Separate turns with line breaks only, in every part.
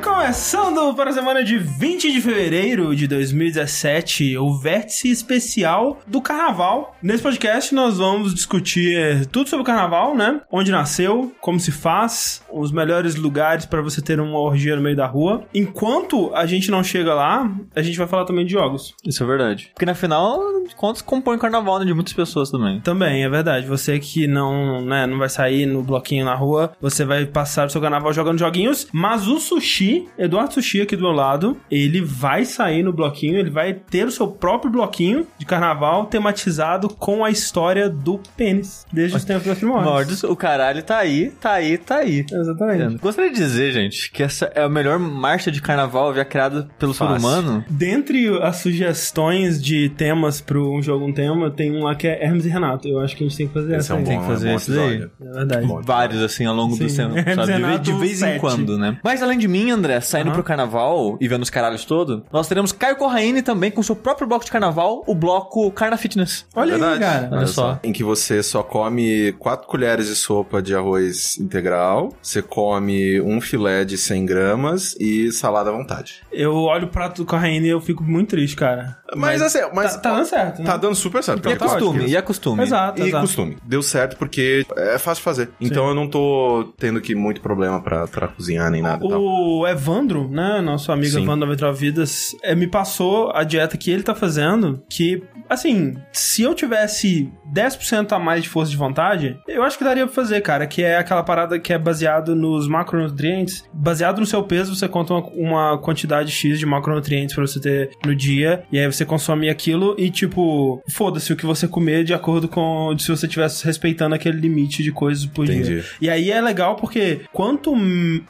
Começando para a semana de 20 de fevereiro de 2017, o Vértice especial do Carnaval. Nesse podcast nós vamos discutir tudo sobre o Carnaval, né? Onde nasceu, como se faz, os melhores lugares para você ter uma orgia no meio da rua. Enquanto a gente não chega lá, a gente vai falar também de jogos.
Isso é verdade. Porque na final, de contas, compõe o carnaval né, de muitas pessoas também.
Também, é verdade. Você que não, né, não vai sair no bloquinho na rua, você vai passar o seu carnaval jogando joguinhos, mas o Sushi, Eduardo Sushi aqui do meu lado, ele vai sair no bloquinho, ele vai ter o seu próprio bloquinho de carnaval tematizado com a história do pênis, desde os tempos das primórdios.
O caralho tá aí, tá aí, tá aí.
Exatamente.
Gostaria de dizer, gente, que essa é a melhor marcha de carnaval já criada pelo ser
Fácil.
humano.
Dentre as sugestões de temas pro um jogo um tema, tem um lá que é Hermes e Renato. Eu acho que a gente tem que fazer
Esse
essa
é um
aí.
bom,
tem que fazer
é um
esse daí.
É verdade.
Vários, assim, ao longo do
Sim.
tempo. Sabe?
e
De, vez em quando, né? Mas além de mim, André, saindo
Aham.
pro carnaval e vendo os caralhos todo, nós teremos Caio Corraine também com seu próprio bloco de carnaval, o bloco Carna Fitness.
Olha aí,
Verdade.
cara.
Olha só.
Em que você só come quatro colheres de sopa de arroz integral, você come um filé de 100 gramas e salada à vontade.
Eu olho o prato do Corraine e eu fico muito triste, cara.
Mas, assim, mas
tá, tá dando certo, né?
tá dando super certo.
E é costume,
quatro
e é costume.
Exato,
E
exato.
costume. Deu certo porque é fácil de fazer. Então eu não tô tendo que muito problema pra, pra cozinhar nem nada e tal.
O Evandro, né, nosso amigo
Sim.
Evandro 99 Vidas, é, me passou a dieta que ele tá fazendo, que, assim, se eu tivesse 10% a mais de força de vontade, eu acho que daria pra fazer, cara, que é aquela parada que é baseado nos macronutrientes. Baseado no seu peso, você conta uma, uma quantidade X de macronutrientes pra você ter no dia, e aí você consome aquilo e, tipo, foda-se o que você comer de acordo com se você estivesse respeitando aquele limite de coisas por dia.
Entendi.
E aí é legal porque quanto,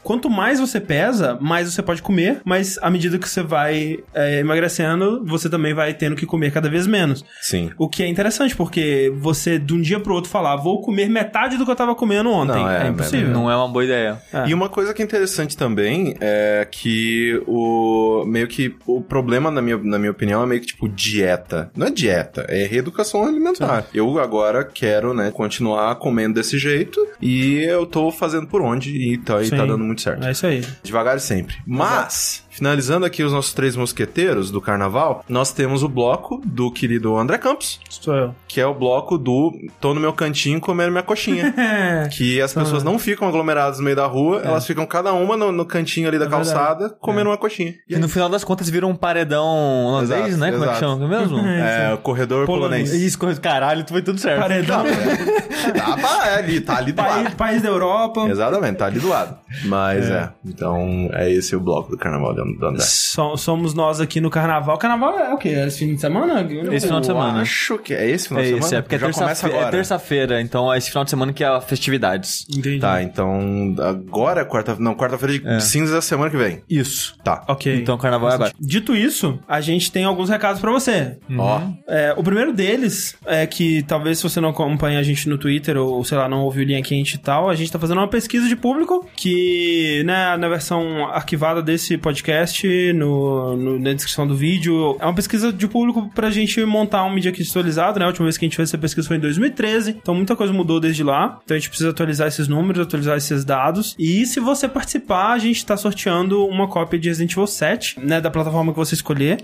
quanto mais você pesa, mais você pode comer, mas à medida que você vai é, emagrecendo, você também vai tendo que comer cada vez menos.
Sim.
O que é interessante, porque você de um dia pro outro falar, vou comer metade do que eu tava comendo ontem.
Não, é,
é, impossível.
Não é uma boa ideia.
É.
E uma coisa que é interessante também é que o meio que o problema na minha, na minha opinião é meio que tipo dieta. Não é dieta, é reeducação alimentar. Eu agora quero, né, continuar comendo desse jeito e eu tô fazendo por onde e tá, e tá dando muito certo.
É isso aí.
Devagar e sempre. Mas, finalizando aqui os nossos três mosqueteiros do carnaval, nós temos o bloco do querido André Campos,
Sou eu.
que é o bloco do tô no meu cantinho comendo minha coxinha.
É.
Que as pessoas não ficam aglomeradas no meio da rua, elas ficam cada uma no, no cantinho ali da
É verdade.
calçada, comendo uma coxinha.
E no final das contas vira um paredão holandês,
Exato,
né? Como é que
exato.
chama mesmo?
É, o corredor
Polonês.
polonês.
Isso, corre- caralho, tu foi tudo certo.
Paredão.
Tá, é ali, tá ali do
país,
lado.
país da Europa.
Exatamente, tá ali do lado. Mas é. então é esse o bloco do carnaval do do André.
So- somos nós aqui no carnaval. Carnaval é o quê? É esse fim de semana?
Esse final de semana.
acho que é esse final
É
de semana.
esse, é porque é
Já começa
terça-feira,
agora.
é terça-feira, então é esse final de semana que é a festividades.
Entendi.
Tá, então agora é quarta, não, quarta-feira de
É.
cinzas da semana que vem.
Isso.
Tá.
Ok.
Então carnaval é agora.
Dito isso, a gente tem alguns recados pra você.
Ó,
É, o primeiro deles é que talvez se você não acompanha a gente no Twitter ou, sei lá, não ouviu linha quente e tal, a gente tá fazendo uma pesquisa de público que, né, na versão arquivada desse podcast, no, no- na descrição do vídeo, é uma pesquisa de público pra gente montar um Media Kit atualizado, né? A última vez que a gente fez essa pesquisa foi em 2013, então muita coisa mudou desde lá. Então a gente precisa atualizar esses números, atualizar esses dados. E se você participar, a gente tá sorteando uma cópia de Resident Evil 7, né, da plataforma que você escolher.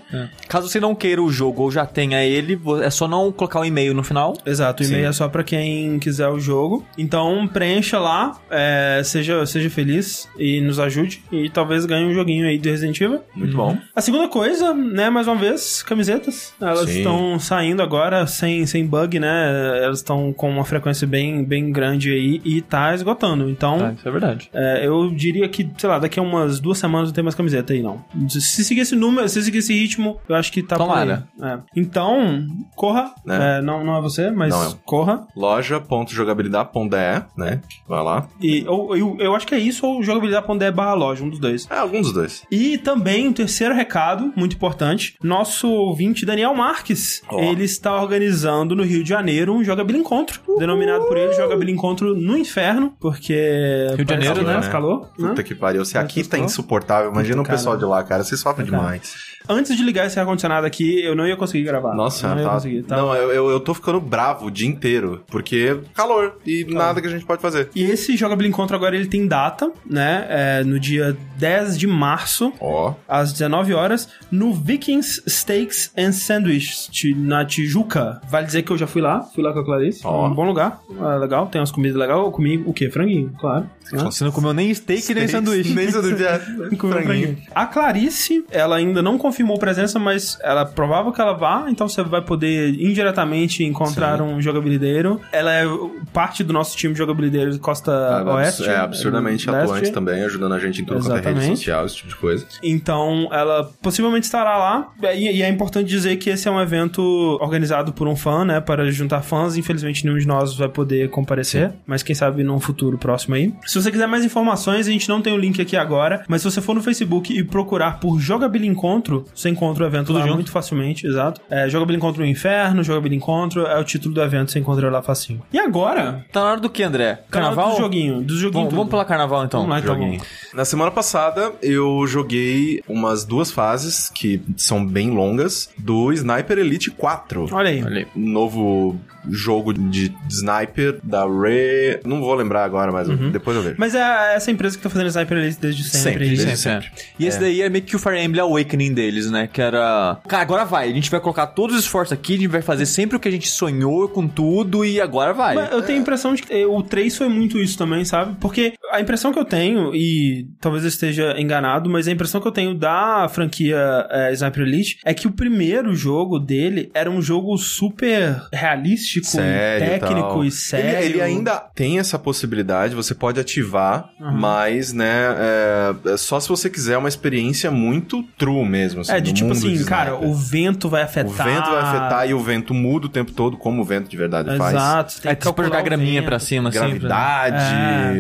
Caso você não queira o jogo ou já tenha ele, é só não colocar o e-mail no final.
Exato, o e-mail é só pra quem quiser o jogo. Então preencha lá, é, seja, seja feliz e nos ajude. E talvez ganhe um joguinho aí de Resident Evil.
muito bom.
A segunda coisa, né, mais uma vez, camisetas. Elas
Sim.
estão saindo agora sem, sem bug, né? Elas estão com uma frequência bem, bem grande aí e tá esgotando. Então,
Tá, isso é verdade.
é, eu diria que, sei lá, daqui a umas duas semanas não tem mais camiseta aí, não. Se seguir esse número, se seguir esse ritmo, eu acho que tá
Tomara.
por aí. É. Então, corra.
Né?
É, não, não é você, mas
Não é.
corra.
loja.jogabilidade.de, né? Vai lá.
E ou, eu, eu acho que é isso ou jogabilidade.de barra loja, um dos dois.
É, algum dos dois.
E também um terceiro recado, muito importante. Nosso ouvinte Daniel Marques,
Ó.
ele está organizando no Rio de Janeiro um Jogabilidade Encontro, denominado por ele Jogabilidade Encontro no Inferno, porque...
Rio de Janeiro, né?
calor, né?
Puta que pariu. Se aqui tá insuportável, imagina
Puta,
o pessoal
cara.
de lá, cara. Você sofre
Cara.
demais.
Antes de ligar esse ar-condicionado aqui, eu não ia conseguir gravar.
Nossa,
eu não ia
tá...
conseguir. tá?
Não, eu, eu, eu tô ficando bravo o dia inteiro. Porque calor e nada que a gente pode fazer.
E esse Jogabilidade Encontro agora ele tem data, né? É, no dia 10 de março,
Ó.
às 19 horas, no Vikings Steaks and Sandwiches, ti- na Tijuca. Vale dizer que eu já fui lá, fui lá com a Clarice.
Ó.
Um bom lugar, é legal, tem umas comidas legais. Eu comi o quê? Franguinho, claro.
Você não comeu nem steak nem sanduíche.
Nem sanduíche. é, franguinho.
A Clarice, ela ainda não confirmou presença, mas ela é provável que ela vá, então você vai poder indiretamente encontrar
Sim.
um jogabilideiro. Ela é parte do nosso time de jogabilideiros Costa
Ah,
Oeste.
É absurdamente
Leste.
atuante também, ajudando a gente em tudo quanto é rede social, esse tipo de coisa.
Então, ela possivelmente estará lá. E, e é importante dizer que esse é um evento organizado por um fã, né? Para juntar fãs. Infelizmente, nenhum de nós vai poder comparecer. Mas quem sabe num futuro próximo aí. Se você quiser mais informações, a gente não tem o link aqui agora. Mas se você for no Facebook e procurar por Jogabilidade Encontro, você encontra o evento
Tudo
lá
junto.
muito facilmente. Exato. É, Jogabilidade Encontro no Inferno, Jogabilidade Encontro é o título do evento. Você encontra lá facinho. E agora?
Tá na hora do que, André? Carnaval?
Do joguinho. Dos joguinhos.
Vamos, vamos pela carnaval então.
Vamos lá, então.
Joguinho. Na semana passada, eu joguei umas duas fases que são bem longas do Sniper Elite 4.
Olha aí.
Olha aí.
Novo jogo de sniper da Re... Não vou lembrar agora, mas depois eu vejo.
Mas é essa empresa que tá fazendo Sniper Elite desde sempre.
Sempre, desde
Sempre, sempre. E esse daí é meio que o Fire Emblem Awakening deles, né? Que era. Cara, agora vai. A gente vai colocar todos os esforços aqui, a gente vai fazer sempre o que a gente sonhou com tudo e agora vai.
Mas eu tenho a impressão de que o 3 foi muito isso também, sabe? Porque a impressão que eu tenho, e talvez eu esteja enganado, mas a impressão que eu tenho da franquia eh, Sniper Elite é que o primeiro jogo dele era um jogo super realístico,
Sério,
e técnico
tal.
e sério.
Ele, ele ainda tem essa possibilidade, você pode ativar,
Uhum.
mas, né, é, é só se você quiser uma experiência muito true mesmo. assim,
É, de
no
tipo
mundo
assim,
de
cara, o vento vai
O
afetar.
vento vai afetar e o vento muda o tempo todo, como o vento de verdade faz.
Exato. você tem
É
que
tipo jogar
o
graminha
vento.
pra cima, assim.
Gravidade,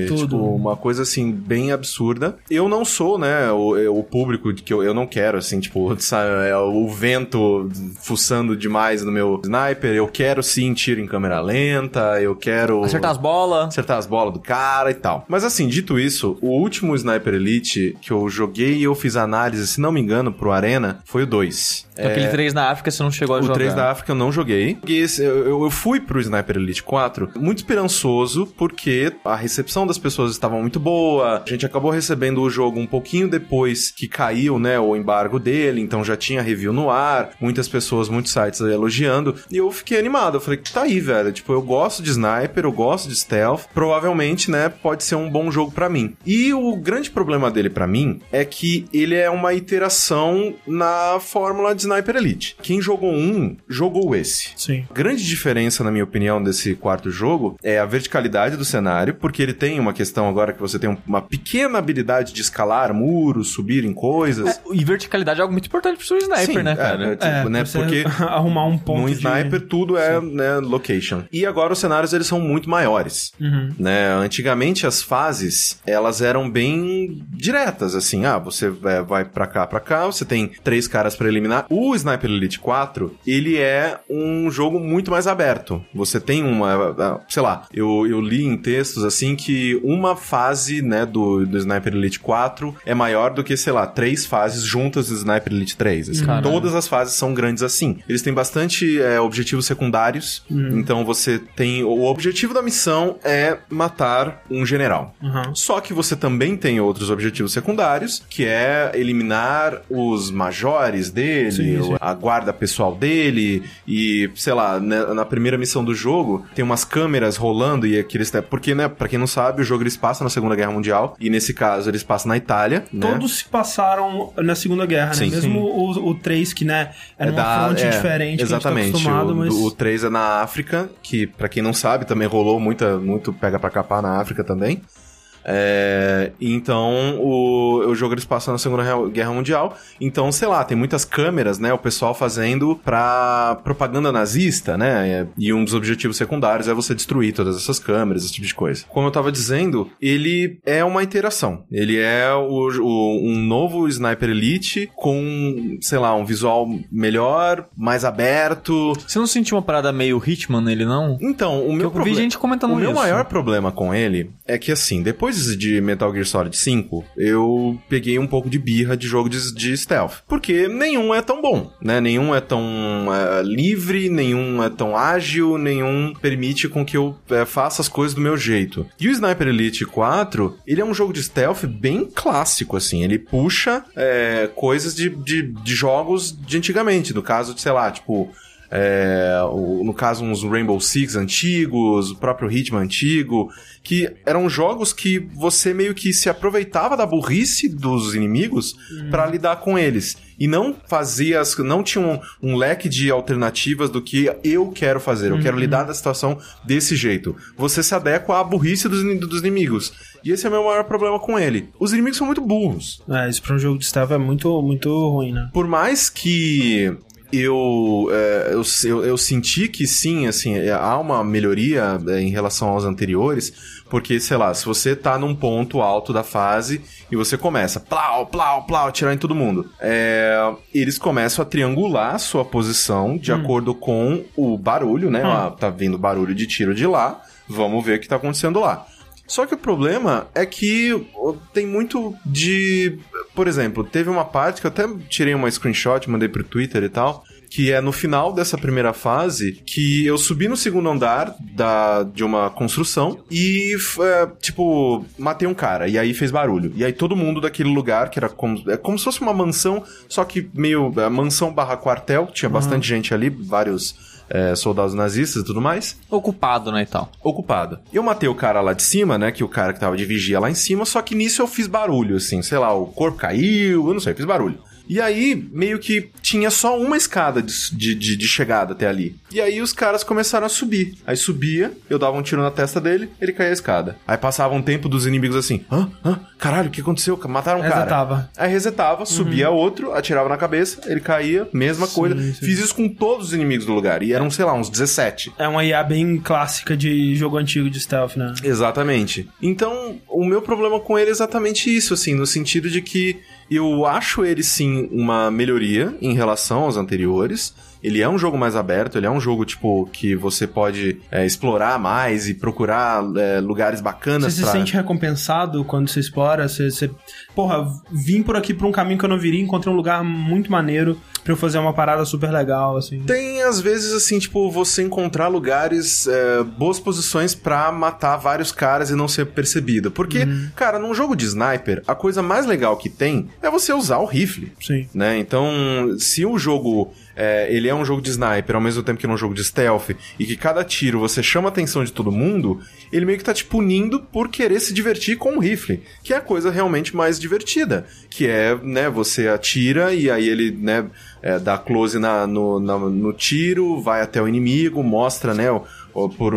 É,
tipo,
tudo.
uma coisa assim, bem absurda. Eu não sou, né, o, o público de que eu, eu não quero, assim, tipo, sabe, é, o vento fuçando demais no meu sniper. Eu quero sim tiro em câmera lenta, eu quero.
Acertar as bolas.
acertar as bolas do cara e tal. Mas assim, dito isso, o último Sniper Elite que eu joguei e eu fiz análise, se não me engano, pro Arena, foi o 2.
Então, Aquele 3 na África você não chegou a
O
jogar.
3 da África eu não joguei. E esse- eu, eu- eu fui pro Sniper Elite 4 muito esperançoso, porque a recepção das pessoas estava muito boa. A gente acabou recebendo o jogo um pouquinho depois que caiu, né, o embargo dele, então já tinha review no ar, muitas pessoas, muitos sites elogiando. E eu fiquei animado. Eu falei, tá aí, velho. Tipo, eu gosto de sniper, eu gosto de stealth. Provavelmente, né, pode ser um bom jogo pra mim. E o grande problema dele pra mim é que ele é uma iteração na fórmula de Sniper Elite. Quem jogou um, jogou esse.
Sim.
A grande diferença, na minha opinião, desse quarto jogo é a verticalidade do cenário, porque ele tem uma questão agora que você tem um- uma pequena habilidade de escalar muros, subir em coisas.
É, e verticalidade é algo muito importante pro seu sniper,
Sim,
né,
é,
cara?
é, tipo,
É,
né, porque
arrumar um ponto
no
de-
sniper tudo é né, location. E agora os cenários eles são muito maiores.
Uhum.
Né? Antigamente as fases elas eram bem diretas, assim, ah, você é, vai pra cá, pra cá, você tem três caras pra eliminar. O Sniper Elite 4, ele é um jogo muito mais aberto. Você tem uma, ah, sei lá, eu, eu li em textos assim que uma fase, né, do, do Sniper Elite 4 é maior do que, sei lá, três fases juntas do Sniper Elite 3. Assim. Todas as fases são grandes assim. Eles têm bastante é, objetivos secundários, então você tem. O objetivo da missão é matar um general.
Uhum.
Só que você também tem outros objetivos secundários, que é eliminar os majores dele,
Sim, sim.
a guarda pessoal dele, e, sei lá, né, na primeira missão do jogo, tem umas câmeras rolando e aqueles. Porque, né, pra quem não sabe, o jogo eles passam na Segunda Guerra Mundial, e nesse caso eles passam na Itália, né?
Todos se passaram na Segunda Guerra,
Sim,
né? Mesmo o, o 3, que, né, era
É
uma
da-
fronte
é,
diferente
Exatamente.
a gente tá
o,
mas...
o 3 é na África, que pra quem não sabe, também rolou muita, muito pega pra capar na África também. É, então, o, o jogo eles passam na Segunda Guerra Mundial. Então, sei lá, tem muitas câmeras, né? O pessoal fazendo pra propaganda nazista, né? E um dos objetivos secundários é você destruir todas essas câmeras, esse tipo de coisa. Como eu tava dizendo, ele é uma interação. Ele é o, o, um novo Sniper Elite com, sei lá, um visual melhor, mais aberto.
Você não sentiu uma parada meio Hitman nele, não?
Então, o meu
eu vi gente comentando
o meu
isso.
maior problema com ele é que, assim, depois de Metal Gear Solid 5, eu peguei um pouco de birra de jogo de, de stealth. Porque nenhum é tão bom, né? Nenhum é tão é, livre, nenhum é tão ágil, nenhum permite com que eu é, faça as coisas do meu jeito. E o Sniper Elite 4, ele é um jogo de stealth bem clássico, assim. Ele puxa é, coisas de, de, de jogos de antigamente. No caso de, sei lá, tipo é, o, no caso uns Rainbow Six antigos, o próprio Hitman antigo, que eram jogos que você meio que se aproveitava da burrice dos inimigos uhum. para lidar com eles e não fazia as, não tinha um, um, leque de alternativas do que eu quero fazer, eu uhum. quero lidar da situação desse jeito. Você se adequa à burrice dos, dos inimigos. E esse é o meu maior problema com ele. Os inimigos são muito burros.
É, isso pra um jogo de stealth é muito, muito ruim, né?
Por mais que eu, é, eu, eu, eu, senti que sim, assim, é, há uma melhoria é, em relação aos anteriores, porque, sei lá, se você tá num ponto alto da fase e você começa plau, plau, plau, atirar em todo mundo, é, eles começam a triangular a sua posição de hum. acordo com o barulho, né? Hum. Ah, tá vindo barulho de tiro de lá, vamos ver o que tá acontecendo lá. Só que o problema é que tem muito de. Por exemplo, teve uma parte que eu até tirei uma screenshot, mandei pro Twitter e tal. Que é no final dessa primeira fase que eu subi no segundo andar da, de uma construção e, é, tipo, matei um cara. E aí fez barulho. E aí todo mundo daquele lugar, que era como, é como se fosse uma mansão, só que meio. É, mansão barra quartel, tinha uhum. bastante gente ali, vários é, soldados nazistas e tudo mais.
Ocupado, né, e tal.
Ocupado. Eu matei o cara lá de cima, né, que o cara que tava de vigia lá em cima, só que nisso eu fiz barulho, assim, sei lá, o corpo caiu, eu não sei, fiz barulho. E aí, meio que tinha só uma escada de, de, de, chegada até ali. E aí os caras começaram a subir. Aí subia, eu dava um tiro na testa dele, ele caía a escada. Aí passava um tempo dos inimigos assim: hã? hã? Caralho, o que aconteceu? Mataram um cara.
Resetava.
Aí resetava, subia uhum. outro, atirava na cabeça, ele caía, mesma sim, coisa. Sim. Fiz isso com todos os inimigos do lugar. E eram, sei lá, uns 17.
É uma IA bem clássica de jogo antigo de stealth, né?
Exatamente. Então, o meu problema com ele é exatamente isso, assim, no sentido de que eu acho ele sim uma melhoria em relação aos anteriores. Ele é um jogo mais aberto, ele é um jogo, tipo, que você pode é, explorar mais e procurar é, lugares bacanas.
Você pra... se sente recompensado quando você explora? Você, você, Porra, vim por aqui por um caminho que eu não viria, encontrei um lugar muito maneiro pra eu fazer uma parada super legal, assim.
Tem, às vezes, assim, tipo, você encontrar lugares, é, boas posições para matar vários caras e não ser percebido. Porque, uhum. cara, num jogo de sniper, a coisa mais legal que tem é você usar o rifle.
Sim.
Né? Então, se o jogo é, ele é um jogo de sniper, ao mesmo tempo que ele é um jogo de stealth, e que cada tiro você chama a atenção de todo mundo, ele meio que tá te punindo por querer se divertir com o rifle, que é a coisa realmente mais divertida, que é, né, você atira e aí ele, né, é, dá close na, no, na, no tiro, vai até o inimigo, mostra, né, o, o, por,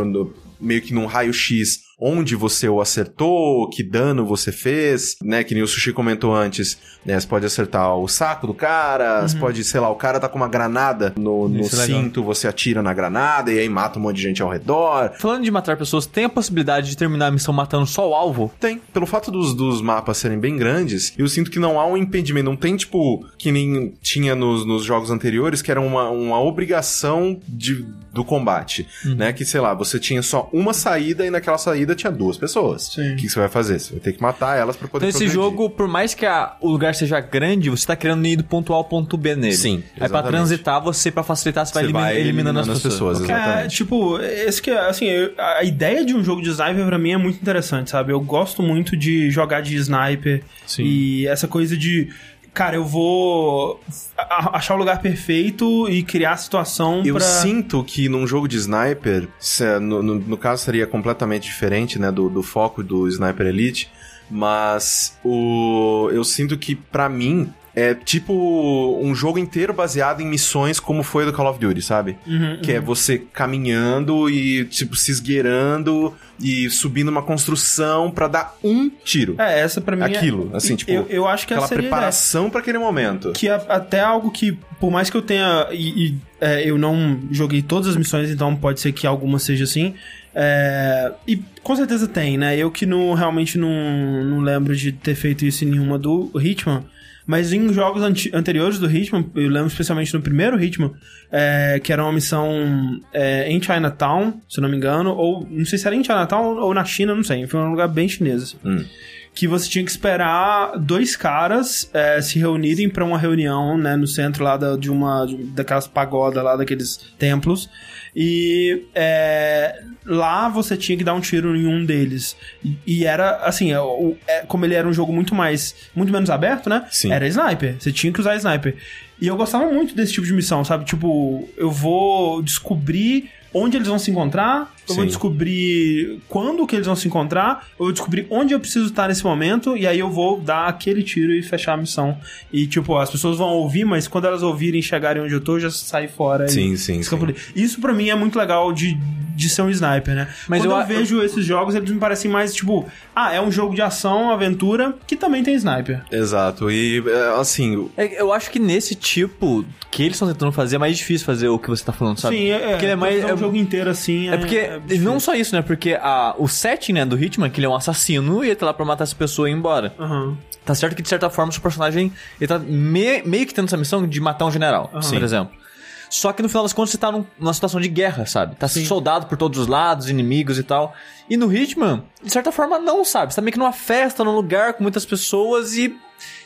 meio que num raio-x onde você o acertou, que dano você fez, né? Que nem o Sushi comentou antes, né? Você pode acertar o saco do cara, uhum. você pode, sei lá, o cara tá com uma granada no, no é cinto, você atira na granada e aí mata um monte de gente ao redor.
Falando de matar pessoas, tem a possibilidade de terminar a missão matando só o alvo?
Tem. Pelo fato dos, dos mapas serem bem grandes, eu sinto que não há um impedimento, não tem, tipo, que nem tinha nos, nos jogos anteriores, que era uma, uma obrigação de, do combate, uhum. né? Que, sei lá, você tinha só uma saída e naquela saída tinha duas pessoas. Sim. O que, você vai fazer? Você vai ter que matar elas para poder
Então esse progredir. jogo, por mais que a, o lugar seja grande, você tá querendo ir do ponto A ao ponto B nele.
Sim.
Aí pra transitar, você, para facilitar, você, vai, vai eliminando, eliminando, as pessoas. pessoas
é, tipo, esse que, assim, a ideia de um jogo de sniper pra mim é muito interessante, sabe? Eu gosto muito de jogar de sniper. Sim. E essa coisa de cara, eu vou achar o lugar perfeito e criar a situação
Eu
pra...
sinto que num jogo de sniper, no, no, no, caso seria completamente diferente, né, do, do foco do Sniper Elite, mas o, eu sinto que para mim é tipo um jogo inteiro baseado em missões como foi do Call of Duty, sabe? que é você caminhando e, tipo, se esgueirando e subindo uma construção pra dar um tiro.
É, essa pra mim é-
Aquilo, assim, tipo,
Eu, eu acho que
Aquela preparação pra aquele momento.
que a- até algo que, por mais que eu tenha. E, e, é, eu não joguei todas as missões, então pode ser que alguma seja assim. é, e com certeza tem, né? Eu que não, realmente não, não lembro de ter feito isso em nenhuma do Hitman. Mas em jogos anteriores do Hitman, eu lembro especialmente no primeiro Hitman, é, que era uma missão é, em Chinatown, se não me engano, ou não sei se era em Chinatown ou na China, não sei, foi um lugar bem chinês. Assim
Hum.
Que você tinha que esperar dois caras é, se reunirem pra uma reunião, né, no centro lá da- de uma daquelas pagodas lá daqueles templos. E é, lá você tinha que dar um tiro em um deles. E, e era assim, é, o- é, como ele era um jogo muito mais muito menos aberto, né?
Sim.
Era sniper. Você tinha que usar sniper. E eu gostava muito desse tipo de missão, sabe? Tipo, eu vou descobrir onde eles vão se encontrar, eu vou
Sim.
descobrir quando que eles vão se encontrar, eu vou descobrir onde eu preciso estar nesse momento, e aí eu vou dar aquele tiro e fechar a missão. E, tipo, as pessoas vão ouvir, mas quando elas ouvirem e chegarem onde eu tô, eu já saio fora. e-
Sim, sim,
eu
sim.
Isso pra mim é muito legal de, de ser um sniper, né?
Mas
quando
eu
eu, vejo esses jogos, eles me parecem mais, tipo, ah, é um jogo de ação, aventura, que também tem sniper.
Exato. E, é, assim,
É, eu acho que nesse tipo que eles estão tentando fazer é mais difícil fazer o que você tá falando, sabe?
Sim, é,
Porque ele é mais.
fazer um
é-
jogo inteiro assim.
É porque,
difícil.
não só isso, né? Porque a, o setting, né, do Hitman, que ele é um assassino e ele tá lá pra matar essa pessoa e ir embora.
Aham.
Tá certo que, de certa forma, o seu personagem, ele tá me- meio que tendo essa missão de matar um general,
Sim.
por exemplo. Só que no final das contas você tá num- numa situação de guerra, sabe? Tá soldado por todos os lados, inimigos e tal. E no Hitman, de certa forma, não, sabe? Você tá meio que numa festa, num lugar com muitas pessoas e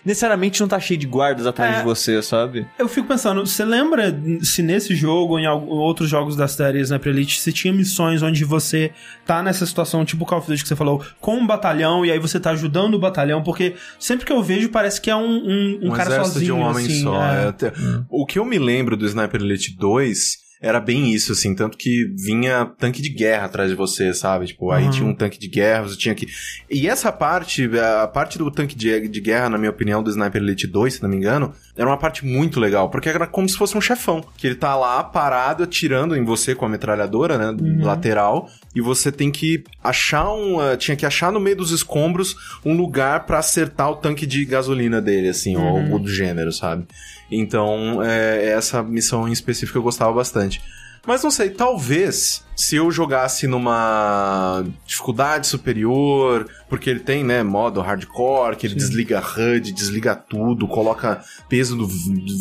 necessariamente não tá cheio de guardas atrás
É.
de você, sabe?
Eu fico pensando, você lembra se nesse jogo ou em algum- outros jogos das séries na Elite se tinha missões onde você tá nessa situação, tipo o Call of Duty que você falou, com um batalhão e aí você tá ajudando o batalhão, porque sempre que eu vejo parece que é um, um, um
um,
cara sozinho.
de um homem
assim,
só.
é.
é até- O que eu me lembro do Sniper Elite 2 era bem isso, assim, tanto que vinha tanque de guerra atrás de você, sabe? Tipo, aí
Uhum.
tinha um tanque de guerra, você tinha que. E essa parte, a parte do tanque de, de guerra, na minha opinião, do Sniper Elite 2, se não me engano, era uma parte muito legal, porque era como se fosse um chefão, que ele tá lá parado, atirando em você com a metralhadora, né, lateral, e você tem que achar um, eh, tinha que achar no meio dos escombros um lugar pra acertar o tanque de gasolina dele, assim, ou algo do gênero, sabe? Então, é, essa missão em específico eu gostava bastante. Mas não sei, talvez se eu jogasse numa dificuldade superior, porque ele tem, né, modo hardcore, que ele desliga HUD, desliga tudo, coloca peso do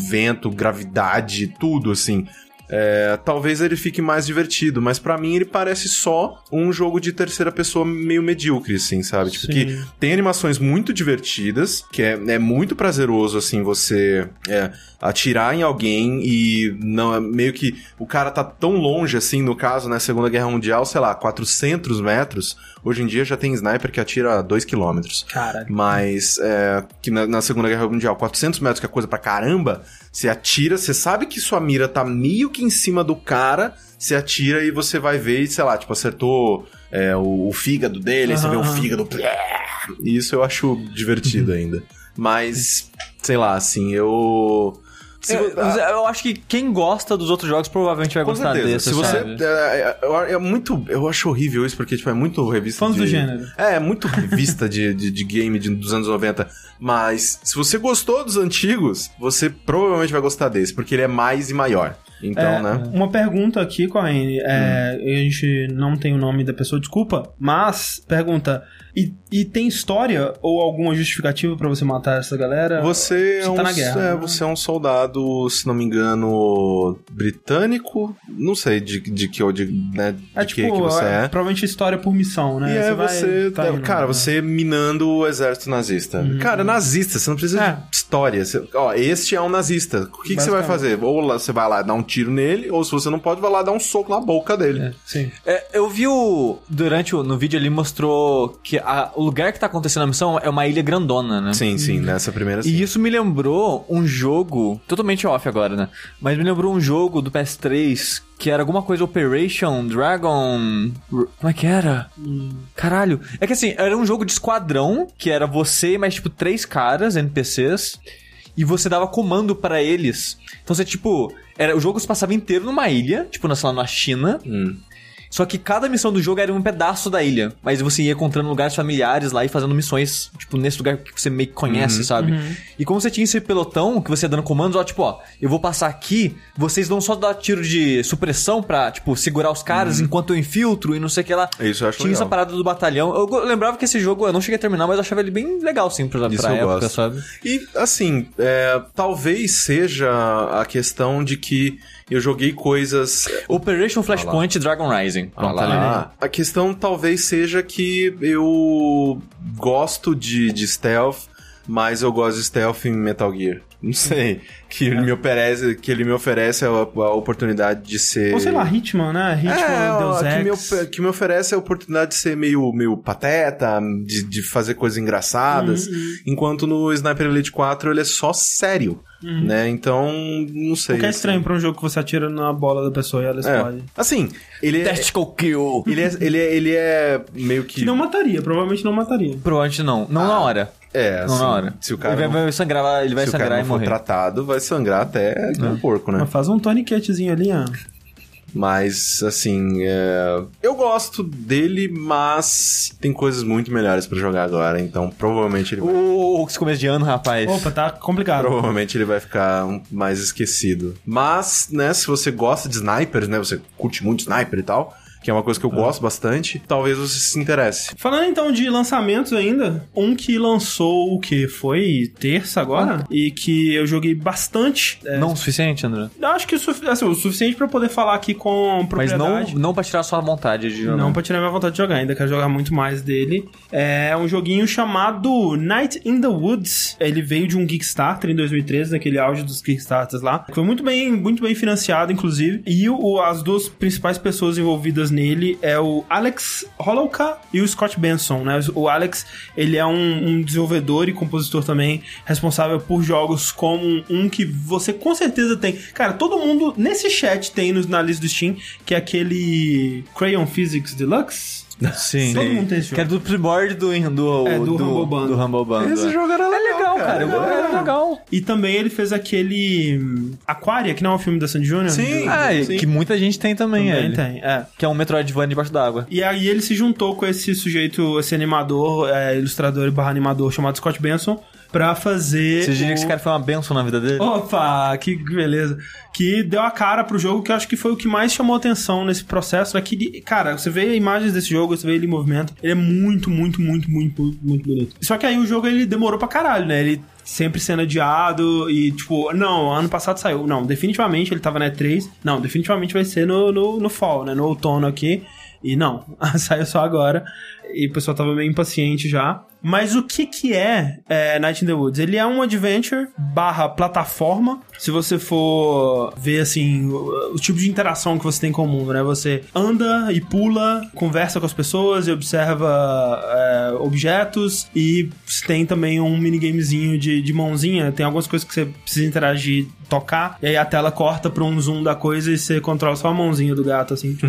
vento, gravidade, tudo assim. É, talvez ele fique mais divertido, mas pra mim ele parece só um jogo de terceira pessoa meio medíocre, assim, sabe? Tipo,
Sim.
que tem animações muito divertidas, que é, é muito prazeroso, assim, você é, atirar em alguém e não é meio que o cara tá tão longe, assim, no caso, né, Segunda Guerra Mundial, sei lá, 400 metros, hoje em dia já tem sniper que atira 2 quilômetros.
Cara,
Mas é, que na, na Segunda Guerra Mundial, 400 metros, que é coisa pra caramba, você atira, você sabe que sua mira tá meio que em cima do cara, você atira e você vai ver e, sei lá, tipo, acertou é, o, o fígado dele, aí você vê o fígado. E isso eu acho divertido ainda. Mas, sei lá, assim, eu. Se
eu,
vo- ah,
eu acho que quem gosta dos outros jogos provavelmente vai gostar
certeza.
desse,
Se você. É, é, é- é muito. Eu acho horrível isso, porque, tipo, é muito revista.
Fãs
de,
do gênero.
É, é muito revista de, de, de game de, dos anos 90. Mas, se você gostou dos antigos, você provavelmente vai gostar desse, porque ele é mais e maior. Então,
É,
né?
Uma pergunta aqui, Corrine. É,
Hum.
A gente não tem o nome da pessoa, desculpa. Mas, pergunta: e, e tem história ou alguma justificativa pra você matar essa galera?
Você, é
Você
um,
tá na guerra,
é,
né?
você é um soldado, se não me engano, britânico. Não sei de, de que, de, né, de
É
que,
tipo,
que você
é,
é.
provavelmente história por missão, né?
E é
vai-
você,
tá indo,
cara,
né?
você minando o exército nazista. Cara, nazista, você não precisa
É.
de história. Você- ó, este é um nazista. O que, que você vai fazer? Ou você vai lá dar um tiro nele, ou se você não pode, vai lá dar um soco na boca dele.
É, sim.
É, eu vi o. Durante o. No vídeo ali mostrou que a- o lugar que tá acontecendo a missão é uma ilha grandona, né?
Sim, sim, nessa primeira sim.
E isso me lembrou um jogo, totalmente off agora, né? Mas me lembrou um jogo do PS3 que era alguma coisa Operation Dragon. Como é que era? Caralho. É que assim, era um jogo de esquadrão, que era você e mais tipo três caras, NPCs. E você dava comando pra eles. Então você, tipo, era, o jogo se passava inteiro numa ilha, tipo, na, sei lá, na China.
Hum.
Só que cada missão do jogo era um pedaço da ilha. Mas você ia encontrando lugares familiares lá e fazendo missões, tipo, nesse lugar que você meio que conhece, sabe? E como você tinha esse pelotão que você ia dando comandos, ó, tipo, ó, eu vou passar aqui, vocês não só dar tiro de supressão pra, tipo, segurar os caras enquanto eu infiltro e não sei o que lá.
Isso eu acho
Tinha
legal.
essa parada do batalhão. Eu lembrava que esse jogo, eu não cheguei a terminar, mas eu achava ele bem legal, sim, pra,
Isso
pra
eu
época,
gosto.
sabe?
E, assim, é, talvez seja a questão de que eu joguei coisas.
Operation Flashpoint e Dragon Rising.
Ah
Pronto, tá
lá. A questão talvez seja que eu gosto de, de stealth, mas eu gosto de stealth em Metal Gear. Não sei. Que ele me oferece, que ele me oferece a, a oportunidade de ser.
Ou sei lá, Hitman, né? Hitman,
É,
Deus
ó, que, me,
Ex.
que me oferece a oportunidade de ser meio, meio pateta, de, de fazer coisas engraçadas,
Uhum,
enquanto no Sniper Elite 4 ele é só sério, né? Então, não sei.
O que é
assim.
estranho pra um jogo que você atira na bola da pessoa e ela explode.
É. Assim, ele é,
Tactical Kill.
ele é, ele é, ele é meio que...
Que não mataria, provavelmente não mataria.
Provavelmente não. Não na hora.
É, assim,
na hora.
se o cara
ele vai, vai sangrar, ele vai
se o cara
sangrar
não
e
for
morrer.
tratado, vai sangrar até um porco, né?
Mas faz um torniquetezinho ali, ó.
Mas, assim, é, eu gosto dele, mas tem coisas muito melhores pra jogar agora, então provavelmente ele vai,
Ô, esse começo de ano, rapaz.
Opa, tá complicado.
provavelmente ele vai ficar mais esquecido. Mas, né, se você gosta de snipers, né, você curte muito sniper e tal, que é uma coisa que eu gosto bastante, talvez você se interesse.
Falando então de lançamentos ainda, um que lançou o que? Foi terça agora? E que eu joguei bastante. É,
Não o suficiente, André.
eu acho que o, assim, o suficiente pra eu poder falar aqui com
Mas não,
propriedade.
não pra tirar sua vontade de jogar.
Não pra tirar minha vontade de jogar, ainda quero jogar muito mais dele. É um joguinho chamado Night in the Woods. Ele veio de um Kickstarter em 2013, naquele auge dos Kickstarters lá. Foi muito bem, muito bem financiado, inclusive. E o- as duas principais pessoas envolvidas nele é o Alex Holowka e o Scott Benson, né? O Alex, ele é um, um desenvolvedor e compositor também, responsável por jogos como um que você com certeza tem. Cara, todo mundo nesse chat tem na lista do Steam, que é aquele Crayon Physics Deluxe.
Sim.
Todo mundo tem esse
Que é do primórdio do, do,
É, do Humble Bundle.
do Humble Bundle.
Esse
é.
jogo era legal,
legal, cara. É legal.
E também ele fez aquele Aquaria, que não é um filme da Sandy Jr.
Sim. Sim.
que muita gente tem também,
também
ele.
tem, é.
Que é um Metroidvania debaixo d'água.
E aí ele se juntou com esse sujeito, esse animador, é, ilustrador e barra animador chamado Scott Benson, pra fazer.
Você diria
o-
que esse cara foi uma benção na vida dele?
Opa, que beleza. Que deu a cara pro jogo, que eu acho que foi o que mais chamou atenção nesse processo. É que, cara, você vê imagens desse jogo, você vê ele em movimento. Ele é muito, muito, muito, muito, muito bonito. Só que aí o jogo ele demorou pra caralho, né? Ele sempre sendo adiado e, tipo, não, ano passado saiu. Não, definitivamente ele tava na E3. Não, definitivamente vai ser no, no, no fall, né? No outono aqui. E não, saiu só agora. E o pessoal tava meio impaciente já. Mas o que que é, é Night in the Woods? Ele é um adventure barra plataforma. Se você for ver, assim, o, o tipo de interação que você tem com o mundo, né? Você anda e pula, conversa com as pessoas e observa é, objetos. E tem também um minigamezinho de, de mãozinha. Tem algumas coisas que você precisa interagir, tocar. E aí a tela corta pra um zoom da coisa e você controla só a mãozinha do gato, assim.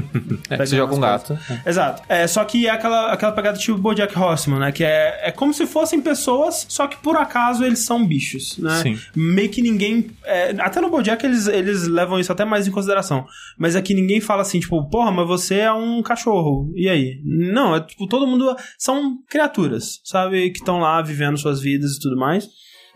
É, você joga com um gato.
Exato. É, só que é aquela, aquela pegada tipo Bojack Horseman, né? Que é, é como se fossem pessoas, só que por acaso eles são bichos, né?
Sim.
Meio que ninguém... é, até no Bojack eles, eles levam isso até mais em consideração. Mas aqui ninguém fala assim, tipo, porra, mas você é um cachorro. E aí? Não, é tipo, todo mundo... São criaturas, sabe? Que estão lá vivendo suas vidas e tudo mais.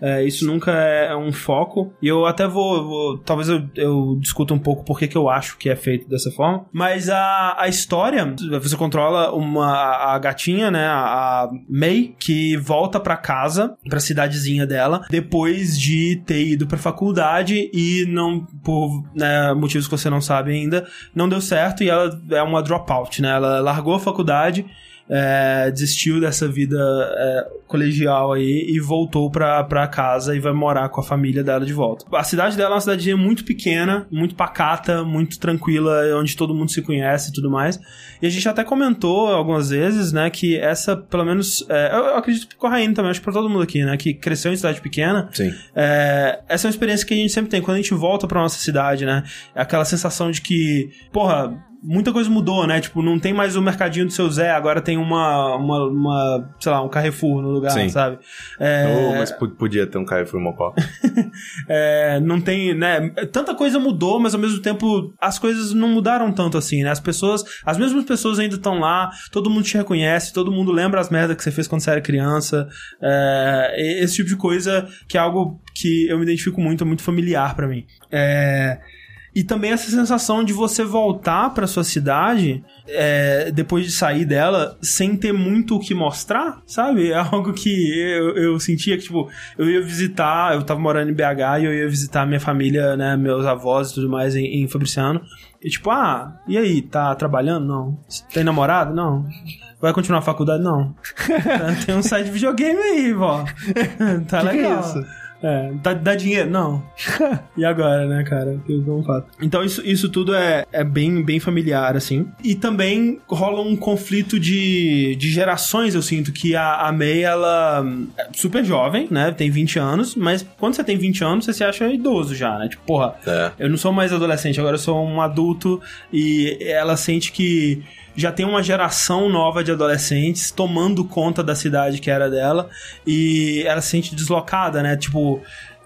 É, isso nunca é um foco. E eu até vou. vou- talvez eu, eu discuta um pouco por que eu acho que é feito dessa forma. Mas a, a história, você controla uma a gatinha, né? A, May, que volta pra casa, pra cidadezinha dela, depois de ter ido pra faculdade e não, por né, motivos que você não sabe ainda, não deu certo e ela é uma dropout, né? Ela largou a faculdade é, desistiu dessa vida é, colegial aí e voltou pra, pra casa e vai morar com a família dela de volta. A cidade dela é uma cidadezinha muito pequena, muito pacata, muito tranquila, onde todo mundo se conhece e tudo mais. E a gente até comentou algumas vezes, né, que essa, pelo menos, é, eu, acredito que o Corraine também, acho que pra todo mundo aqui, né, que cresceu em cidade pequena,
Sim.
é, essa é uma experiência que a gente sempre tem. Quando a gente volta pra nossa cidade, né? É aquela sensação de que, porra, muita coisa mudou, né? Tipo, não tem mais o mercadinho do seu Zé, agora tem uma, uma, uma sei lá, um Carrefour no lugar,
Sim.
sabe? É,
Oh, mas podia ter um Carrefour Mocó.
é, não tem, né? Tanta coisa mudou, mas ao mesmo tempo as coisas não mudaram tanto assim, né? As pessoas, as mesmas pessoas ainda estão lá, todo mundo te reconhece, todo mundo lembra as merdas que você fez quando você era criança. É, esse tipo de coisa que é algo que eu me identifico muito, é muito familiar pra mim. É, e também essa sensação de você voltar pra sua cidade é, depois de sair dela sem ter muito o que mostrar, sabe? É algo que eu, eu sentia que, tipo, eu ia visitar, eu tava morando em BH e eu ia visitar minha família, né, meus avós e tudo mais em, em Fabriciano. E tipo, ah, e aí, tá trabalhando? Não. Tem namorado? Não. Vai continuar a faculdade? Não. Tem um site de videogame aí, vó. tá
Que que é
legal.
isso?
É, dá, dá dinheiro? Não. e agora, né, cara? Que? Então isso, isso tudo é, é bem, bem familiar, assim. E também rola um conflito de, de gerações, eu sinto, que a, a May, ela é super jovem, né? Tem 20 anos, mas quando você tem 20 anos, você se acha idoso já, né? Tipo, porra,
É.
eu não sou mais adolescente, agora eu sou um adulto e ela sente que já tem uma geração nova de adolescentes tomando conta da cidade que era dela e ela se sente deslocada, né? Tipo,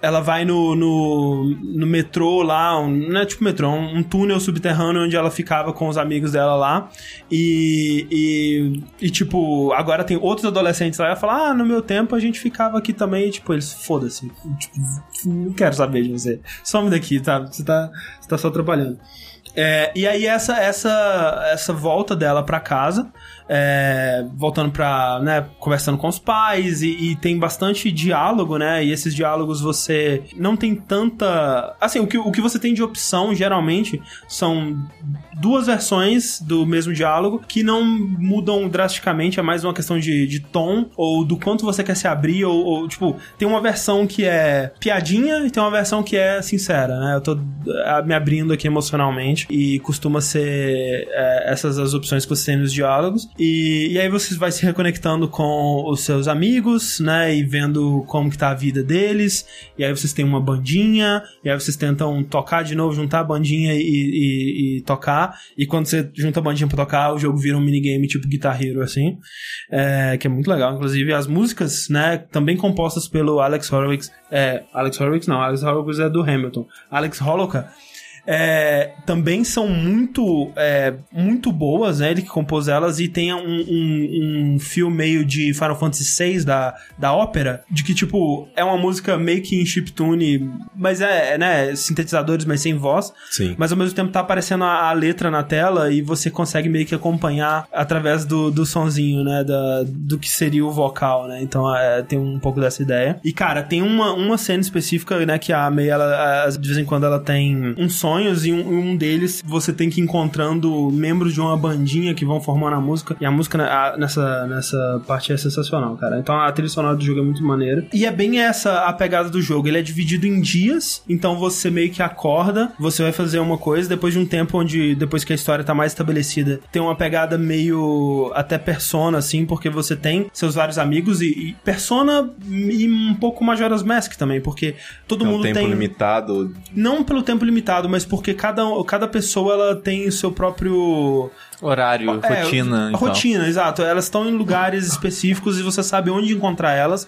ela vai no, no, no metrô lá, um, não é tipo metrô, um, um túnel subterrâneo onde ela ficava com os amigos dela lá. E, e, e, tipo, agora tem outros adolescentes lá ela fala: Ah, no meu tempo a gente ficava aqui também. E, tipo, eles, foda-se. Tipo, não quero saber de você. Some daqui, tá? Você tá, você tá só atrapalhando. É, e aí essa essa essa volta dela pra casa, é, voltando pra, né, conversando com os pais e, e tem bastante diálogo, né? E esses diálogos você não tem tanta, assim, o que, o que você tem de opção geralmente são duas versões do mesmo diálogo que não mudam drasticamente, é mais uma questão de, de tom ou do quanto você quer se abrir ou, ou, tipo, tem uma versão que é piadinha e tem uma versão que é sincera, né? Eu tô ah, me abrindo aqui emocionalmente e costuma ser é, essas as opções que você tem nos diálogos. E, e aí você vai se reconectando com os seus amigos, né? E vendo como que tá a vida deles. E aí vocês têm uma bandinha, e aí vocês tentam tocar de novo, juntar a bandinha e, e- e tocar. E quando você junta a bandinha pra tocar, o jogo vira um minigame tipo Guitar Hero, assim. É, que é muito legal. Inclusive, as músicas, né? Também compostas pelo Alex Horowitz. É, Alex Horowitz não, Alex Horowitz é do Hamilton. Alex Holoka é, também são muito é, muito boas, né? Ele que compôs elas e tem um, um, um fio meio de Final Fantasy VI da, da ópera, de que, tipo, é uma música meio que em chiptune, mas é, é, né, sintetizadores, mas sem voz,
Sim.
mas ao mesmo tempo tá aparecendo a, a letra na tela e você consegue meio que acompanhar através do, do sonzinho, né, da, do que seria o vocal, né, então é, tem um pouco dessa ideia. E, cara, tem uma, uma cena específica, né, que a May, ela, de vez em quando ela tem uns sonhos e um, um deles você tem que ir encontrando membros de uma bandinha que vão formando a música e a música né, a- nessa, nessa parte é sensacional, cara. Então a trilha sonora do jogo é muito maneira. E é bem essa a pegada do jogo. Ele é dividido em dias, então você meio que acorda, você vai fazer uma coisa, depois de um tempo onde, depois que a história tá mais estabelecida, tem uma pegada meio até persona, assim, porque você tem seus vários amigos e, e persona e um pouco Majora's Mask também, porque todo
É um
mundo
tempo
tem
limitado.
não pelo tempo limitado, mas porque cada, cada pessoa ela tem o seu próprio
Horário,
é,
rotina.
rotina, exato. Elas estão em lugares específicos e você sabe onde encontrar elas.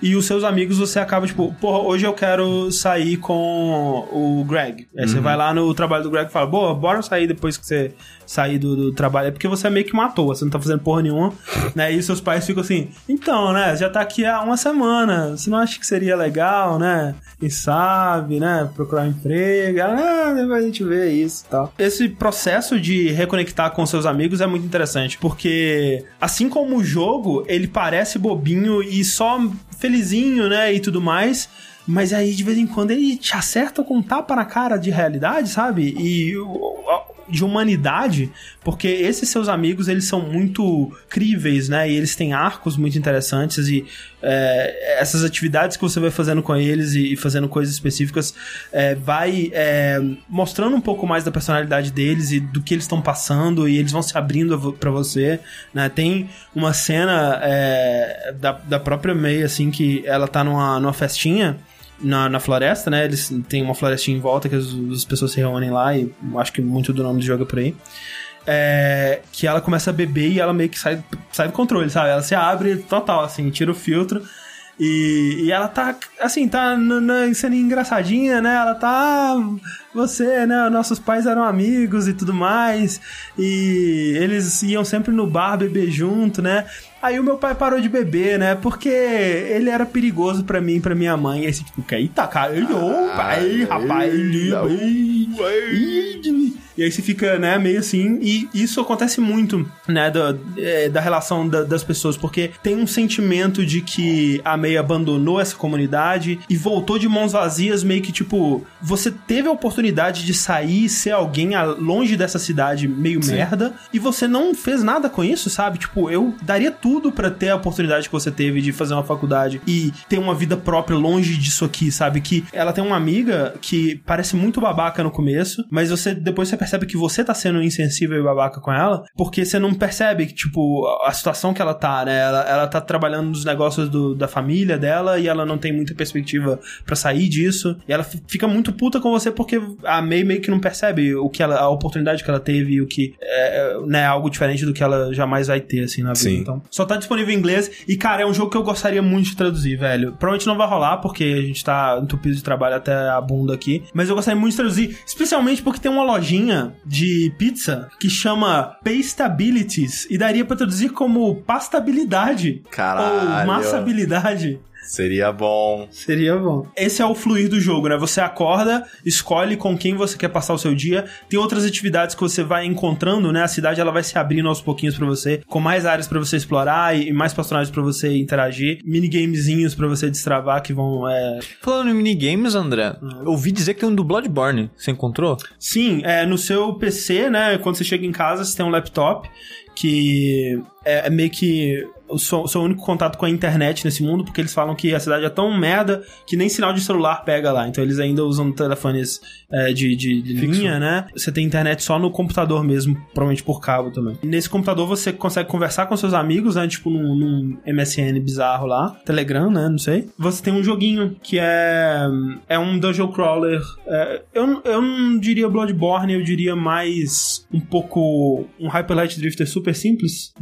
E os seus amigos você acaba, tipo, porra, hoje eu quero sair com o Greg. Aí
Uhum.
você vai lá no trabalho do Greg e fala, boa, bora sair depois que você sair do, do trabalho. É porque você é meio que toa, você não tá fazendo porra nenhuma, né? E seus pais ficam assim, então, né, já tá aqui há uma semana, você não acha que seria legal, né? Quem sabe, né, procurar um emprego. Ah, depois a gente vê isso e tal. Esse processo de reconectar com seus amigos é muito interessante, porque assim como o jogo, ele parece bobinho e só felizinho, né, e tudo mais, mas aí de vez em quando ele te acerta com um tapa na cara de realidade, sabe? E de humanidade, porque esses seus amigos, eles são muito críveis, né? E eles têm arcos muito interessantes e é, essas atividades que você vai fazendo com eles e, fazendo coisas específicas é, vai é, mostrando um pouco mais da personalidade deles e do que eles estão passando e eles vão se abrindo a vo- pra você, né? Tem uma cena é, da, da própria May, assim, que ela tá numa, numa festinha na, na floresta, né? Eles têm uma florestinha em volta que as, as pessoas se reúnem lá e acho que muito do nome do jogo é por aí. é, que ela começa a beber e ela meio que sai, sai do controle, sabe? Ela se abre total, assim, tira o filtro. E, e ela tá, assim, tá sendo engraçadinha, né? Ela tá. "Ah, Você, né? Nossos pais eram amigos e tudo mais. E eles iam sempre no bar beber junto, né? Aí o meu pai parou de beber, né? Porque ele era perigoso pra mim e pra minha mãe. Aí você, tipo, eita, cara, ô, pai, rapaz, ih, e aí você fica, né, meio assim. E isso acontece muito, né, da, é, da relação da- das pessoas, porque tem um sentimento de que a May abandonou essa comunidade e voltou de mãos vazias, meio que tipo, você teve a oportunidade de sair e ser alguém a- longe dessa cidade meio merda, e você não fez nada com isso, sabe? Tipo, eu daria tudo pra ter a oportunidade que você teve de fazer uma faculdade e ter uma vida própria longe disso aqui, sabe? Que ela tem uma amiga que parece muito babaca no começo, mas você depois você percebe que você tá sendo insensível e babaca com ela, porque você não percebe que, tipo, a situação que ela tá, né? Ela, ela tá trabalhando nos negócios do- da família dela e ela não tem muita perspectiva pra sair disso. E ela fi- fica muito puta com você porque a May meio que não percebe o que ela, a oportunidade que ela teve e o que é, é, né, algo diferente do que ela jamais vai ter, assim, na vida.
Sim.
Então, só tá disponível em inglês. E, cara, é um jogo que eu gostaria muito de traduzir, velho. Provavelmente não vai rolar, porque a gente tá entupido de trabalho até a bunda aqui. Mas eu gostaria muito de traduzir, especialmente porque tem uma lojinha de pizza que chama Pastabilities. E daria pra traduzir como pastabilidade.
Caralho.
Ou massabilidade.
Seria bom.
Seria bom. Esse é o fluir do jogo, né? Você acorda, escolhe com quem você quer passar o seu dia. Tem outras atividades que você vai encontrando, né? A cidade ela vai se abrindo aos pouquinhos pra você, com mais áreas pra você explorar e mais personagens pra você interagir, minigamezinhos pra você destravar que vão é...
Falando em minigames, André, eu ouvi dizer que tem um do Bloodborne. Você encontrou?
Sim, é no seu PC, né? Quando você chega em casa, você tem um laptop que é, é meio que o seu, o seu único contato com a internet nesse mundo, porque eles falam que a cidade é tão merda que nem sinal de celular pega lá. Então eles ainda usam telefones é, de, de, de linha, né? Você tem internet só no computador mesmo, provavelmente por cabo também. Nesse computador você consegue conversar com seus amigos, né? Tipo num, num MSN bizarro lá, Telegram, né? Não sei. Você tem um joguinho que é é um dungeon crawler. é, eu, eu não diria Bloodborne, eu diria mais um pouco um Hyper Light Drifter super simples.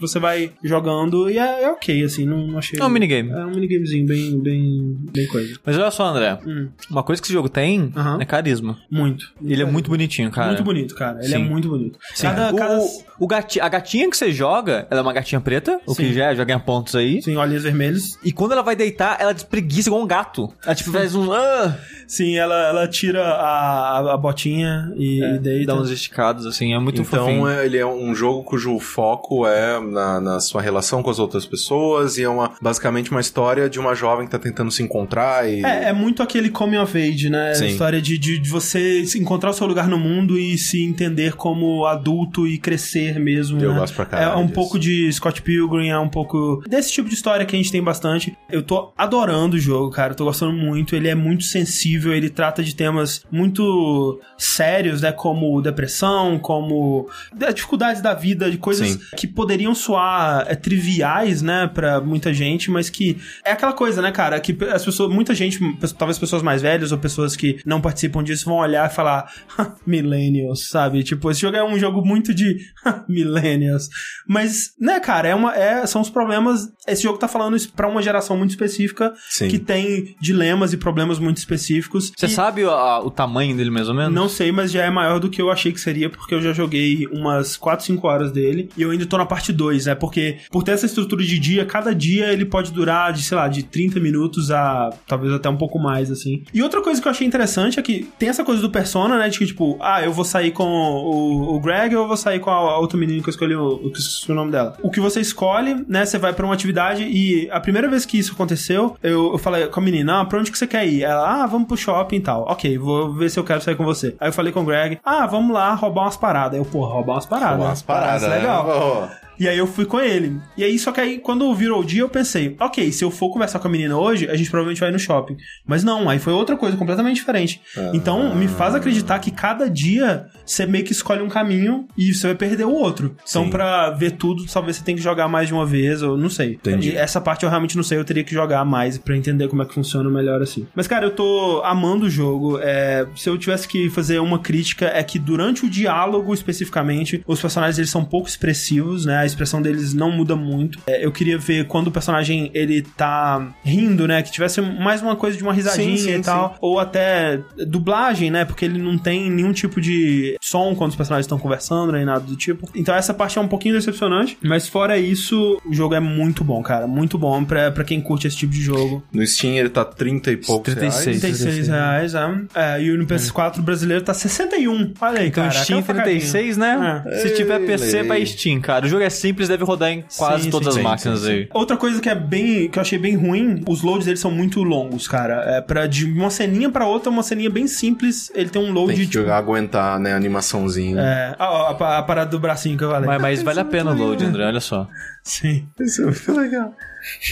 Você vai jogando e é, é ok, assim, não, não achei.
É um minigame.
É um minigamezinho bem, bem, bem coisa.
Mas olha só, André.
Hum,
Uma coisa que esse jogo tem é carisma.
muito.
Ele é muito bonitinho, cara.
Muito bonito, cara. Ele é
Sim.
muito bonito.
Sim.
Cada,
o,
cada...
o gati- a gatinha que você joga, ela é uma gatinha preta, o que
Sim.
já, já ganha pontos aí.
Sim, olhinhos vermelhos.
E quando ela vai deitar, ela despreguiça igual um gato. Ela tipo faz um. Ah,
Sim, ela, ela tira a, a, a botinha e, e deita.
dá uns esticados, assim, é muito
então
fofinho.
é- ele é um jogo cujo foco é na, na sua relação com as outras pessoas e é uma, basicamente uma história de uma jovem que tá tentando se encontrar e...
É, é muito aquele coming of age, né?
Sim.
A história de, de, de você encontrar o seu lugar no mundo e se entender como adulto e crescer mesmo.
Eu
né?
gosto pra
É
caralho
um
disso.
pouco de Scott Pilgrim, é um pouco desse tipo de história que a gente tem bastante. Eu tô adorando o jogo, cara. Eu tô gostando muito. Ele é muito sensível, ele trata de temas muito sérios, né? Como depressão, como dificuldades da vida, de coisas
Sim.
que poderiam soar é, triviais, né, pra muita gente, mas que é aquela coisa, né, cara, que as pessoas, muita gente, talvez pessoas mais velhas ou pessoas que não participam disso vão olhar e falar "Ha, millennials, sabe? Tipo, esse jogo é um jogo muito de "Ha, millennials. Mas, né, cara, é uma é, são os problemas, esse jogo tá falando isso pra uma geração muito específica
Sim.
que tem dilemas e problemas muito específicos.
Você
E-
sabe o, a- o tamanho dele, mais ou menos?
não sei, mas já é maior do que eu achei que seria, porque eu já joguei umas 4, 5 horas dele. E eu ainda tô na parte 2, né? Porque por ter essa estrutura de dia, cada dia ele pode durar de, sei lá, de 30 minutos a talvez até um pouco mais, assim. E outra coisa que eu achei interessante é que tem essa coisa do Persona, né? De que, tipo, ah, eu vou sair com o, o Greg ou eu vou sair com a, a outra menina que eu escolhi, o, o, que eu esqueci o nome dela. O que você escolhe, né? Você vai pra uma atividade e a primeira vez que isso aconteceu, eu, eu falei com a menina, ah, pra onde que você quer ir? Ela, ah, vamos pro shopping e tal. Ok, vou ver se eu quero sair com você. Aí eu falei com o Greg, ah, vamos lá roubar umas paradas. Aí eu, pô, roubar umas paradas.
Umas paradas, né?
legal.
Pô,
E aí eu fui com ele. E aí, só que aí, quando virou o dia, eu pensei, ok, se eu for conversar com a menina hoje, a gente provavelmente vai no shopping. Mas não, aí foi outra coisa completamente diferente. Então, me faz acreditar que cada dia você meio que escolhe um caminho e você vai perder o outro. Então,
Sim.
pra ver tudo, talvez você tenha que jogar mais de uma vez, ou não sei.
Entendi.
E essa parte eu realmente não sei, eu teria que jogar mais pra entender como é que funciona melhor assim. Mas, cara, eu tô amando o jogo. É, se eu tivesse que fazer uma crítica, é que durante o diálogo, especificamente, os personagens eles são pouco expressivos, né? A expressão deles não muda muito. É, eu queria ver quando o personagem ele tá rindo, né? Que tivesse mais uma coisa de uma risadinha
Sim, sim,
e tal. Ou até dublagem, né? Porque ele não tem nenhum tipo de som quando os personagens estão conversando, nem nada do tipo. Então essa parte é um pouquinho decepcionante. Mas fora isso, o jogo é muito bom, cara. Muito bom pra, pra quem curte esse tipo de jogo.
No Steam ele tá 30 e poucos
36.
reais.
36 reais, é. é. E no PS4 brasileiro tá 61. Olha aí,
Então
cara.
Steam
aquela facadinha.
36, né?
É.
Se tiver PC, vai. Steam, cara. O jogo é simples, deve rodar em quase
Sim,
todas
sim,
as
sim,
máquinas
sim, sim.
aí.
Outra coisa que é bem que eu achei bem ruim, os loads deles são muito longos, cara. É para de uma ceninha pra outra, uma ceninha bem simples, ele tem um load
Tem que
tipo,
aguentar, né, a animaçãozinha.
é, a, a- a parada do bracinho que eu falei.
Mas, mas vale a pena o load, André, olha só.
Sim.
Isso é muito legal.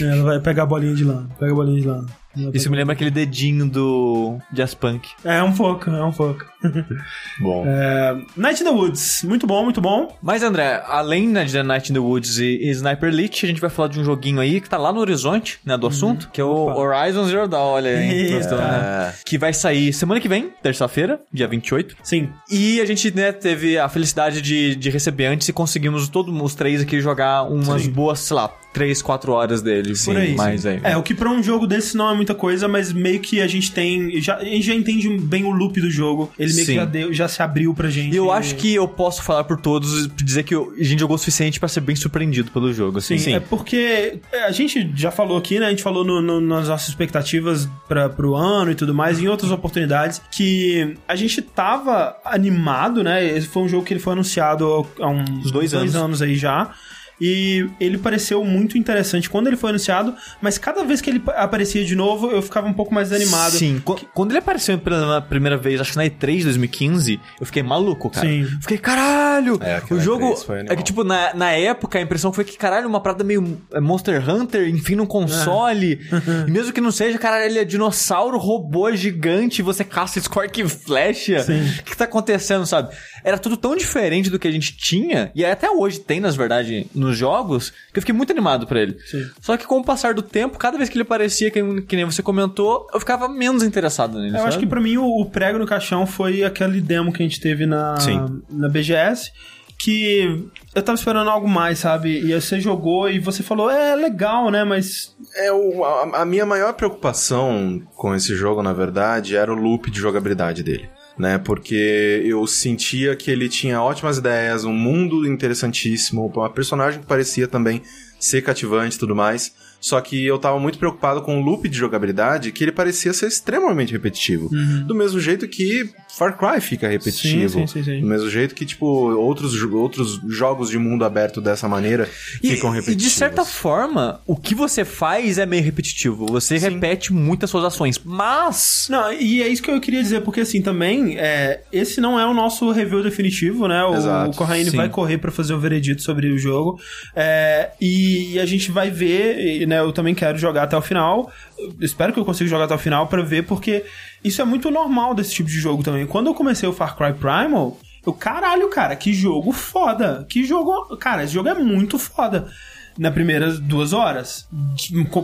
Ela vai pegar a bolinha de lã. Pega a bolinha de lã.
Isso me lembra aquele dedinho do Jazz Punk.
É um pouco, é um pouco.
Bom.
É, Night in the Woods, muito bom, muito bom.
Mas, André, além né, de Night in the Woods e, e Sniper Elite, a gente vai falar de um joguinho aí que tá lá no horizonte, né, do assunto, que é o
Opa.
Horizon Zero Dawn, olha aí. Gostou, né? Que vai sair semana que vem, terça-feira, dia 28.
Sim.
E a gente, né, teve a felicidade de, de receber antes e conseguimos todos os três aqui jogar umas
Sim.
boas, sei lá, 3, 4 horas dele.
Por aí.
mais aí.
É, o que pra um jogo desse não é muita coisa, mas meio que a gente tem. Já, a gente já entende bem o loop do jogo. Ele meio
Sim.
que já, deu, já se abriu pra gente.
E eu acho que eu posso falar por todos, dizer que a gente jogou o suficiente pra ser bem surpreendido pelo jogo. Assim.
Sim, é porque é, a gente já falou aqui, né? A gente falou no- no- nas nossas expectativas para pro ano e tudo mais, em outras oportunidades, que a gente tava animado, né? Esse foi um jogo que ele foi anunciado há uns
Uns dois anos.
aí já. E ele pareceu muito interessante quando ele foi anunciado, mas cada vez que ele aparecia de novo, eu ficava um pouco mais animado.
Sim, Qu- quando ele apareceu pela primeira vez, acho que na E3 de 2015, eu fiquei maluco, cara.
Sim.
Fiquei, caralho!
É,
o jogo.
E3 foi
É que, tipo, na, na época a impressão foi que, caralho, uma parada meio é, Monster Hunter, enfim, num console. e mesmo que não seja, caralho, ele é dinossauro, robô gigante, você caça Scork e flecha.
Sim.
O que tá acontecendo, sabe? Era tudo tão diferente do que a gente tinha, e até hoje tem, na verdade, nos jogos, que eu fiquei muito animado pra ele.
Sim.
Só que com o passar do tempo, cada vez que ele aparecia, que, que nem você comentou, eu ficava menos interessado nele.
Eu acho
sabe?
que pra mim o, o prego no caixão foi aquele demo que a gente teve na,
Sim.
na BGS. Que eu tava esperando algo mais, sabe? E aí você jogou e você falou, é legal, né? Mas.
É, o, a, a minha maior preocupação com esse jogo, na verdade, era o loop de jogabilidade dele. Né, porque eu sentia que ele tinha ótimas ideias, um mundo interessantíssimo, uma personagem que parecia também ser cativante e tudo mais. Só que eu tava muito preocupado com o loop de jogabilidade, que ele parecia ser extremamente repetitivo. Do mesmo jeito que Far Cry fica repetitivo.
Sim, sim, sim, sim.
Do mesmo jeito que, tipo, outros, outros jogos de mundo aberto dessa maneira
E,
ficam
e
repetitivos.
de certa forma, o que você faz é meio repetitivo. Você repete muitas suas ações. Mas.
Não, e é isso que eu queria dizer, porque assim, também, é, esse não é o nosso review definitivo, né? O,
Exato,
o Corraine vai correr pra fazer o veredito sobre o jogo. É, e a gente vai ver, e, né? Eu também quero jogar até o final. Eu espero que eu consiga jogar até o final pra ver, porque isso é muito normal desse tipo de jogo também. Quando eu comecei o Far Cry Primal, eu, caralho, cara, que jogo foda. Que jogo. Cara, esse jogo é muito foda. Na primeiras duas horas.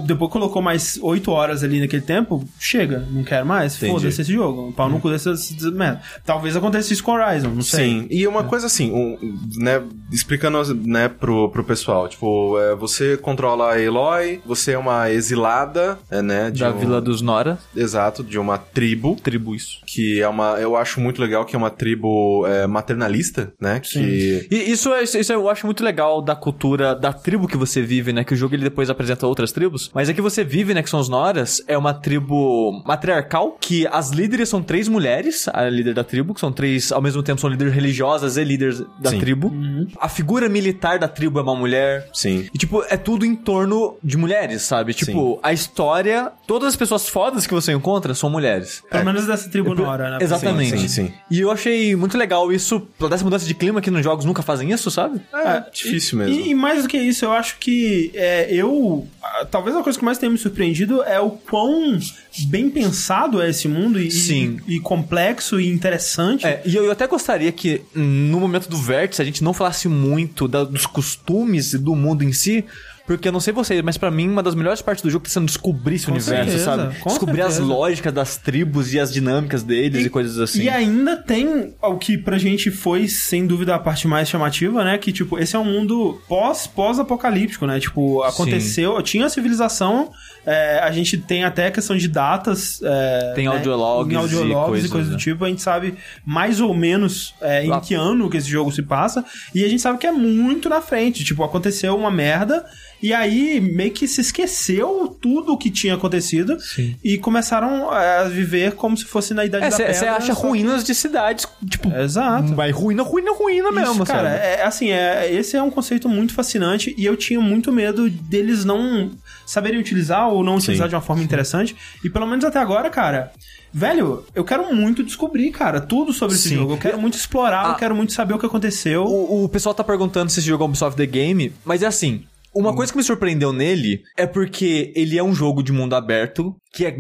Depois colocou mais oito horas ali naquele tempo. Chega, não quero mais. Foda-se esse jogo. Um pau no cu dessas, dessas merda. Talvez aconteça isso com Horizon, não sei.
Sim, e uma coisa assim, um, né, explicando né, pro, pro pessoal, tipo, é, você controla a Eloy, você é uma exilada, é, né, de
Da
um-
Vila dos Nora.
Exato, de uma tribo,
Tribo isso.
que é uma, eu acho muito legal que é uma tribo é, maternalista, né, que...
E isso, é- isso eu acho muito legal da cultura da tribo que você vive, né? Que o jogo ele depois apresenta outras tribos. Mas a que você vive, né? Que são os Noras, é uma tribo matriarcal, que as líderes são três mulheres, a líder da tribo, que são três, ao mesmo tempo, são líderes religiosas e líderes da
Sim.
tribo. A figura militar da tribo é uma mulher.
Sim.
E, tipo, é tudo em torno de mulheres, sabe? Tipo, a história, todas as pessoas fodas que você encontra são mulheres.
Pelo menos dessa tribo Nora, né?
Exatamente.
Sim, sim, sim.
E eu achei muito legal isso, dessa mudança de clima que nos jogos nunca fazem isso, sabe?
É, difícil mesmo.
E, e mais do que isso, eu acho que é, eu. Talvez a coisa que mais tenha me surpreendido é o quão bem pensado é esse mundo e,
Sim.
e, e complexo e interessante.
É, e eu, eu até gostaria que no momento do vértice a gente não falasse muito da- dos costumes e do mundo em si. Porque eu não sei vocês, mas pra mim uma das melhores partes do jogo tá sendo descobrir esse
Com
universo,
certeza,
sabe?
com
descobrir as
certeza.
lógicas das tribos e as dinâmicas deles e, coisas assim.
E ainda tem o que pra gente foi, sem dúvida, a parte mais chamativa, né? Que, tipo, esse é um mundo pós, pós-apocalíptico, né? Tipo, aconteceu, tinha a civilização, é, a gente tem até a questão de datas. é,
Tem
né?
audiologs
Em
e
audiologs e
coisas,
coisas do
né?
tipo. A gente sabe mais ou menos é, em que ano que esse jogo se passa. E a gente sabe que é muito na frente. Tipo, aconteceu uma merda. E aí, meio que se esqueceu tudo o que tinha acontecido
Sim.
e começaram é, a viver como se fosse na Idade da Pedra.
Você É, acha
só
ruínas de cidades, tipo,
Exato.
vai ruína, ruína, ruína mesmo,
Isso, cara,
sabe?
é assim, é, esse é um conceito muito fascinante e eu tinha muito medo deles não saberem utilizar ou não utilizar
Sim.
de uma forma interessante. E pelo menos até agora, cara, velho, eu quero muito descobrir, cara, tudo sobre esse
Sim.
jogo. Eu quero muito explorar, eu
Ah.
quero muito saber o que aconteceu.
O, o pessoal tá perguntando se esse jogo é Ubisoft The Game, mas é assim. Uma coisa que me surpreendeu nele é porque ele é um jogo de mundo aberto que é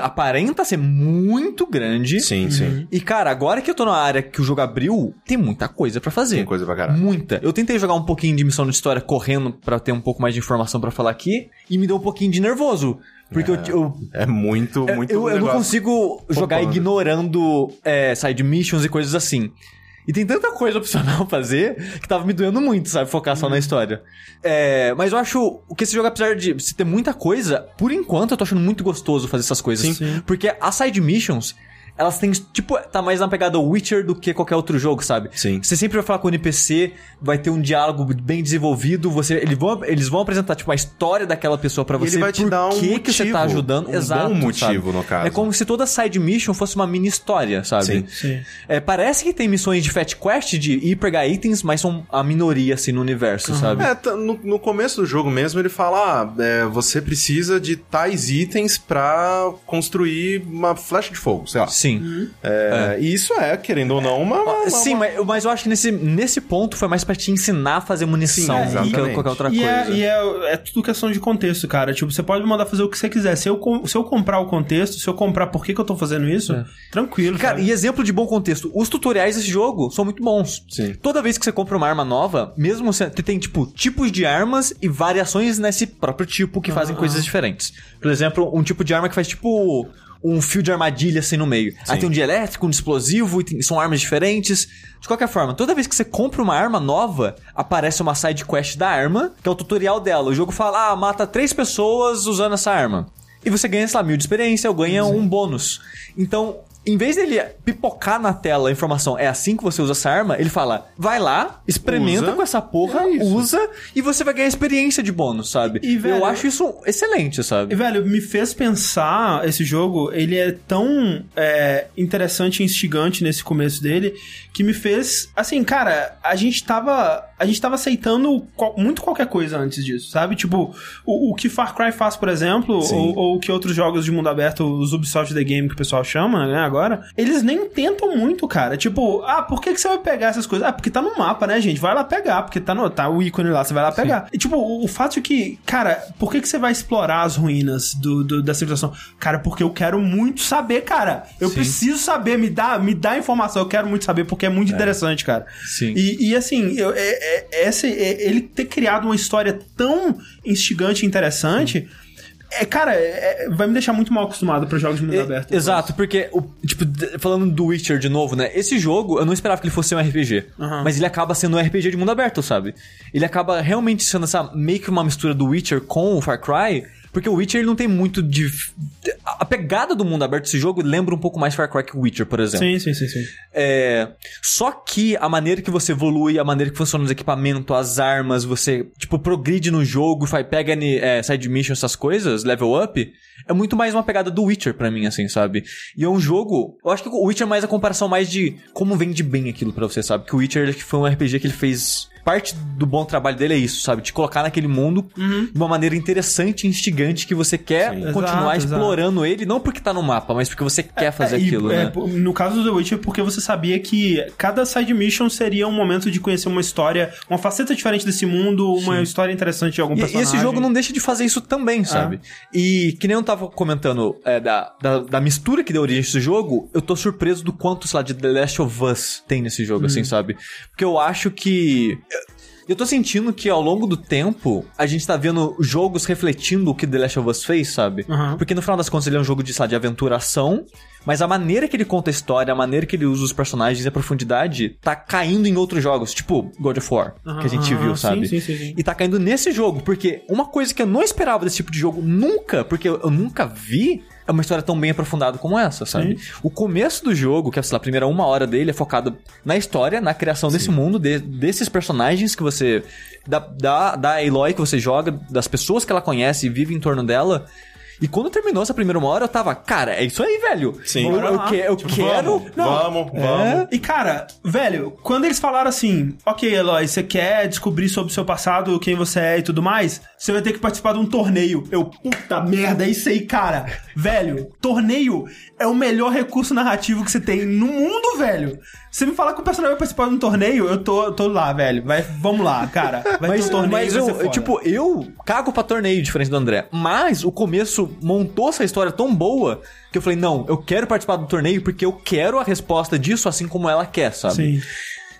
aparenta ser muito grande.
Sim, sim.
E cara, agora que eu tô na área que o jogo abriu, tem muita coisa pra fazer.
Tem coisa pra caralho.
Muita. Eu tentei jogar um pouquinho de missão de história correndo pra ter um pouco mais de informação pra falar aqui e me deu um pouquinho de nervoso. Porque eu- eu,
É muito, muito
eu, eu não consigo jogar ignorando é, side missions e coisas assim. E tem tanta coisa opcional fazer que tava me doendo muito, sabe? Focar só na história. É, mas eu acho que esse jogo, apesar de se ter muita coisa, por enquanto eu tô achando muito gostoso fazer essas coisas.
Sim.
Porque as side missions, elas têm, tipo, tá mais na pegada Witcher do que qualquer outro jogo, sabe?
Sim.
Você sempre vai falar com o NPC, vai ter um diálogo bem desenvolvido, você, eles, vão, eles vão apresentar, tipo, a história daquela pessoa pra
E
você.
ele vai te
por
dar um
que, que você tá
motivo,
ajudando.
um
Exato.
bom motivo,
sabe?
no caso.
É como se toda side mission fosse uma mini história, sabe?
Sim.
Sim.
É, parece que tem missões de Fat Quest de ir pegar itens, mas são a minoria, assim, no universo, sabe?
É, tá- no, no começo do jogo mesmo ele fala: ah, é, você precisa de tais itens pra construir uma flecha de fogo, sei lá.
Sim.
É, E isso é, querendo ou não, uma. uma-
Sim, mas, mas eu acho que nesse, nesse ponto foi mais pra te ensinar a fazer munição
Sim,
do que qualquer outra
E,
coisa.
é, e é, é tudo questão de contexto, cara. Tipo, você pode mandar fazer o que você quiser. Se eu, se eu comprar o contexto, se eu comprar por que, que eu tô fazendo isso, tranquilo.
Cara,
sabe?
e exemplo de bom contexto, os tutoriais desse jogo são muito bons.
Sim.
Toda vez que você compra uma arma nova, mesmo você tem, tipo, tipos de armas e variações nesse próprio tipo que fazem coisas diferentes. Por exemplo, um tipo de arma que faz, tipo, um fio de armadilha assim no meio. Aí
Sim.
tem um de elétrico, um de explosivo, e tem- são armas diferentes. De qualquer forma, toda vez que você compra uma arma nova, aparece uma side quest da arma, que é o tutorial dela. O jogo fala, ah, mata três pessoas usando essa arma. E você ganha, sei lá, mil de experiência ou ganha um bônus. Então, em vez dele pipocar na tela a informação, é assim que você usa essa arma, ele fala, vai lá, experimenta
Usa.
com essa porra,
É
usa, e você vai ganhar experiência de bônus, sabe?
E, velho,
Eu acho isso excelente,
E,
sabe?
velho, me fez pensar esse jogo, ele é tão é, interessante e instigante nesse começo dele, que me fez, assim, cara, a gente tava, a gente tava aceitando qual- muito qualquer coisa antes disso, sabe? Tipo, o, o que Far Cry faz, por exemplo,
Sim.
ou, ou o que outros jogos de mundo aberto, os Ubisoft The Game que o pessoal chama, né, agora, eles nem tentam muito, cara. Tipo, ah, por que, que você vai pegar essas coisas? Ah, porque tá no mapa, né, gente? Vai lá pegar, porque tá, no, tá o ícone lá, você vai lá pegar. E, tipo, o, o fato de que, cara, por que, que você vai explorar as ruínas do, do- da civilização? Cara, porque eu quero muito saber, cara. Eu
Sim.
preciso saber, me dá, me dá informação, eu quero muito saber, porque é muito interessante, cara.
Sim.
E, e, assim, eu, é, é- esse, é- ele ter criado uma história tão instigante e interessante. É, cara, é- é- vai me deixar muito mal acostumado pra jogos de mundo
E-
aberto.
Exato, porque, o, tipo, falando do Witcher de novo, né? Esse jogo, eu não esperava que ele fosse um RPG.
Aham.
Mas ele acaba sendo um RPG de mundo aberto, sabe? Ele acaba realmente sendo essa meio que uma mistura do Witcher com o Far Cry. Porque o Witcher ele não tem muito de. pegada do mundo aberto desse jogo lembra um pouco mais Far Cry que Witcher, por exemplo.
Sim, sim, sim, sim.
É, só que a maneira que você evolui, a maneira que funciona os equipamentos, as armas, você, tipo, progride no jogo, faz, pega é, side mission, essas coisas, level up, é muito mais uma pegada do Witcher pra mim, assim, sabe? E é um jogo. Eu acho que o Witcher é mais a comparação mais de como vende bem aquilo pra você, sabe? Que o Witcher ele foi um RPG que ele fez parte do bom trabalho dele é isso, sabe? Te colocar naquele mundo
Uhum.
de uma maneira interessante e instigante que você quer
Sim.
continuar
Exato,
explorando ele, não porque tá no mapa, mas porque você quer fazer
É, e,
aquilo,
é,
né?
no caso do The Witcher, porque você sabia que cada side mission seria um momento de conhecer uma história, uma faceta diferente desse mundo, uma história interessante de algum
E, e
personagem.
esse jogo não deixa de fazer isso também, sabe? E que nem eu tava comentando é, da, da, da mistura que deu origem a esse jogo, eu tô surpreso do quanto, sei lá, de The Last of Us tem nesse jogo, assim, sabe? Porque eu acho que. Eu tô sentindo que ao longo do tempo, a gente tá vendo jogos refletindo o que The Last of Us fez, sabe?
Uhum.
Porque no final das contas ele é um jogo de, lá, de aventuração, mas a maneira que ele conta a história, a maneira que ele usa os personagens e a profundidade tá caindo em outros jogos, tipo God of War, que a gente viu, sabe?
sim, sim, sim.
E tá caindo nesse jogo, porque uma coisa que eu não esperava desse tipo de jogo nunca, porque eu, eu nunca vi, é uma história tão bem aprofundada como essa, sabe? O começo do jogo, que é, sei lá, a primeira uma hora dele, é focado na história, na criação desse mundo, de- desses personagens que você. Da, da, da Aloy que você joga, das pessoas que ela conhece e vive em torno dela. E quando terminou essa primeira uma hora, eu tava, cara, é isso aí, velho.
Sim.
Eu,
Bora
eu,
lá.
que- eu
Tipo,
quero.
Vamos,
Não,
vamos, vamos.
E cara, velho, quando eles falaram assim, ok, Eloy, você quer descobrir sobre o seu passado, quem você é e tudo mais, você vai ter que participar de um torneio. Eu, puta merda, é isso aí, cara. Velho, torneio é o melhor recurso narrativo que você tem no mundo, velho. Você me falar que o personagem vai participar de um torneio, eu tô, tô lá, velho. Vai, vamos lá, cara. Vai
Mas,
ter um torneio.
mas
vai
eu, tipo, eu cago pra torneio, diferente do André. Mas o começo montou essa história tão boa que eu falei, não, eu quero participar do torneio porque eu quero a resposta disso assim como ela quer, sabe?
Sim.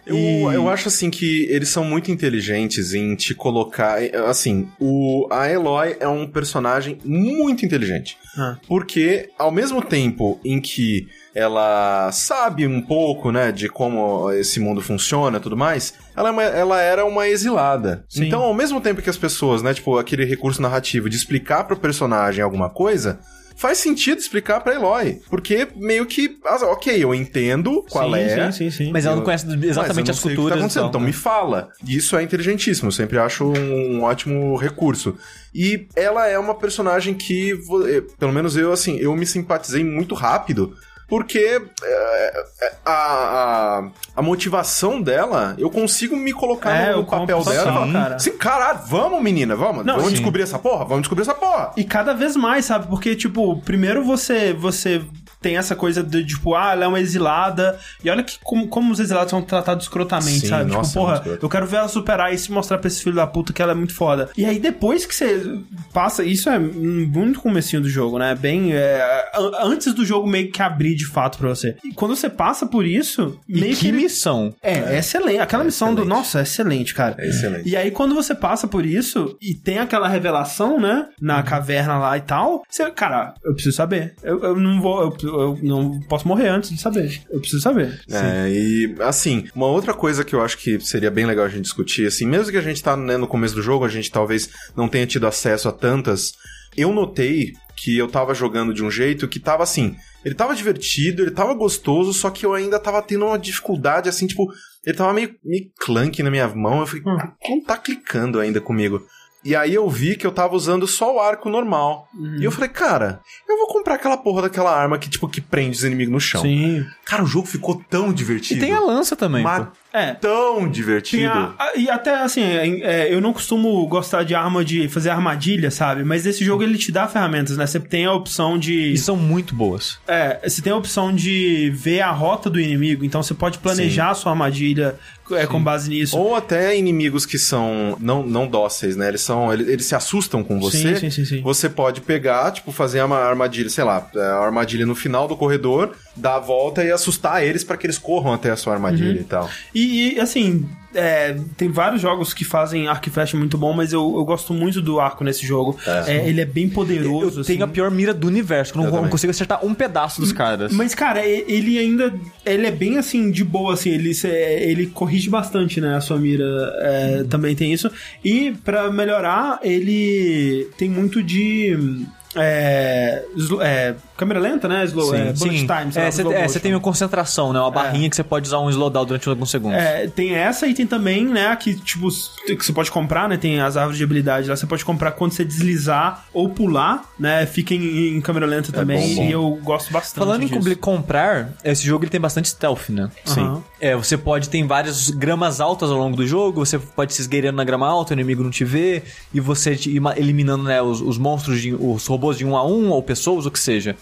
Eu,
E-
eu acho assim que eles são muito inteligentes em te colocar. Assim, o, a Eloy é um personagem muito inteligente.
Ah.
Porque, ao mesmo tempo em que ela sabe um pouco, né, de como esse mundo funciona e tudo mais, ela, é uma- ela era uma exilada.
Sim.
Então, ao mesmo tempo que as pessoas, né, tipo, aquele recurso narrativo de explicar pro personagem alguma coisa. Faz sentido explicar pra Eloy. Porque meio que. Ok, eu entendo qual
sim,
é.
Sim, sim, sim.
Mas ela não conhece
Mas eu
exatamente
não
as
sei o que
culturas.
tá acontecendo, então
né?
me fala. E Isso é inteligentíssimo, eu sempre acho um ótimo recurso. E ela é uma personagem que, eh, pelo menos eu, assim, eu me simpatizei muito rápido. Porque eh, eh, a, a, a motivação dela, eu consigo me colocar
É,
no, no papel dela.
cara.
Sim, caralho, vamos, menina, vamos.
Não,
vamos
sim.
descobrir essa porra? Vamos descobrir essa porra.
E cada vez mais, sabe? Porque, tipo, primeiro você você tem essa coisa de, tipo, ah, ela é uma exilada. E olha que como, como os exilados são tratados escrotamente,
Sim,
sabe?
nossa,
tipo, porra,
escroto.
eu quero ver ela superar isso e mostrar pra esse filho da puta que ela é muito foda. E aí, depois que você passa, isso é muito comecinho do jogo, né? Bem. é, an- antes do jogo meio que abrir de fato pra você. E quando você passa por isso,
E
meio
que
que.
missão.
É, é excelente. Aquela
É
missão do.
excelente.
Nossa, é excelente, cara.
É excelente.
E aí, quando você passa por isso e tem aquela revelação, né? Na caverna lá e tal, você, cara, eu preciso saber. Eu, eu não vou. Eu, eu não posso morrer antes de saber. Eu preciso saber.
É, e assim, uma outra coisa que eu acho que seria bem legal a gente discutir, assim, mesmo que a gente tá né, no começo do jogo, a gente talvez não tenha tido acesso a tantas, eu notei que eu tava jogando de um jeito que tava assim, ele tava divertido, ele tava gostoso, só que eu ainda tava tendo uma dificuldade, assim, tipo, ele tava meio, meio clunk na minha mão, eu falei,
Hum.
não tá clicando ainda comigo. E aí eu vi que eu tava usando só o arco normal.
Uhum.
E eu falei, cara, eu vou comprar aquela porra daquela arma que, tipo, que prende os inimigos no chão.
Sim.
Cara, o jogo ficou tão
E
divertido.
tem a lança também. Pô.
É.
tão divertido.
A- a- e até assim, é, é, eu não costumo gostar de arma de fazer armadilha, sabe? Mas esse jogo ele te dá ferramentas, né? Você tem a opção de.
E são muito boas.
É, você tem a opção de ver a rota do inimigo, então você pode planejar a sua armadilha é, com base nisso.
Ou até inimigos que são não, não dóceis, né? Eles são. Eles, eles se assustam com você.
Sim, sim, sim, sim.
Você pode pegar, tipo, fazer uma armadilha, sei lá, é, a armadilha no final do corredor, dar a volta e assustar eles para que eles corram até a sua armadilha
Uhum.
e tal.
E, e, assim, é, tem vários jogos que fazem arco e flecha muito bom, mas eu, eu gosto muito do arco nesse jogo.
É.
É, ele é bem poderoso.
Eu
assim.
tenho a pior mira do universo, que eu
Eu
não, não consigo acertar um pedaço dos caras.
Mas, cara, ele ainda. Ele é bem assim, de boa, assim. Ele, ele corrige bastante, né? A sua mira é, também tem isso. E, pra melhorar, ele tem muito de. É, é, câmera lenta, né? Slow,
Sim,
é, bullet
sim.
time.
É, você
slow
é, tem uma concentração, né? Uma barrinha que você pode usar um slowdown durante alguns segundos.
É, tem essa e tem também, né, que tipo, que você pode comprar, né, tem as árvores de habilidade lá, você pode comprar quando você deslizar ou pular, né, fica em, em câmera lenta também,
bom, bom.
e eu gosto bastante
Falando em
disso.
compli- comprar, esse jogo ele tem bastante stealth, né?
Aham.
É, você pode ter várias gramas altas ao longo do jogo, você pode se esgueirando na grama alta, o inimigo não te vê, e você te- eliminando né, os, os monstros, de, os robôs de um a um, ou pessoas, o que seja.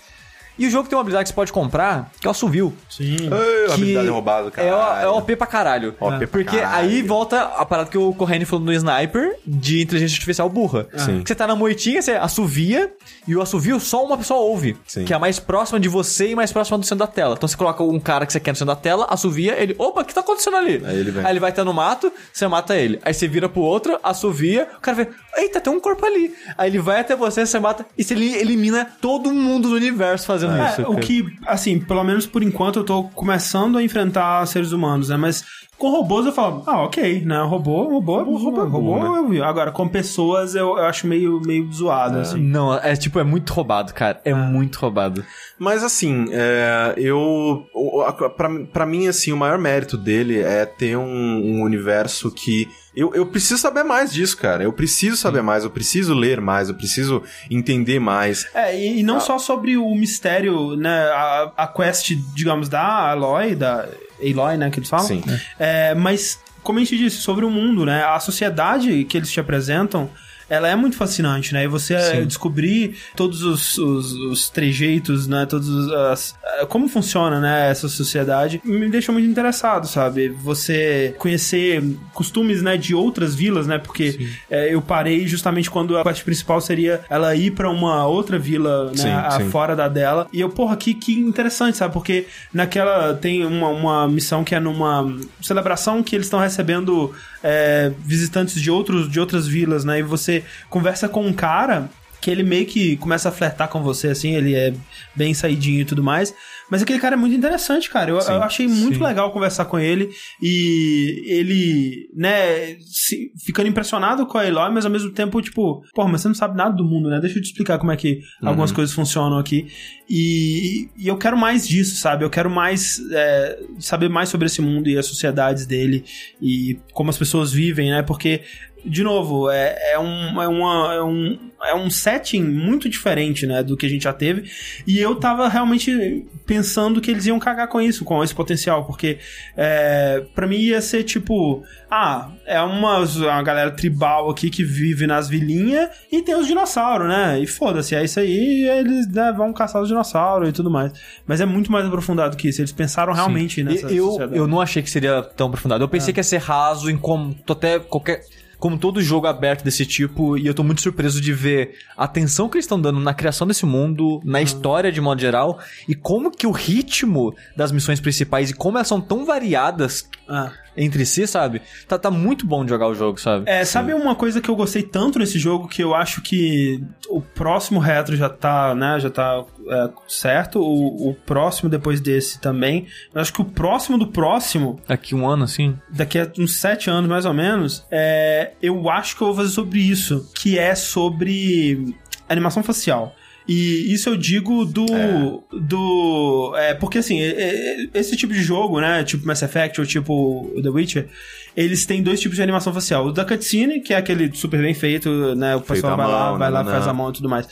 E o jogo tem uma habilidade que você pode comprar, que é o assovio.
Sim.
Ei,
Que
habilidade roubada, cara.
É, o- é OP pra caralho.
OP pra
Porque
caralho.
aí volta a parada que o Corrêne falou no Sniper de inteligência artificial burra.
Sim.
Que você tá na moitinha, você assovia, e o assovio só uma pessoa ouve.
Sim.
Que é a mais próxima de você e mais próxima do centro da tela. Então você coloca um cara que você quer no centro da tela, assovia, ele, opa, o que tá acontecendo ali?
Aí ele vem.
Aí ele vai estar no mato, você mata ele. Aí você vira pro outro, assovia, o cara vê, eita, tem um corpo ali. Aí ele vai até você, você mata, e você eli- elimina todo mundo do universo fazendo
É,
isso.
o que, assim, pelo menos por enquanto eu tô começando a enfrentar seres humanos, né? Mas com robôs eu falo, ah, ok, né? Robô, robô, robô, robô,
bom, né?
eu vi. Agora, com pessoas eu, eu acho meio, meio zoado, assim.
Não, é tipo, é muito roubado, cara. É muito roubado.
Mas assim, é, eu. o- a- Pra, pra mim, assim, o maior mérito dele é ter um, um universo que. Eu, eu preciso saber mais disso, cara. Eu preciso saber mais, eu preciso ler mais, eu preciso entender mais.
É, e, e não só sobre o mistério, né? A, a quest, digamos, da Aloy, da Aloy, né, que eles falam.
Sim.
É, mas, como a gente disse, sobre o mundo, né? A sociedade que eles te apresentam. Ela é muito fascinante, né? E você é, descobrir todos os, os, os trejeitos, né? Todos os, as, é, como funciona, né? Essa sociedade me deixa muito interessado, sabe? Você conhecer costumes, né? De outras vilas, né? Porque é, eu parei justamente quando a parte principal seria ela ir pra uma outra vila, né?
Sim,
a-
sim.
fora da dela. E eu, porra, que, que interessante, sabe? Porque naquela tem uma, uma missão que é numa celebração que eles estão recebendo é, visitantes de, outros, de outras vilas, né? E você conversa com um cara que ele meio que começa a flertar com você, assim, ele é bem saidinho e tudo mais. Mas aquele cara é muito interessante, cara. Eu, eu achei muito legal conversar com ele. E ele, né, se- ficando impressionado com a Eloy, mas ao mesmo tempo, tipo, pô, mas você não sabe nada do mundo, né? Deixa eu te explicar como é que algumas coisas funcionam aqui. E, e eu quero mais disso, sabe? Eu quero mais é, saber mais sobre esse mundo e as sociedades dele e como as pessoas vivem, né? Porque de novo, é, é, um, é, uma, é, um, é um setting muito diferente, né, do que a gente já teve. E eu tava realmente pensando que eles iam cagar com isso, com esse potencial, porque é, para mim ia ser tipo, ah, é uma, uma galera tribal aqui que vive nas vilinhas e tem os dinossauros, né? E foda-se, é isso aí, eles né, vão caçar os dinossauros e tudo mais. Mas é muito mais aprofundado que isso. Eles pensaram realmente nessa
eu,
sociedade. É.
eu não achei que seria tão aprofundado. Eu pensei que ia ser raso em como tô até qualquer. Como todo jogo aberto desse tipo, e eu tô muito surpreso de ver a atenção que eles estão dando na criação desse mundo, na história de modo geral, e como que o ritmo das missões principais e como elas são tão variadas
Ah.
Entre si, sabe? Tá, tá muito bom de jogar o jogo, sabe?
É, sabe uma coisa que eu gostei tanto nesse jogo que eu acho que o próximo retro já tá, né, já tá é, certo, o, o próximo depois desse também. Eu acho que o próximo do próximo,
Daqui um ano, assim.
daqui a uns sete anos mais ou menos, é, eu acho que eu vou fazer sobre isso, que é sobre animação facial. E isso eu digo do. do é, porque assim, é, é, esse tipo de jogo, né? Tipo Mass Effect ou tipo The Witcher, eles têm dois tipos de animação facial. O da cutscene, que é aquele super bem feito, né? O pessoal vai lá, vai lá,
né,
faz a mão e tudo mais.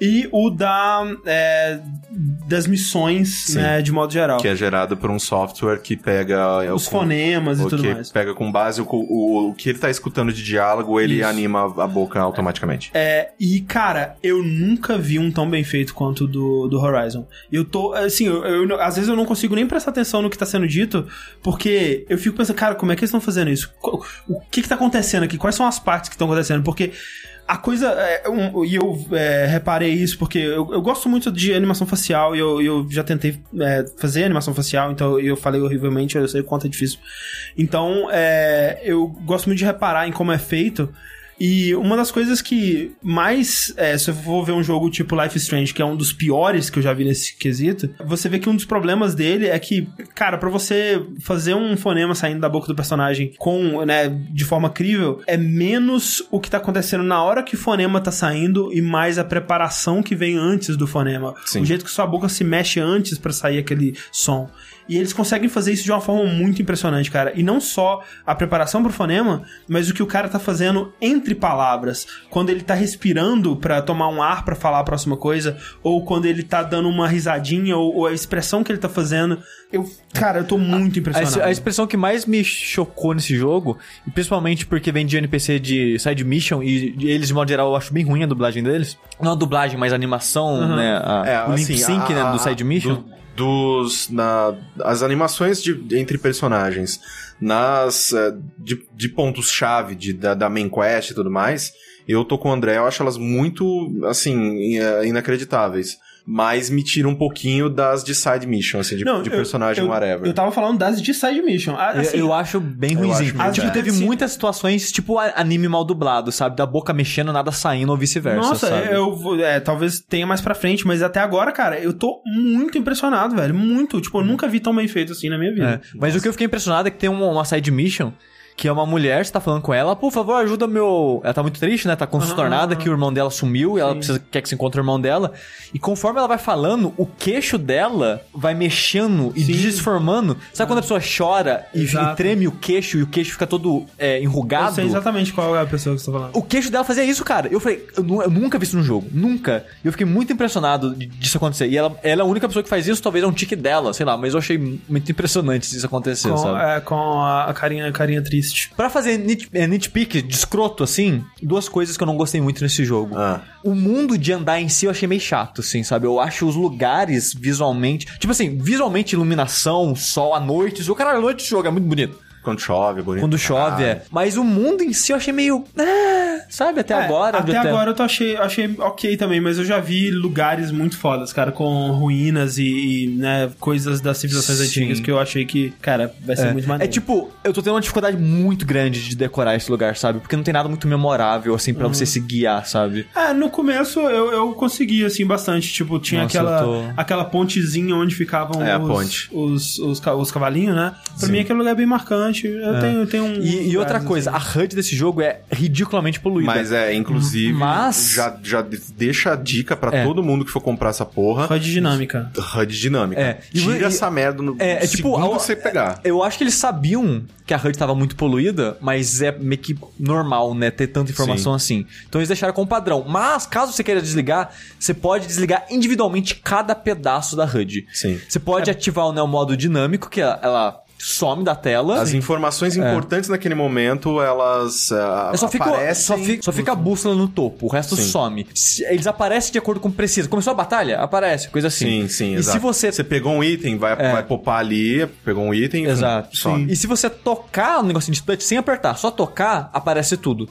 E o da. é, das missões,
Sim.
né? De modo geral.
Que é gerado por um software que pega. é,
Os
com-
fonemas e tudo
que
mais.
pega com base o, o, o que ele tá escutando de diálogo, ele
Isso.
anima a boca automaticamente.
É, e cara, eu nunca vi um tão bem feito quanto o do, do Horizon. Eu tô, assim, eu, eu- às vezes eu não consigo nem prestar atenção no que tá sendo dito, porque eu fico pensando, cara, como é que eles estão fazendo isso? O que que tá acontecendo aqui? Quais são as partes que estão acontecendo? Porque a coisa, é, um- e eu é, reparei isso porque eu, eu gosto muito de animação facial e eu, eu já tentei é, fazer animação facial, então eu falei horrivelmente, eu sei o quanto é difícil. Então, é, eu gosto muito de reparar em como é feito. E uma das coisas que mais, é, se eu for ver um jogo tipo Life Strange, que é um dos piores que eu já vi nesse quesito, você vê que um dos problemas dele é que, cara, pra você fazer um fonema saindo da boca do personagem com, né, de forma crível, é menos o que tá acontecendo na hora que o fonema tá saindo e mais a preparação que vem antes do fonema.
Sim.
O jeito que sua boca se mexe antes pra sair aquele som. E eles conseguem fazer isso de uma forma muito impressionante, cara. E não só a preparação pro fonema, mas o que o cara tá fazendo entre palavras. Quando ele tá respirando pra tomar um ar pra falar a próxima coisa, ou quando ele tá dando uma risadinha, ou, ou a expressão que ele tá fazendo. Eu, cara, eu tô muito
A,
impressionado.
a expressão que mais me chocou nesse jogo, e principalmente porque vem de NPC de side mission, e eles, de modo geral, eu acho bem ruim a dublagem deles. Não a dublagem, mas a animação, né? A,
É,
o lip
assim,
sync,
a-
né?
a-
Do side mission.
do- dos na, as animações de, entre personagens nas eh, de, de pontos chave de, da, da main quest e tudo mais eu tô com o André eu acho elas muito assim eh, inacreditáveis mas me tira um pouquinho das de side mission assim de,
Não,
de
eu-
personagem
eu,
whatever
Eu tava falando das de side mission. Ah,
Eu-
assim,
eu acho bem
eu
ruimzinho.
acho
tipo, teve
Sim.
muitas situações, tipo anime mal dublado, sabe? Da boca mexendo, nada saindo ou vice-versa.
Nossa,
sabe?
eu vou- é, talvez tenha mais pra frente, mas até agora, cara, eu tô muito impressionado, velho. Muito. Tipo, eu nunca vi tão bem feito assim na minha
É,
vida.
Mas o que eu fiquei impressionado é que tem uma, uma side mission que é uma mulher, você tá falando com ela, por favor, ajuda meu. Ela tá muito triste, né? Tá transtornada que o irmão dela sumiu e ela precisa, quer que se encontre o irmão dela. E conforme ela vai falando, o queixo dela vai mexendo e
Sim.
desformando. Sabe quando a pessoa chora e, e treme o queixo e o queixo fica todo é,
Eu
enrugado?
sei exatamente qual é a pessoa que você tá falando.
O queixo dela fazia isso, cara. Eu falei, eu, eu nunca vi isso no jogo. Nunca. E eu fiquei muito impressionado disso acontecer. E ela, ela é a única pessoa que faz isso, talvez é um tique dela, sei lá. Mas eu achei muito impressionante isso acontecer,
Com,
sabe?
é, com a, a carinha, a carinha triste.
Pra fazer nit, é, nitpick de escroto, assim, duas coisas que eu não gostei muito nesse jogo.
Ah.
O mundo de andar em si eu achei meio chato, assim, sabe? Eu acho os lugares visualmente. Tipo assim, visualmente, iluminação, sol à noite. O cara à noite joga é muito bonito.
Quando chove bonito
Quando chove,
caralho.
é. Mas o mundo em si eu achei meio. ah, sabe? Até
É,
agora.
Até agora eu tô achei, achei ok também, mas eu já vi lugares muito fodas, cara, com ruínas e, e, né, coisas das civilizações
Sim.
antigas que eu achei que, cara, vai ser muito
É
maneiro.
tipo, eu tô tendo uma dificuldade muito grande de decorar esse lugar, sabe? Porque não tem nada muito memorável, assim,
Uhum.
pra você se guiar, sabe?
É, no começo eu, eu consegui, assim, bastante. Tipo, tinha
Nossa,
aquela,
tô-
aquela pontezinha onde ficavam
É, a
os,
ponte.
Os, os, os cavalinhos, né? Pra mim aquele lugar é bem marcante. Eu tenho, tenho um.
E, e outra coisa,
assim.
a HUD desse jogo é ridiculamente poluída.
Mas é, inclusive,
Mas-
já, já deixa a dica pra
É.
todo mundo que for comprar essa porra.
HUD dinâmica.
HUD dinâmica.
É. E
Tira
e-
essa merda no
É, é tipo, a-
você pegar.
Eu acho que eles sabiam que a HUD tava muito poluída, mas é meio que normal, né? Ter tanta informação assim. Então eles deixaram como padrão. Mas, caso você queira desligar, você pode desligar individualmente cada pedaço da HUD.
Sim.
Você pode ativar o né, o modo dinâmico, que ela, ela some da tela.
As informações importantes naquele momento, elas
É, só, fica,
aparecem...
só, fica, só fica a bússola no topo, o resto
Sim.
some. Eles aparecem de acordo com o preciso. Começou a batalha? Aparece, coisa assim.
Sim, sim,
E
exato.
se você
Você pegou um item, vai,
É.
vai popar ali, pegou um item...
Exato.
Some.
E se você tocar o negocinho de touch sem apertar, só tocar, aparece tudo.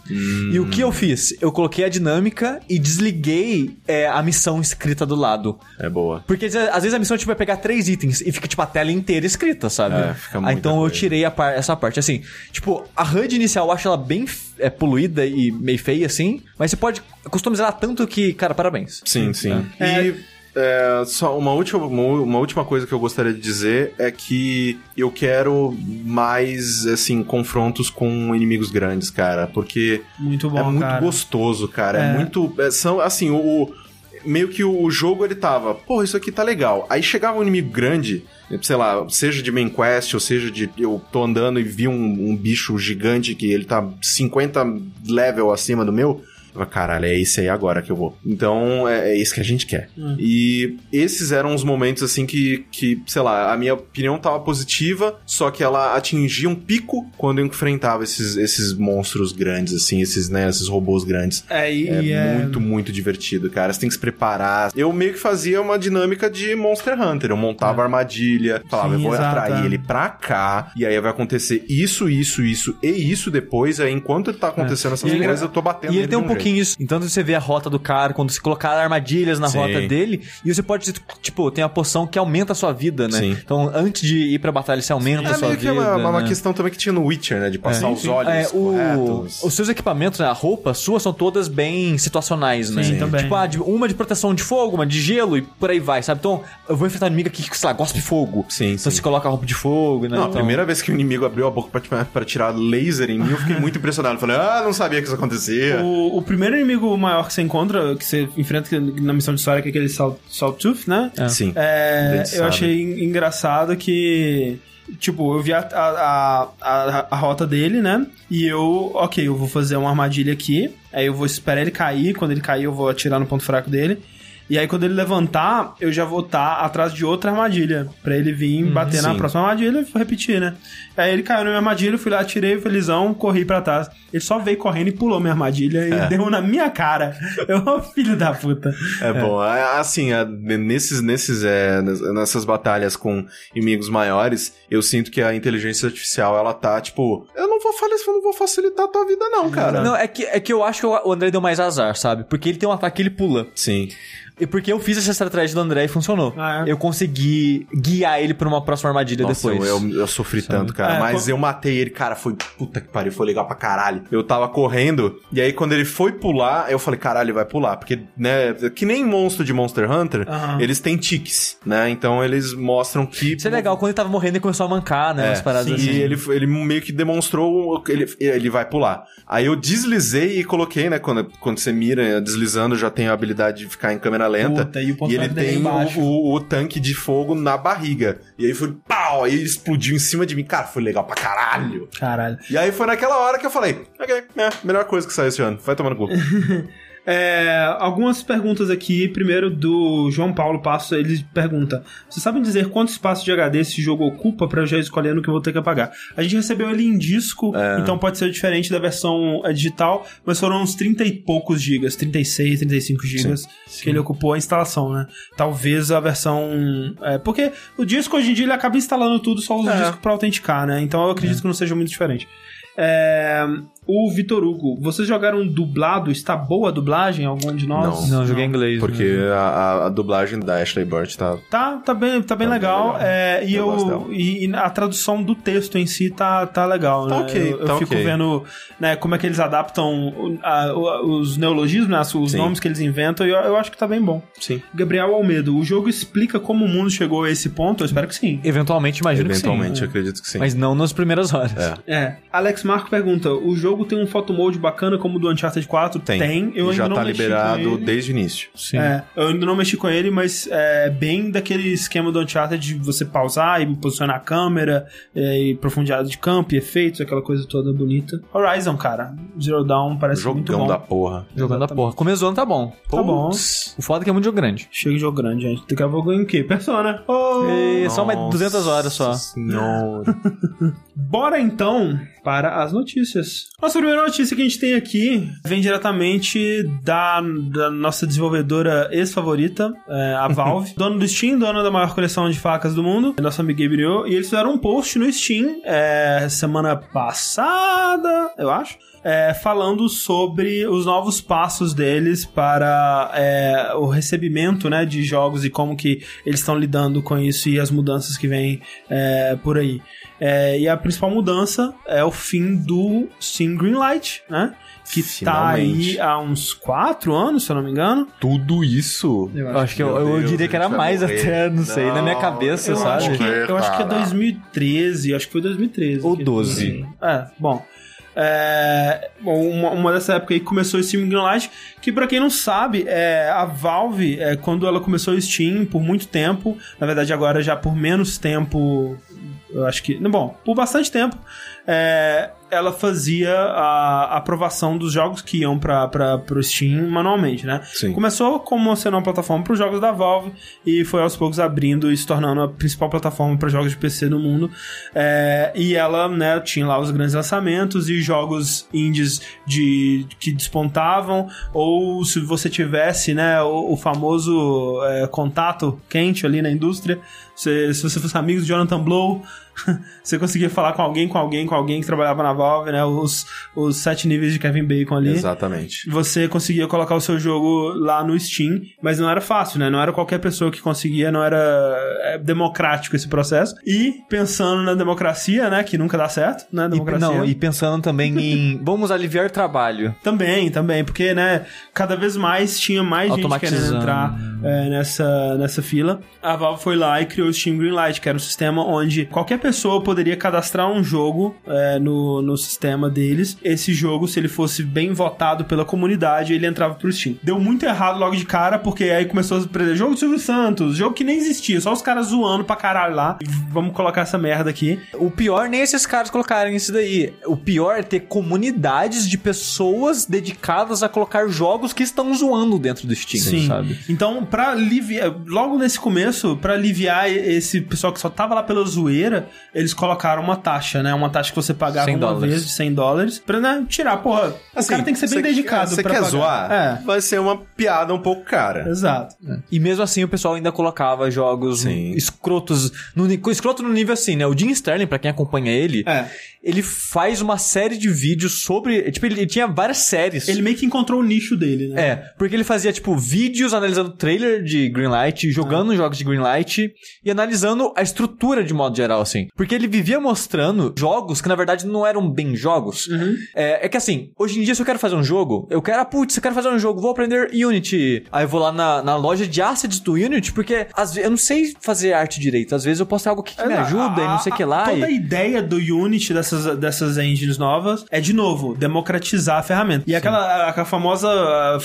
E o que eu fiz? Eu coloquei a dinâmica e desliguei é, a missão escrita do lado.
É boa.
Porque às às vezes a missão tipo, vai pegar três itens e fica tipo a tela inteira escrita, sabe?
É, fica
Ah, então eu
coisa.
tirei a par- essa parte. Assim, tipo, a HUD inicial eu acho ela bem é, poluída e meio feia, assim. Mas você pode customizar ela tanto que, cara, parabéns.
Sim, sim.
É.
E é, só uma última, uma, uma última coisa que eu gostaria de dizer é que eu quero mais, assim, confrontos com inimigos grandes, cara. Porque
Muito bom,
é muito
cara.
gostoso, cara. É,
É.
muito. é, são, assim, o. Meio que o jogo ele tava, pô, isso aqui tá legal. Aí chegava um inimigo grande, sei lá, seja de main quest, ou seja de. Eu tô andando e vi um, um bicho gigante que ele tá 50 level acima do meu. Eu falei, Caralho, é esse aí agora que eu vou. Então, é, é isso que a gente quer.
Hum.
E esses eram os momentos, assim, que, que, sei lá, a minha opinião tava positiva, só que ela atingia um pico quando eu enfrentava esses, esses monstros grandes, assim, esses, né, esses robôs grandes.
É, e
É,
e é-
muito, muito divertido, cara. Você tem que se preparar. Eu meio que fazia uma dinâmica de Monster Hunter. Eu montava armadilha, falava,
É. Sim,
eu vou
exato,
atrair
é.
ele pra cá, e aí vai acontecer isso, isso, isso e isso depois. Aí enquanto tá acontecendo essas
é
coisas, eu tô batendo
E ele tem um pouquinho pouquinho isso. Então você vê a rota do cara, quando você colocar armadilhas na
Sim.
rota dele, e você pode, tipo, tem a poção que aumenta a sua vida, né?
Sim.
Então, antes de ir pra batalha, você aumenta a
É
sua
meio que
vida.
uma, uma
né?
questão também que tinha no Witcher, né? De passar os olhos
É, o- os seus equipamentos, né, a roupa sua, são todas bem situacionais, né?
Sim, também.
Tipo, ah, uma de proteção de fogo, uma de gelo e por aí vai, sabe? Então, eu vou enfrentar um inimigo aqui que, sei lá, gosta de fogo.
Sim,
Então
sim.
você coloca a roupa de fogo, né?
Não, a
Então-
primeira vez que o inimigo abriu a boca pra, pra tirar laser em mim, eu fiquei muito impressionado. Falei, ah, não sabia que isso acontecia.
O, o primeiro inimigo maior que você encontra, que você enfrenta na missão de história, que é aquele Salt, Sawtooth, né?
Sim.
É, eu achei en- engraçado que. Tipo, eu vi a, a, a, a rota dele, né? E eu, ok, eu vou fazer uma armadilha aqui. Aí eu vou esperar ele cair. Quando ele cair, eu vou atirar no ponto fraco dele. E aí, quando ele levantar, eu já vou estar atrás de outra armadilha. Pra ele vir bater na
sim.
próxima armadilha e repetir, né? Aí ele caiu na minha armadilha, eu fui lá, atirei, felizão, corri pra trás. Ele só veio correndo e pulou minha armadilha e deu na minha cara. Eu, filho da puta.
É, bom, é, assim, é, nesses, nesses, é, nessas batalhas com inimigos maiores, eu sinto que a inteligência artificial, ela tá, tipo, eu não vou, falar, eu não vou facilitar a tua vida não, cara.
Não, é que, é que eu acho que o André deu mais azar, sabe? Porque ele tem um ataque que ele pula.
Sim.
E porque eu fiz essa estratégia do André e funcionou.
Ah, é?
Eu consegui guiar ele pra uma próxima armadilha
Nossa,
depois.
eu, eu, eu sofri tanto, cara.
É,
mas eu matei ele, cara, foi puta que pariu, foi legal pra caralho. Eu tava correndo, e aí quando ele foi pular, eu falei, caralho, ele vai pular. Porque, né, que nem monstro de Monster Hunter, eles têm tiques, né? Então eles mostram que.
Isso é legal, quando ele tava morrendo, ele começou a mancar, né?
É,
umas paradas
sim,
assim.
E ele, ele meio que demonstrou que ele, ele vai pular. Aí eu deslizei e coloquei, né? Quando, quando você mira deslizando, já tem a habilidade de ficar em câmera lenta.
Puta, e
e ele tem o, o- o tanque de fogo na barriga. E aí foi pau! Aí ele explodiu em cima de mim. Cara, foi legal pra caralho.
Caralho.
E aí foi naquela hora que eu falei: Ok, é, melhor coisa que saiu esse ano. Vai tomar no cu.
É, algumas perguntas aqui. Primeiro do João Paulo Passo, ele pergunta: Vocês sabem dizer quanto espaço de HD esse jogo ocupa pra eu já escolher no que eu vou ter que apagar? A gente recebeu ele em disco, então pode ser diferente da versão é, digital, mas foram uns 30 e poucos gigas, 36, 35 gigas que ele ocupou a instalação, né? Talvez a versão. é, porque o disco hoje em dia ele acaba instalando tudo, só usa o
É.
disco pra autenticar, né? Então eu acredito que não seja muito diferente. É, o Vitor Hugo, vocês jogaram dublado? Está boa a dublagem? Algum de nós?
Não, eu joguei em inglês.
Porque
né?
a, a- a dublagem da Ashley Burt tá.
Tá, tá bem, tá bem
Tá bem
legal.
legal.
É, e,
Eu
eu, e, e a tradução do texto em si tá, tá legal,
Tá
né?
ok,
eu, eu
tá
fico vendo né, como é que eles adaptam a- o- os neologismos, né, os
Sim.
nomes que eles inventam, e eu, eu acho que tá bem bom.
Sim.
Gabriel Almedo, o jogo explica como o mundo chegou a esse ponto? Eu espero que sim.
Eventualmente, imagino
Eventualmente,
que sim.
eu acredito que sim.
Mas não nas primeiras horas.
É.
É. Alex Marco pergunta: o jogo tem um photo mode bacana como o do Uncharted 4?
Tem.
Eu
E
ainda
já
não
tá
mexi com
liberado
ele.
desde o início.
Sim.
É, eu ainda não mexi com ele, mas é bem daquele esquema do Uncharted de você pausar e posicionar a câmera, é, e profundidade de campo e efeitos, aquela coisa toda bonita. Horizon, cara. Zero Dawn parece muito
Jogão
bom.
da porra.
Jogando a porra. Começo do ano tá bom.
Tá bom.
Putz.
O foda é que é muito jogo grande.
Chega de jogo grande, gente. Daqui a pouco em quê? Persona. Oh!
E só mais
Nossa
200 horas só.
Senhora.
Bora então para as notícias. Nossa primeira notícia que a gente tem aqui vem diretamente da, da nossa desenvolvedora ex-favorita, é, a Valve, dona do Steam, dona da maior coleção de facas do mundo, nosso amigo Gabriel, e eles fizeram um post no Steam é, semana passada, eu acho. É, falando sobre os novos passos deles para é, o recebimento né, de jogos e como que eles estão lidando com isso e as mudanças que vêm é, por aí. É, e a principal mudança é o fim do Steam Greenlight, né? Que tá aí
Finalmente.
há uns 4 anos, se eu não me engano.
Tudo isso?
Eu
acho que eu, eu
Deus,
diria que era mais
morrer.
até, não sei, na minha
Não,
cabeça,
Eu
sabe?
acho, que, eu acho que é
Cara.
2013, acho que foi 2013.
Ou
que-
12.
É, bom. É, uma, uma dessa época aí começou o Steam Greenlight, que pra quem não sabe, é, a Valve, é, quando ela começou o Steam por muito tempo, na verdade agora já por menos tempo, eu acho que, bom, por bastante tempo, é, ela fazia a aprovação dos jogos que iam para pro Steam manualmente, né?
Sim.
Começou como sendo uma plataforma para os jogos da Valve e foi aos poucos abrindo e se tornando a principal plataforma para jogos de PC no mundo. É, e ela, né, tinha lá os grandes lançamentos e jogos indies de, que despontavam, ou se você tivesse, né, o, o famoso é, contato quente ali na indústria, se, se você fosse amigo do Jonathan Blow, você conseguia falar com alguém, com alguém, com alguém que trabalhava na Valve, né? Os, os sete níveis de Kevin Bacon ali.
Exatamente.
Você conseguia colocar o seu jogo lá no Steam, mas não era fácil, né? Não era qualquer pessoa que conseguia, não era é, democrático esse processo. E pensando na democracia, né? Que nunca dá certo, né?
E,
Democracia.
não, e pensando também em vamos aliviar trabalho.
Também, também, porque, né, cada vez mais tinha mais gente querendo entrar é, nessa, nessa fila. A Valve foi lá e criou o Steam Greenlight, que era um sistema onde qualquer pessoa poderia cadastrar um jogo é, no, no sistema deles. Esse jogo, se ele fosse bem votado pela comunidade, ele entrava pro Steam. Deu muito errado logo de cara, porque aí começou a aprender jogo do Silvio Santos, jogo que nem existia, só os caras zoando pra caralho lá. Vamos colocar essa merda aqui.
O pior nem esses caras colocarem isso daí. O pior é ter comunidades de pessoas dedicadas a colocar jogos que estão zoando dentro do Steam, sabe?
Então, pra aliviar, logo nesse começo, pra aliviar esse pessoal que só tava lá pela zoeira, eles colocaram uma taxa, né? Uma taxa que você pagava
100
uma
dólares.
vez de 100 dólares pra né, tirar, porra. o cara tem que ser bem
Assim, você-
dedicado
Você
pra
quer
pagar.
zoar?
É.
Vai ser uma piada um pouco cara.
Exato.
E mesmo assim o pessoal ainda colocava jogos
Sim.
escrotos. No, escroto no nível assim, né? O Jim Sterling, pra quem acompanha ele,
É.
ele faz uma série de vídeos sobre. Tipo, ele, ele tinha várias séries.
Ele meio que encontrou o nicho dele, né?
É, porque ele fazia, tipo, vídeos analisando trailer de Greenlight, jogando jogos de Greenlight e analisando a estrutura de modo geral, assim. Porque ele vivia mostrando jogos que, na verdade, não eram bem jogos. É, é que, assim, hoje em dia, se eu quero fazer um jogo, eu quero, ah, putz, eu quero fazer um jogo, vou aprender Unity. Aí eu vou lá na, na loja de assets do Unity, porque às vezes eu não sei fazer arte direito. Às vezes eu posso ter algo que, que me
Exato.
ajuda e não sei o que lá.
Toda a
e...
ideia do Unity dessas, dessas engines novas é, de novo, democratizar a ferramenta. E aquela, aquela famosa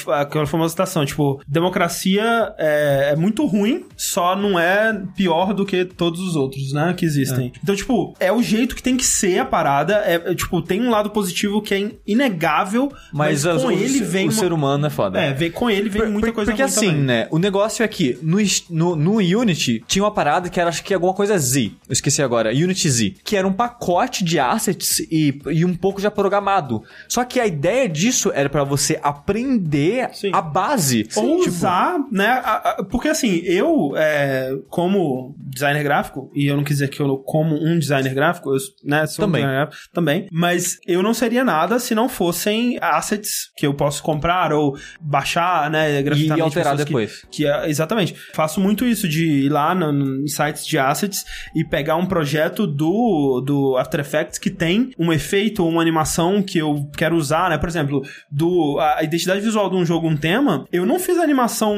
aquela famosa citação, tipo, democracia é, é muito ruim, só não é pior do que todos os outros, né, que existem. Então, tipo, é o jeito que tem que ser a parada. É, é, tipo, tem um lado positivo que é inegável, mas,
Mas, as-
com
o,
ele
o
vem... uma-
ser humano é foda.
É, vem, com ele vem
Por-
muita
por-
coisa
Porque assim,
também.
né? O negócio é que no, no, no Unity tinha uma parada que era, acho que alguma coisa Z. Eu esqueci agora. Unity Z. Que era um pacote de assets e, e um pouco já programado. Só que a ideia disso era pra você aprender
Sim.
a base.
Ou
Tipo,
usar, né? a- a- porque assim, eu, é, como designer gráfico, e eu não quis dizer que eu como um designer gráfico, eu né, sou
Também.
um designer gráfico também, mas eu não seria nada se não fossem assets que eu posso comprar ou baixar, né,
e
gratuitamente.
alterar
pessoas que-
depois.
que é, exatamente. Faço muito isso de ir lá no, em sites de assets e pegar um projeto do, do After Effects que tem um efeito ou uma animação que eu quero usar, né? Por exemplo, do a, a identidade visual de um jogo, um tema, eu não fiz a animação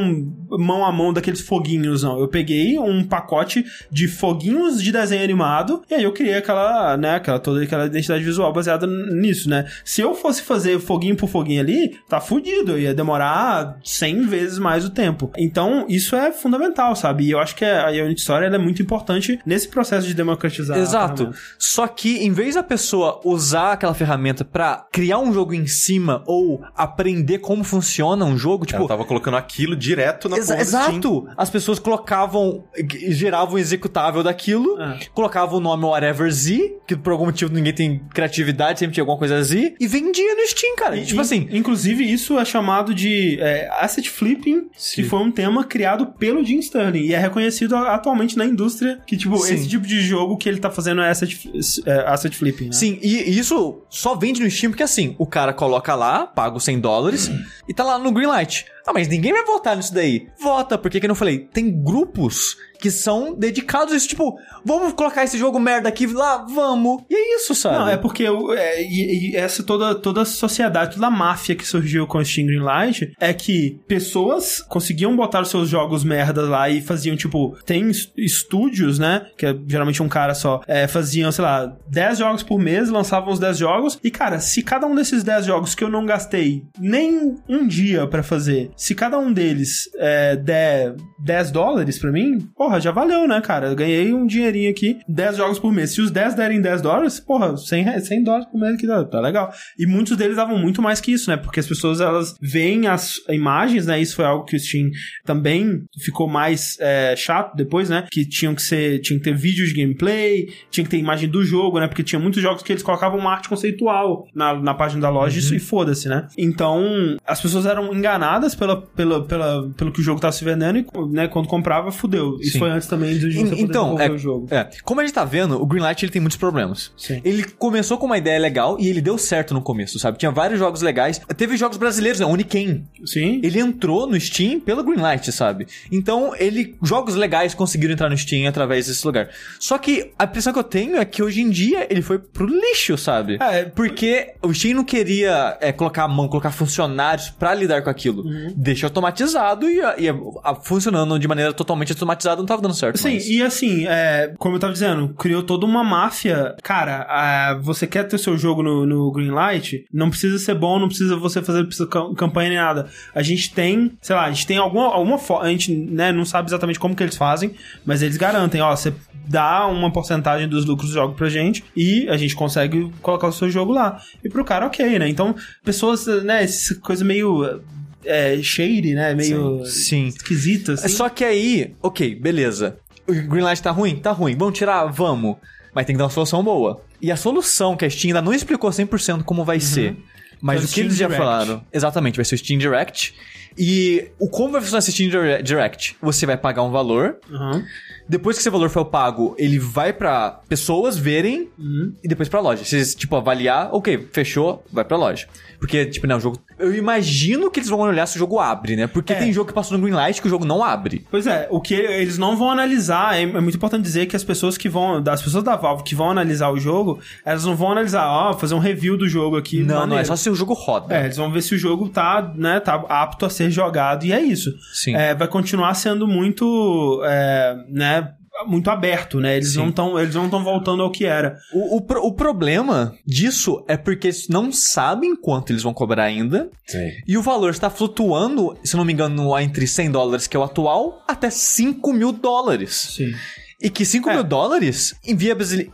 mão a mão daqueles foguinhos, não. Eu peguei um pacote de foguinhos de desenho animado e aí eu criei aquela, né, aquela toda aquela identidade visual baseada nisso, né? Se eu fosse fazer foguinho por foguinho ali, tá fudido, eu ia demorar 100 vezes mais o tempo. Então, isso é fundamental, sabe? E eu acho que a Unity Story ela é muito importante nesse processo de democratizar.
Exato. Só que em vez da pessoa usar aquela ferramenta pra criar um jogo em cima ou aprender como funciona um jogo, tipo,
Ela tava colocando aquilo direto na
Exa- exato! As pessoas colocavam, geravam um executável daquilo,
É.
colocavam o nome whatever Z, que por algum motivo ninguém tem criatividade, sempre tinha alguma coisa Z, e vendia no Steam, cara.
E-
tipo
in-
assim,
Inclusive, isso é chamado de é, asset flipping, que foi um tema criado pelo Jim Sterling. E é reconhecido atualmente na indústria que, tipo,
Sim.
esse tipo de jogo que ele tá fazendo é asset, é, asset flipping, né?
sim, e e isso só vende no Steam porque assim, o cara coloca lá, paga os 100 dólares, e tá lá no Greenlight. Ah, mas ninguém vai votar nisso daí. Vota, porque que eu não falei, tem grupos que são dedicados a isso, tipo, vamos colocar esse jogo merda aqui lá, vamos. E é isso, sabe?
Não, é porque o- é, e, e essa toda, toda a sociedade, toda a máfia que surgiu com o Steam Greenlight é que pessoas conseguiam botar os seus jogos merdas lá e faziam, tipo, tem es- estúdios, né? Que é geralmente um cara só, é, faziam, sei lá, 10 jogos por mês, lançavam os 10 jogos. E, cara, se cada um desses 10 jogos que eu não gastei nem um dia pra fazer, se cada um deles é, der 10 dólares pra mim, porra, já valeu, né, cara? Eu ganhei um dinheirinho aqui, 10 jogos por mês. Se os 10 derem 10 dólares, porra, 100, re- 100 dólares por mês aqui dá, tá legal. E muitos deles davam muito mais que isso, né? Porque as pessoas, elas veem as imagens, né? Isso foi algo que o Steam também ficou mais é, chato depois, né? Que tinham que ser, tinha que ter vídeo de gameplay, tinha que ter imagem do jogo, né? Porque tinha muitos jogos que eles colocavam uma arte conceitual na, na página da loja isso, e foda-se, né? Então, as pessoas eram enganadas pela, pela, pela, pelo que o jogo tava se vendendo e, né, quando comprava, fudeu. Isso
Sim.
foi antes também de você poder
então,
desenvolver
é,
o jogo.
é, como a gente tá vendo, o Greenlight ele tem muitos problemas.
Sim.
Ele começou com uma ideia legal e ele deu certo no começo, sabe? Tinha vários jogos legais. Teve jogos brasileiros, né? Oniken.
Sim.
Ele entrou no Steam pelo Greenlight, sabe? Então, ele jogos legais conseguiram entrar no Steam através desse lugar. Só que a impressão que eu tenho é que hoje em dia ele foi pro lixo, sabe?
É,
Porque o Steam não queria é, colocar a mão, colocar funcionários pra lidar com aquilo.
Uhum.
Deixa automatizado e, e a- funcionando de maneira totalmente automatizada não tava dando certo.
Sim, e assim, é, como eu tava dizendo, criou toda uma máfia. Cara, você quer ter seu jogo no, no Greenlight, não precisa ser bom, não precisa você fazer cam- campanha nem nada. A gente tem, sei lá, a gente tem alguma, alguma forma, a gente né, não sabe exatamente como que eles fazem, mas eles garantem, ó, você dá uma porcentagem dos lucros do jogo pra gente e a gente consegue colocar o seu jogo lá. E pro cara, ok, né? Então, pessoas, né, essa coisa meio é, shady, né? Meio
Sim.
esquisita, assim.
É Só que aí, ok, beleza. O Greenlight tá ruim? Tá ruim. Vamos tirar? Vamos. Mas tem que dar uma solução boa. E a solução que a Steam ainda não explicou 100% como vai ser. Mas
É o
que eles
Steam
já
Direct.
falaram? Exatamente, vai ser o Steam Direct. E o como vai funcionar esse Steam Dire- Direct? Você vai pagar um valor.
Aham.
Depois que esse valor for pago, ele vai pra pessoas verem
Uhum.
e depois pra loja. Se, tipo, avaliar, ok, fechou, vai pra loja. Porque, tipo, né, o jogo... Eu imagino que eles vão olhar se o jogo abre, né? Porque
É.
tem jogo que passou no Greenlight que o jogo não abre.
Pois é, o que eles não vão analisar, é, é muito importante dizer que as pessoas que vão, das pessoas da Valve que vão analisar o jogo, elas não vão analisar, ó, fazer um review do jogo aqui.
Não, não, é só se o jogo roda.
É, eles vão ver se o jogo tá, né, tá apto a ser jogado e é isso.
Sim.
É, vai continuar sendo muito, é, né, muito aberto, né? Eles
Sim.
não estão, eles não estão voltando ao que era.
O, o, o problema disso é porque eles não sabem quanto eles vão cobrar ainda.
Sim.
E o valor está flutuando, se não me engano, entre 100 dólares, que é o atual, até 5 mil dólares.
Sim.
E que 5
É.
mil dólares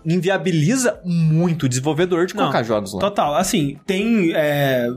inviabiliza, muito o desenvolvedor de
Não,
colocar jogos lá.
Total, assim, tem é,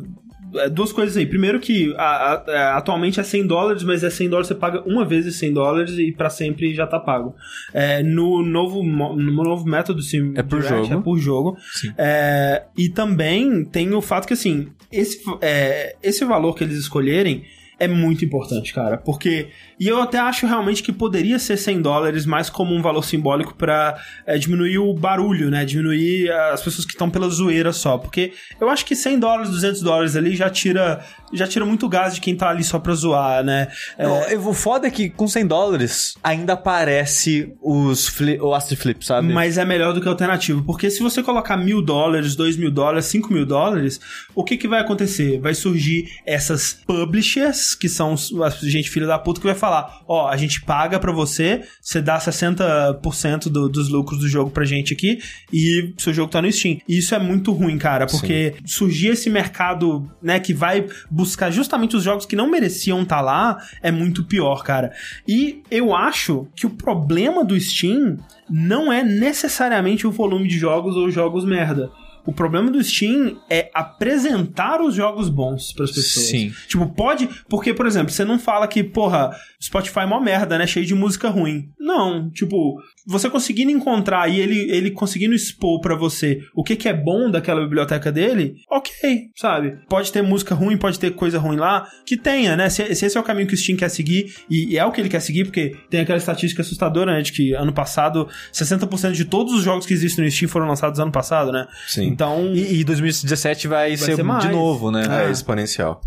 duas coisas aí. Primeiro que a- a- é, atualmente é 100 dólares, mas é 100 dólares, você paga uma vez esses 100 dólares e pra sempre já tá pago. É, no, novo, no novo método Sim
É por
Direct,
jogo.
É por jogo. É, e também tem o fato que, assim, esse, é, esse valor que eles escolherem é muito importante, cara. Porque. E eu até acho realmente que poderia ser 100 dólares mais como um valor simbólico pra é, diminuir o barulho, né? Diminuir as pessoas que estão pela zoeira só. Porque eu acho que 100 dólares, 200 dólares ali já tira, já tira muito gás de quem tá ali só pra zoar, né? É,
eu- o foda é que com 100 dólares ainda aparece os fli o Astro Flip, sabe?
Mas é melhor do que alternativo. Porque se você colocar mil dólares, dois mil dólares, cinco mil dólares, o que, que vai acontecer? Vai surgir essas publishers, que são a gente filha da puta, que vai falar: ó, a gente paga pra você, você dá 60% do, dos lucros do jogo pra gente aqui, e seu jogo tá no Steam. E isso é muito ruim, cara, porque surgir esse mercado, né, que vai buscar justamente os jogos que não mereciam estar lá, é muito pior, cara. E eu acho que o problema do Steam não é necessariamente o volume de jogos ou jogos merda. O problema do Steam é apresentar os jogos bons pras pessoas.
Sim.
Tipo, pode. Porque, por exemplo, você não fala que, porra, Spotify é mó merda, né? Cheio de música ruim. Não. Tipo, você conseguindo encontrar e ele, ele conseguindo expor pra você o que, que é bom daquela biblioteca dele, ok, sabe? Pode ter música ruim, pode ter coisa ruim lá, que tenha, né? Se, se esse é o caminho que o Steam quer seguir, e, e é o que ele quer seguir, porque tem aquela estatística assustadora, né? De que ano passado, 60% de todos os jogos que existem no Steam foram lançados ano passado, né?
Sim.
Então.
E, e 2017 vai, ser,
ser mais.
de novo, né?
É exponencial.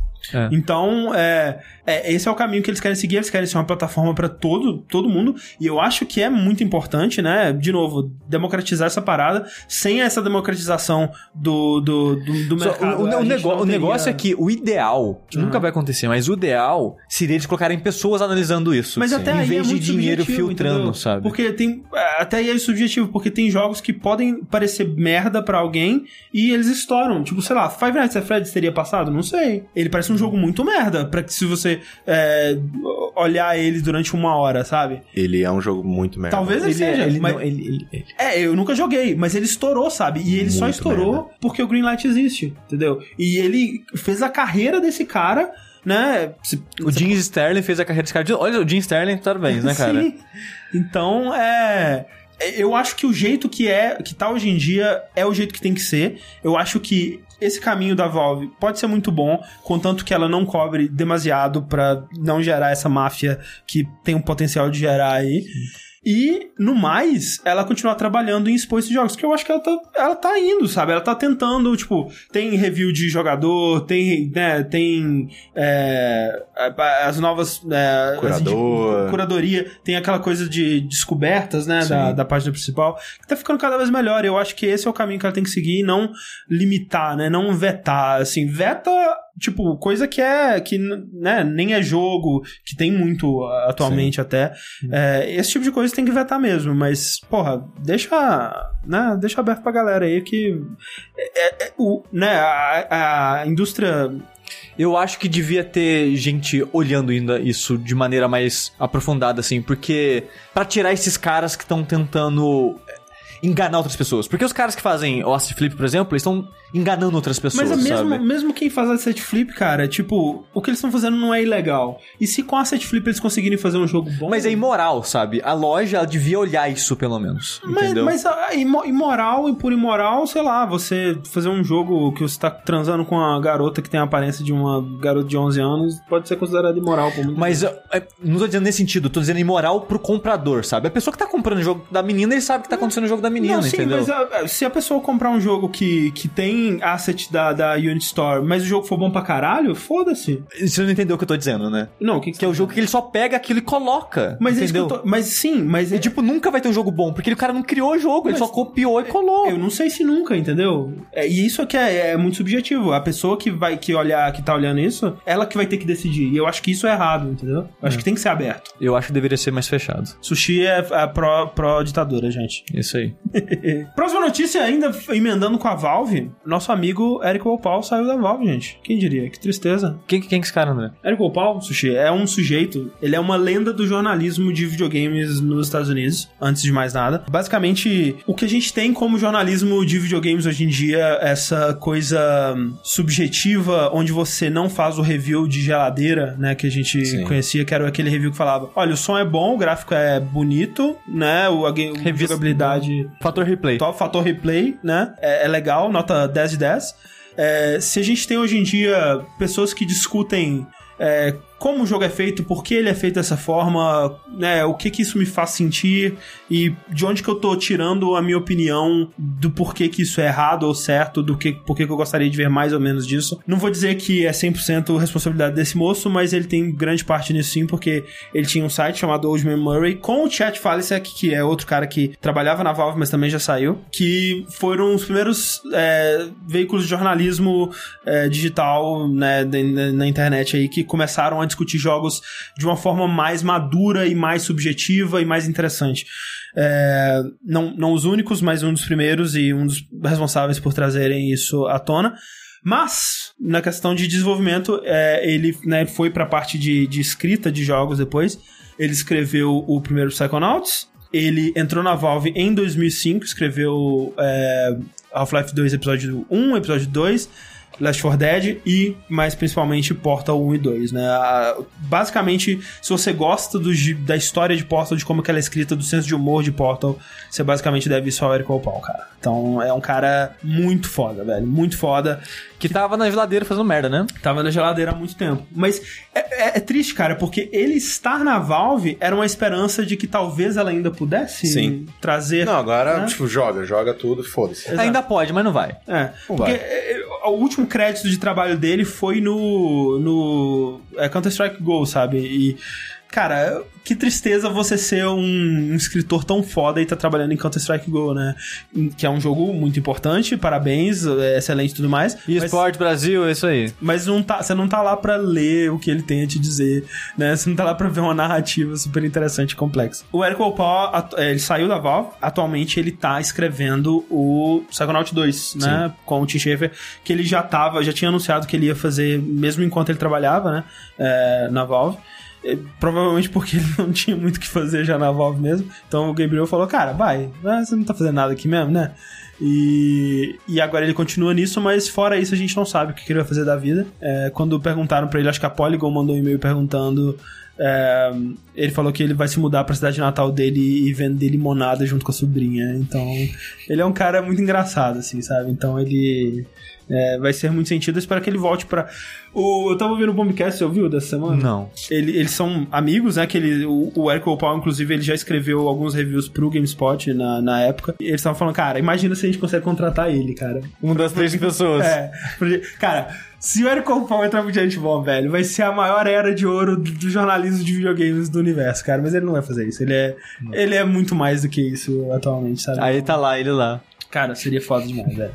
Então, é, é, esse é o caminho que eles querem seguir. Eles querem ser uma plataforma para todo, todo mundo. E eu acho que é muito importante, né? De novo, democratizar essa parada. Sem essa democratização do, do, do, do mercado.
o, o, o nego-
não
o negócio
teria-
é que o ideal, que
Uhum.
nunca vai acontecer, mas o ideal seria eles colocarem pessoas analisando isso.
Mas
Sim.
até
em
aí
vez
é
de dinheiro filtrando,
entendeu?
sabe?
Porque tem. Até aí é subjetivo, porque tem jogos que podem parecer merda pra alguém e eles estouram. Tipo, sei lá, Five Nights at Freddy's teria passado? Não sei. Ele parece um jogo muito merda, pra que se você é, olhar ele durante uma hora, sabe?
Ele é um jogo muito merda.
Talvez ele, seja.
ele,
mas-
não, ele, ele- ele-
É, eu nunca joguei, mas ele estourou, sabe? E ele só
Muito
estourou
merda.
porque o Greenlight existe, entendeu? E ele fez a carreira desse cara, né? Se-
O Jim Sterling fez a carreira desse cara. de- Olha, o Jim Sterling, parabéns, né, cara?
Sim. Então, é. eu acho que o jeito que é, que tá hoje em dia é o jeito que tem que ser. Eu acho que esse caminho da Valve pode ser muito bom, contanto que ela não cobre demasiado pra não gerar essa máfia que tem o potencial de gerar aí. E, no mais, ela continuar trabalhando em expor esses jogos, que eu acho que ela tá, ela tá indo, sabe? Ela tá tentando, tipo, tem review de jogador, tem, né, tem é, as novas... É,
Curador.
Curadoria, tem aquela coisa de descobertas, né, da, da página principal, que tá ficando cada vez melhor. Eu acho que esse é o caminho que ela tem que seguir e não limitar, né, não vetar, assim, veta tipo, coisa que é, que, né, nem é jogo, que tem muito atualmente Sim. até. É, esse tipo de coisa tem que vetar mesmo, mas, porra, deixa, né, deixa aberto pra galera aí que, é, é, o, né, a, a indústria
eu acho que devia ter gente olhando ainda isso de maneira mais aprofundada, assim, porque para tirar esses caras que estão tentando enganar outras pessoas. Porque os caras que fazem o Flip, por exemplo, eles estão enganando outras pessoas,
Mas é mesmo,
sabe?
mesmo quem faz Asset Flip, cara, tipo, o que eles estão fazendo não é ilegal. E se com Asset Flip eles conseguirem fazer um jogo bom...
Mas é imoral, sabe? A loja ela devia olhar isso, pelo menos,
mas,
entendeu?
Mas a, imoral e por imoral, sei lá, você fazer um jogo que você tá transando com uma garota que tem a aparência de uma garota de 11 anos, pode ser considerado imoral por muito
Mas é, não tô dizendo nesse sentido, tô dizendo imoral pro comprador, sabe? A pessoa que tá comprando o jogo da menina, ele sabe que tá acontecendo no jogo da menina,
não, sim,
entendeu?
mas a, se a pessoa comprar um jogo que, que tem asset da, da Unity Store, mas o jogo for bom pra caralho, foda-se.
Você não entendeu o que eu tô dizendo, né?
Não, o que,
que, que é o jogo que ele só pega aquilo e coloca.
Mas é
entendeu?
Tô... Mas sim, mas.
E, tipo, nunca vai ter um jogo bom, porque o cara não criou o jogo, mas ele só copiou e colou.
Eu não sei se nunca, entendeu? É, e isso aqui é, é, muito subjetivo. A pessoa que vai que olhar, que tá olhando isso, ela que vai ter que decidir. E eu acho que isso é errado, entendeu? Eu acho é. que tem que ser aberto.
Eu acho que deveria ser mais fechado.
Sushi é, é pró-ditadura, pró gente.
Isso aí.
Próxima notícia, ainda emendando com a Valve, nosso amigo Eric Opal saiu da Valve, gente. Quem diria? Que tristeza.
Quem, quem é esse cara, André?
Eric Opal, Sushi, é um sujeito, ele é uma lenda do jornalismo de videogames nos Estados Unidos, antes de mais nada. Basicamente, o que a gente tem como jornalismo de videogames hoje em dia, essa coisa subjetiva, onde você não faz o review de geladeira, né, que a gente Sim. conhecia, que era aquele review que falava, olha, o som é bom, o gráfico é bonito, né, o, a, a jogabilidade...
Fator replay.
Top, fator replay, né, é, é legal, nota 10 de 10. É, se a gente tem hoje em dia pessoas que discutem é, como o jogo é feito, por que ele é feito dessa forma, né, o que que isso me faz sentir e de onde que eu tô tirando a minha opinião do porquê que isso é errado ou certo, do que porquê que eu gostaria de ver mais ou menos disso. Não vou dizer que é 100% responsabilidade desse moço, mas ele tem grande parte nisso sim, porque ele tinha um site chamado Old Man Murray com o Chat Falisek, que é outro cara que trabalhava na Valve, mas também já saiu, que foram os primeiros é, veículos de jornalismo é, digital né, na, internet aí que começaram a discutir jogos de uma forma mais madura e mais subjetiva e mais interessante. É, não, não os únicos, mas um dos primeiros e um dos responsáveis por trazerem isso à tona. Mas, na questão de desenvolvimento, é, ele né, foi para a parte de, de escrita de jogos depois. Ele escreveu o primeiro Psychonauts. Ele entrou na Valve em 2005, escreveu é, Half-Life 2 episódio 1, episódio 2 Last 4 Dead e, mais principalmente, Portal 1 e 2, né? Basicamente, se você gosta do, da história de Portal, de como ela é escrita, do senso de humor de Portal, você basicamente deve isso ao Eric Opal, cara. Então, é um cara muito foda, velho. Muito foda.
Que tava na geladeira fazendo merda, né?
Tava na geladeira há muito tempo. Mas é, é, é triste, cara, porque ele estar na Valve era uma esperança de que talvez ela ainda pudesse
Sim.
trazer.
Não, agora, né? tipo, joga, joga tudo, foda-se.
Ainda pode, mas não vai.
É. Não porque vai. É, o último crédito de trabalho dele foi no, no é, Counter-Strike Go, sabe? E, cara, que tristeza você ser um, escritor tão foda e tá trabalhando em Counter-Strike Go, né? Que é um jogo muito importante, parabéns, é excelente e tudo mais.
E Esporte Brasil, é isso aí.
Mas não tá, você não tá lá pra ler o que ele tem a te dizer, né? Você não tá lá pra ver uma narrativa super interessante e complexa. O Eric Opal, é, ele saiu da Valve, atualmente ele tá escrevendo o Psychonaut 2, né? Sim. Com o Tim Schafer, que ele já tava, já tinha anunciado que ele ia fazer, mesmo enquanto ele trabalhava, né? É, na Valve. É, provavelmente porque ele não tinha muito o que fazer já na Valve mesmo. Então o Gabriel falou: Cara, vai, você não tá fazendo nada aqui mesmo, né? E, e agora ele continua nisso, mas fora isso a gente não sabe o que ele vai fazer da vida. É, quando perguntaram para ele, acho que a Polygon mandou um e-mail perguntando É, ele falou que ele vai se mudar pra cidade natal dele e vender limonada junto com a sobrinha. Então, ele é um cara muito engraçado, assim, sabe? Então ele. É, vai ser muito sentido. Eu espero que ele volte pra. O, eu tava ouvindo o Bombcast, você ouviu dessa semana?
Não.
Ele- eles são amigos, né? Que ele, o, o Eric Opal, inclusive, ele já escreveu alguns reviews pro GameSpot na, na época. E eles estavam falando, cara, imagina se a gente consegue contratar ele, cara.
Uma das três pessoas.
É, porque, cara, se o Eric Opal entrar pro Giant Bomb, velho, vai ser a maior era de ouro do, do jornalismo de videogames do universo, cara. Mas ele não vai fazer isso. Ele é, ele é muito mais do que isso atualmente, sabe?
Aí tá lá, ele lá.
Cara, seria foda demais, velho.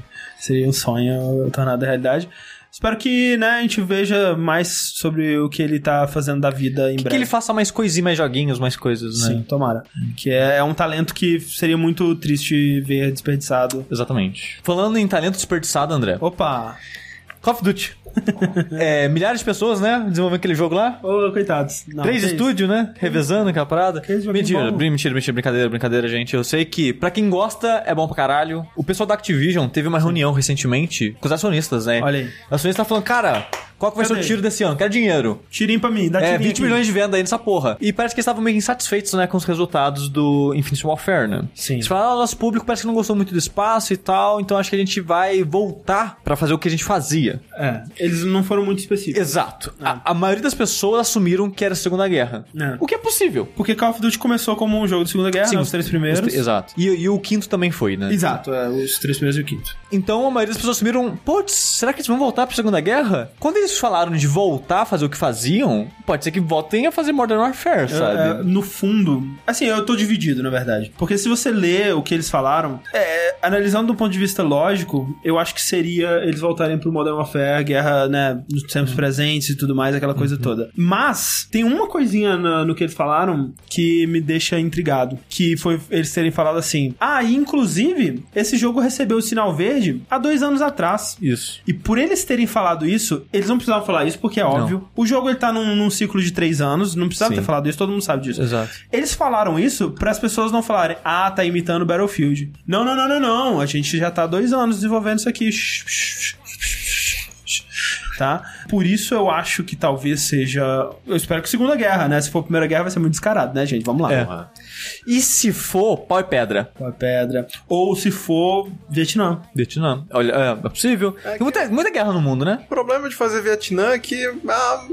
Seria um sonho tornado realidade. Espero que, né, a gente veja mais sobre o que ele tá fazendo da vida em
Que,
breve.
que ele faça mais coisinhas, mais joguinhos, mais coisas, né?
Sim, tomara. Que é, é um talento que seria muito triste ver desperdiçado.
Exatamente. Falando em talento desperdiçado, André.
Opa!
Call of Duty. é, milhares de pessoas, né? Desenvolvendo aquele jogo lá.
Ô, coitados. Não,
Três estúdios, né? Revezando aquela parada. Mentira,
bom.
mentira, mentira, brincadeira, brincadeira, gente. Eu sei que, pra quem gosta, é bom pra caralho. O pessoal da Activision teve uma reunião recentemente com os acionistas, né?
Olha aí.
Os acionistas tá falando, cara, qual que vai ser
Cadê?
o tiro desse ano? Quero dinheiro.
Tirinho pra mim, dá
É,
tirinho
20
aqui.
milhões de venda aí nessa porra. E parece que eles estavam meio insatisfeitos, né, com os resultados do Infinite Warfare, né?
Sim.
Eles falaram, ah, nosso público parece que não gostou muito do espaço e tal, então acho que a gente vai voltar pra fazer o que a gente fazia.
É, eles não foram muito específicos.
Exato. A, a maioria das pessoas assumiram que era a Segunda Guerra.
É.
O que é possível.
Porque Call of Duty começou como um jogo de Segunda Guerra, né, os três primeiros.
os- Exato. E, e o quinto também foi, né?
Exato, é, os três primeiros e o quinto.
Então a maioria das pessoas assumiram, putz, será que eles vão voltar pra Segunda Guerra? Quando eles falaram de voltar a fazer o que faziam, pode ser que voltem a fazer Modern Warfare, sabe?
É, no fundo, assim, eu tô dividido, na verdade. Porque se você lê o que eles falaram, é, analisando do ponto de vista lógico, eu acho que seria eles voltarem pro Modern Warfare, guerra, né, nos tempos presentes e tudo mais, aquela coisa toda. Mas, tem uma coisinha na- no que eles falaram que me deixa intrigado. Que foi eles terem falado assim: ah, e inclusive, esse jogo recebeu o sinal verde há dois anos atrás.
Isso.
E por eles terem falado isso, eles não precisavam falar isso porque é óbvio. O jogo ele tá num, num ciclo de três anos, não precisava
Sim.
ter falado isso, todo mundo sabe disso.
Exato.
Eles falaram isso para as pessoas não falarem, ah, tá imitando Battlefield. Não, não, não, não, não. A gente já tá há dois anos desenvolvendo isso aqui. Tá? Por isso eu acho que talvez seja. Eu espero que Segunda Guerra, né? Se for Primeira Guerra, vai ser muito descarado, né, gente? Vamos lá.
É.
Porra.
E se for pau e pedra?
Uma pedra. Ou se for Vietnã.
Vietnã. Olha, é, é possível. Tem muita, muita guerra no mundo, né?
O problema de fazer Vietnã é que ah,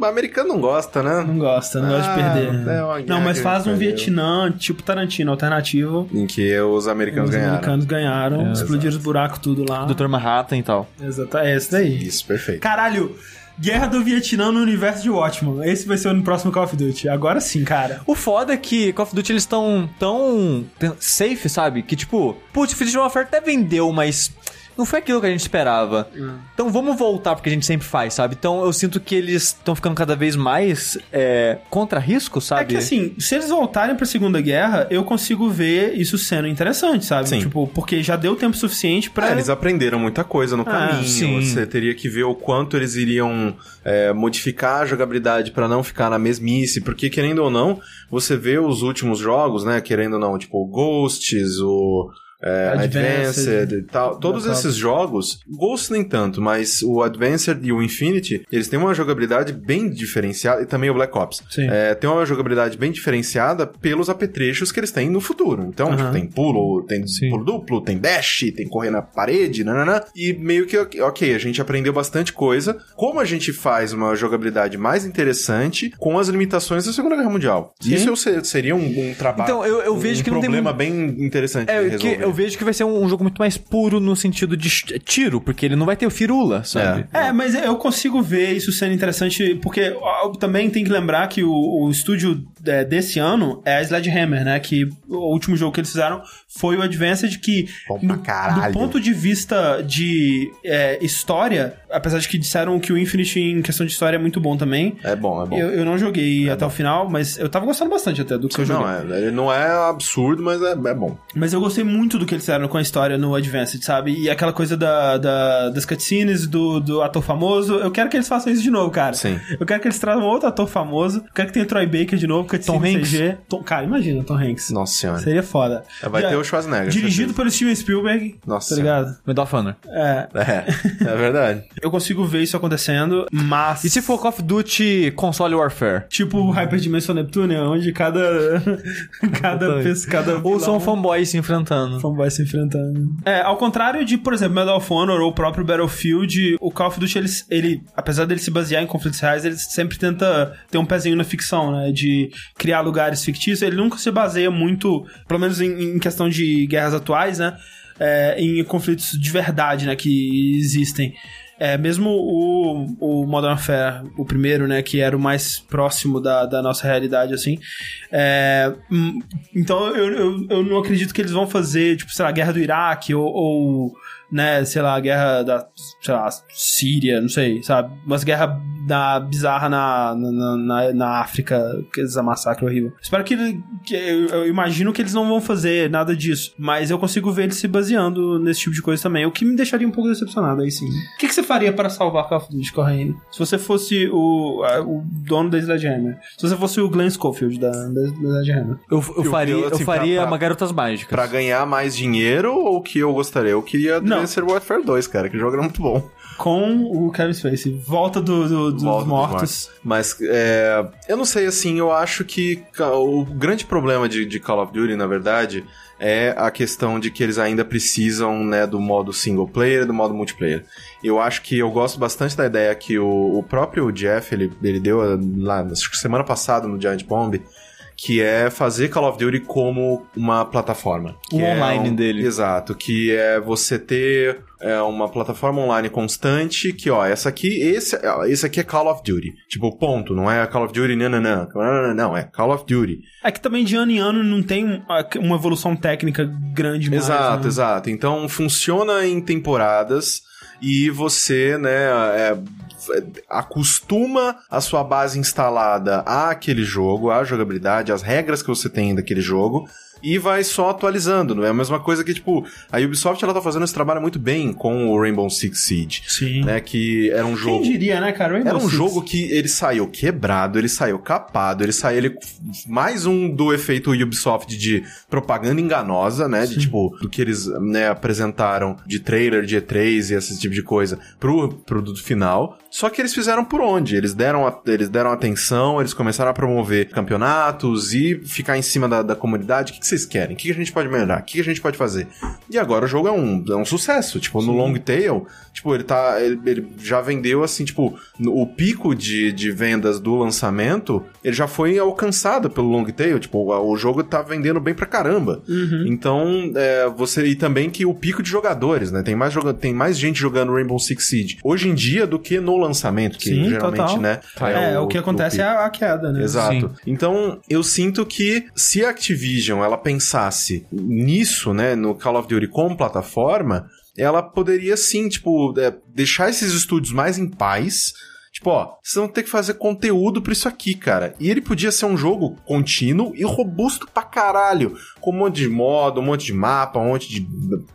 o americano não gosta, né?
Não gosta, não gosta de
Ah,
perder.
é
não, mas faz um
perdeu.
Vietnã, tipo Tarantino, alternativo.
Em que os americanos
Os
ganharam.
americanos ganharam,
É,
explodiram os buracos tudo lá.
Dr. Manhattan e tal.
Exato, é esse daí.
Isso, perfeito.
Caralho, Guerra do Vietnã no universo de Watchmen. Esse vai ser o próximo Call of Duty. Agora sim, cara.
O foda é que Call of Duty eles estão tão safe, sabe? Que tipo, putz, o Infinite Warfare até vendeu, mas não foi aquilo que a gente esperava. Então vamos voltar porque a gente sempre faz, sabe? Então eu sinto que eles estão ficando cada vez mais é, contra risco,
É
sabe?
que assim, se eles voltarem pra Segunda Guerra, eu consigo ver isso sendo interessante, sabe?
Sim.
Tipo, porque já deu tempo suficiente pra.
É, eles aprenderam muita coisa no
Ah,
caminho.
sim.
Você teria que ver o quanto eles iriam é, modificar a jogabilidade pra não ficar na mesmice, porque querendo ou não, você vê os últimos jogos, né? Querendo ou não, tipo o Ghosts, o é,
Advanced,
Advanced e tal. Todos esses jogos, Ghosts nem tanto, mas o Advanced e o Infinity, eles têm uma jogabilidade bem diferenciada, e também o Black Ops.
Sim.
É, tem uma jogabilidade bem diferenciada pelos apetrechos que eles têm no futuro. Então, tipo, tem pulo, tem
Sim.
pulo duplo, tem dash, tem correr na parede, nananã. E meio que, ok, a gente aprendeu bastante coisa. Como a gente faz uma jogabilidade mais interessante com as limitações da Segunda Guerra Mundial?
Sim.
Isso eu seria um, um trabalho.
Então, eu- eu vejo
um
que não tem
problema
mu-
bem interessante
É,
de
que
resolver.
eu vejo que vai ser um, um jogo muito mais puro no sentido de tiro, porque ele não vai ter o firula, sabe?
É, mas eu consigo ver isso sendo interessante, porque ó, também tem que lembrar que o, o estúdio é, desse ano é a Sledgehammer, né? Que o último jogo que eles fizeram foi o Advanced, que
Bom
no- do ponto de vista de é, história, apesar de que disseram que o Infinite em questão de história é muito bom também,
É bom, é bom.
eu, eu não joguei até o final, mas eu tava gostando bastante até do que eu joguei.
Não, é, não é absurdo, mas é, é bom.
Mas eu gostei muito muito do que eles fizeram com a história no Advanced, sabe? E aquela coisa da, da- das cutscenes, do, do ator famoso. Eu quero que eles façam isso de novo, cara.
Sim.
Eu quero que eles tragam outro ator famoso. Eu quero que tenha Troy Baker de novo, cutscene
Tom Hanks.
CG. Tom, cara, imagina Tom Hanks.
Nossa senhora.
Seria foda.
Vai
Já-
ter o Schwarzenegger.
Dirigido pelo Steven Spielberg.
Nossa
Tá ligado?
Medal of Honor.
É.
É, é verdade.
Eu consigo ver isso acontecendo, mas.
E se for Call of Duty Console Warfare?
Tipo o Hyperdimension Neptune, onde cada. cada pessoa. Cada
Ou são fanboys se enfrentando?
Fanboy se enfrentando. É, ao contrário de, por exemplo, Medal of Honor ou o próprio Battlefield, o Call of Duty, ele, ele apesar dele se basear em conflitos reais, ele sempre tenta ter um pezinho na ficção, né? De criar lugares fictícios. Ele nunca se baseia muito, pelo menos em, em questão de guerras atuais, né? É, em conflitos de verdade, né? Que existem. É, mesmo o, o Modern Warfare, o primeiro, né, que era o mais próximo da, da nossa realidade, assim. É, hum, então eu, eu, eu não acredito que eles vão fazer, tipo, sei lá, guerra do Iraque ou, ou, né, sei lá, a guerra da, sei lá, Síria, não sei, sabe? Umas guerras da, bizarra na, na, na, na África, que essa massacre horrível. Espero que, que eu, eu imagino que eles não vão fazer nada disso, mas eu consigo ver eles se baseando nesse tipo de coisa também, o que me deixaria um pouco decepcionado aí sim. O que, que você faria para salvar Call of Duty? Se você fosse o, o dono da Sledgehammer. Se você fosse o Glenn Schofield da, da, da Sledgehammer.
Eu, eu
Eu-
faria,
eu,
eu
assim,
faria
pra- pra-
uma Garotas Mágicas.
Pra ganhar mais dinheiro ou o que eu gostaria? Eu queria
Não.
Advanced Warfare 2, cara, que o jogo era muito bom.
Com o Kevin Spacey. Volta do, do- dos
Volta dos
mortos.
Mas, é, eu não sei, assim, eu acho que o grande problema de, de Call of Duty, na verdade, é a questão de que eles ainda precisam, né, do modo single player e do modo multiplayer. Eu acho que eu gosto bastante da ideia que o, o próprio Jeff, ele, ele deu eh, lá, acho que semana passada no Giant Bomb, que é fazer Call of Duty como uma plataforma.
O
é
online
um-
dele.
Exato, que é você ter é, uma plataforma online constante que, ó, essa aqui, esse, esse aqui é Call of Duty. Tipo, ponto, não é Call of Duty, não, não, não, não, não, é Call of Duty.
É que também de ano em ano não tem um- uma evolução técnica grande mais.
exato,
né?
exato. Então funciona em temporadas e você, né, é, acostuma a sua base instalada àquele jogo, à jogabilidade, às regras que você tem daquele jogo. E vai só atualizando, não é a mesma coisa que, tipo, a Ubisoft ela tá fazendo esse trabalho muito bem com o Rainbow Six Siege,
Sim.
né? Que era um jogo.
Quem diria, né, cara? Rainbow
Era um
Six.
jogo que ele saiu quebrado, ele saiu capado, ele saiu. Ele, mais um do efeito Ubisoft de propaganda enganosa, né? De tipo, do que eles né, apresentaram de trailer, de E3 e esse tipo de coisa pro produto final. Só que eles fizeram por onde? Eles deram, a- eles deram atenção, eles começaram a promover campeonatos e ficar em cima da, da comunidade. O que, que vocês querem? O que, a gente pode melhorar? O que, a gente pode fazer? E agora o jogo é um, é um sucesso. Tipo, no long tail, tipo, ele tá. Ele, ele já vendeu assim, tipo, no- o pico de, de vendas do lançamento, ele já foi alcançado pelo long tail. Tipo, o, o jogo tá vendendo bem pra caramba. Então, é, você. E também que o pico de jogadores, né? Tem mais, joga, tem mais gente jogando Rainbow Six Siege hoje em dia do que no lançamento, que
Sim,
geralmente,
total.
né?
É, o, que acontece é a queda, né?
Exato. Então, eu sinto que se a Activision ela pensasse nisso, né, no Call of Duty como plataforma, ela poderia sim, tipo, é, deixar esses estúdios mais em paz. Tipo, ó, vocês vão ter que fazer conteúdo pra isso aqui, cara. E ele podia ser um jogo contínuo e robusto pra caralho. Com um monte de modo, um monte de mapa, um monte de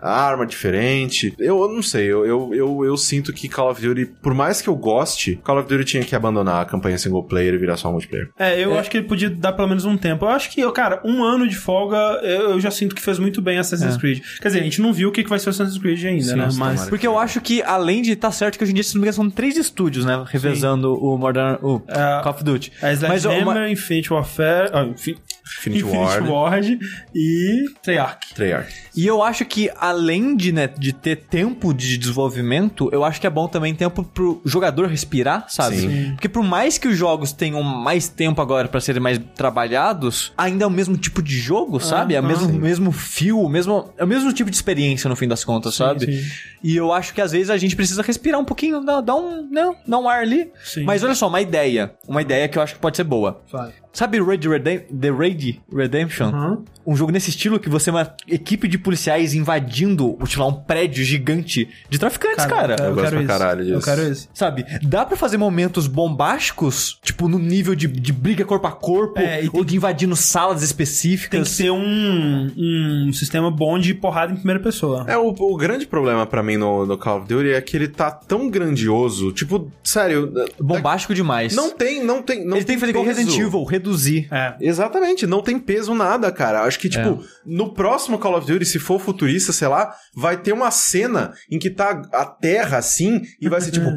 arma diferente. Eu, eu não sei, eu, eu, eu, eu sinto que Call of Duty, por mais que eu goste, Call of Duty tinha que abandonar a campanha single player e virar só multiplayer.
É, eu acho que ele podia dar pelo menos um tempo. Eu acho que, cara, um ano de folga, eu, eu já sinto que fez muito bem Assassin's
É.
Creed. Quer dizer, a gente não viu o que que vai ser o Assassin's Creed ainda,
Sim,
né?
sim,
Mas.
Porque eu acho que, além de estar certo que hoje em dia, se não me engano, são três estúdios, né? Revezando o Modern... O
É,
Call of Duty.
A
Mas
Sledgehammer,
uma-
Infinite Warfare. ah, Infi-
Infinity,
Infinite
Ward,
Ward e Treyarch.
Treyarch.
E eu acho que, além de, né, de ter tempo de desenvolvimento, eu acho que é bom também tempo pro jogador respirar, sabe?
Sim.
Sim.
Porque por mais que os jogos tenham mais tempo agora pra serem mais trabalhados, ainda é o mesmo tipo de jogo, sabe? É o
ah,
mesmo,
sim.
mesmo fio, mesmo, é o mesmo tipo de experiência no fim das contas, sabe?
sim.
E eu acho que às vezes a gente precisa respirar um pouquinho, dar, dar um, né, dar um ar ali.
Sim.
Mas olha só, uma ideia. Uma ideia que eu acho que pode ser boa.
Vai.
Sabe Red Redem- The Raid Redemption.
Aham.
Um jogo nesse estilo que você é uma equipe de policiais invadindo, sei lá, um prédio gigante de traficantes, cara.
eu,
Eu gosto
quero
pra
isso.
caralho
Eu
disso.
quero isso.
Sabe? Dá pra fazer momentos bombásticos, tipo, no nível de, de briga corpo a corpo,
É, e tem
ou de invadindo salas
Tem que
específicas.
ter um, um sistema bom de porrada em primeira pessoa.
É, o, o grande problema pra mim no, no Call of Duty é que ele tá tão grandioso. Tipo, sério.
Bombástico demais.
Não tem, não tem. Não
Ele tem que fazer igual. Resident Evil, reduzir.
É.
Exatamente, não tem peso nada, cara. Acho que, tipo, no próximo Call of Duty, se for futurista, sei lá, vai ter uma cena em que tá a terra assim e vai ser tipo.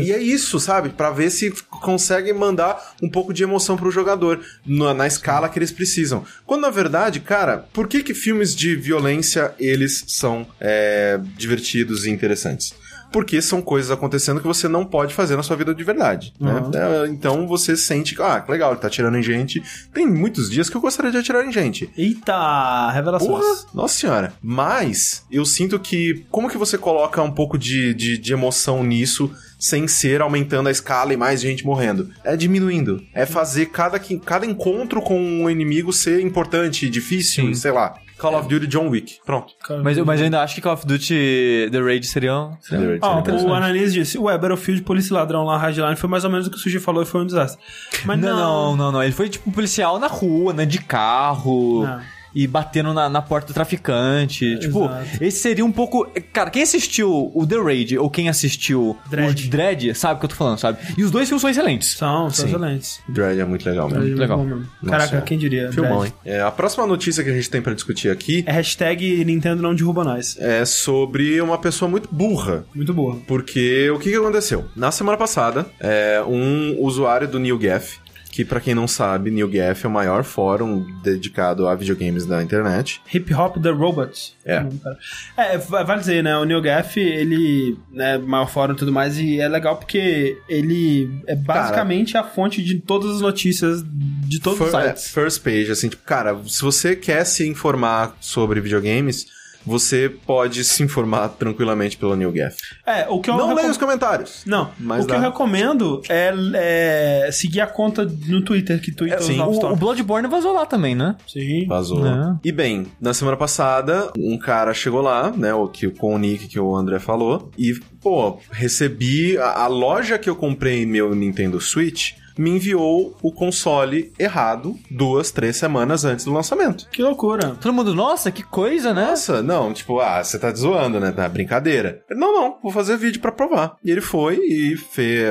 e é isso, sabe? Pra ver se consegue mandar um pouco de emoção pro jogador na, na escala que eles precisam. Quando na verdade, cara, por que que filmes de violência eles são é, divertidos e interessantes? Porque são coisas acontecendo que você não pode fazer na sua vida de verdade, né?
Uhum.
É, Então você sente que, ah, que legal, ele tá atirando em gente. Tem muitos dias que eu gostaria de atirar em gente.
Eita, revelações.
Porra, nossa senhora. Mas eu sinto que. Como que você coloca um pouco de, de, de emoção nisso sem ser aumentando a escala e mais gente morrendo? É diminuindo. É fazer cada, cada encontro com um inimigo ser importante, difícil,
Sim.
sei lá. Call of Duty John Wick. Pronto.
Mas, eu- mas eu ainda acho que Call of Duty The Raid seria... seria-
Ó,
interessante.
o Ananias disse, ué, Battlefield, Polícia e Ladrão lá, Hardline, foi mais ou menos o que o Suji falou e foi um desastre. Mas
Não,
não,
não, não, não. Ele foi tipo um policial na rua, né? De carro.
Não.
E batendo na, na porta do traficante. Tipo,
Exato.
esse seria um pouco. Cara, quem assistiu o The Raid ou quem assistiu
Dredd.
o Dread, sabe o que eu tô falando, sabe? E os dois filmes são excelentes.
São, são
Sim.
excelentes.
Dread é muito legal mesmo.
Legal.
Bom mesmo.
Nossa,
Caraca,
é.
quem diria?
Filmão, hein? É, a próxima notícia que a gente tem pra discutir aqui
É hashtag Nintendo não derruba nós.
é sobre uma pessoa muito burra.
Muito boa.
Porque o que, que aconteceu? Na semana passada, é, um usuário do NewGaf, que pra quem não sabe, NewGaf é o maior fórum dedicado a videogames da internet.
Hip Hop The Robots.
É.
Cara. É, va- vale dizer, né? O Neil Gaff, ele é maior fórum e tudo mais, e é legal porque ele é basicamente a fonte de todas as notícias de todos os
Fir- é,
sites.
first page, assim, tipo, cara, se você quer se informar sobre videogames, você pode se informar tranquilamente pelo NewGaf.
É, o que eu
Não
recom-
leia os comentários.
Não,
Mas
o que
dá.
eu recomendo é, é seguir a conta no Twitter, que twitta os
sim.
novos
O, o. Bloodborne vazou lá também, né?
Sim.
Vazou.
É.
E bem, na semana passada, um cara chegou lá, né, o que, com o nick que o André falou, e, pô, recebi. A, a loja que eu comprei meu Nintendo Switch me enviou o console errado duas, três semanas antes do lançamento.
Que loucura.
Todo mundo, nossa, que coisa, né?
Nossa, não, tipo, ah, você tá zoando, né? Tá brincadeira. Não, não, vou fazer vídeo pra provar. E ele foi e fe,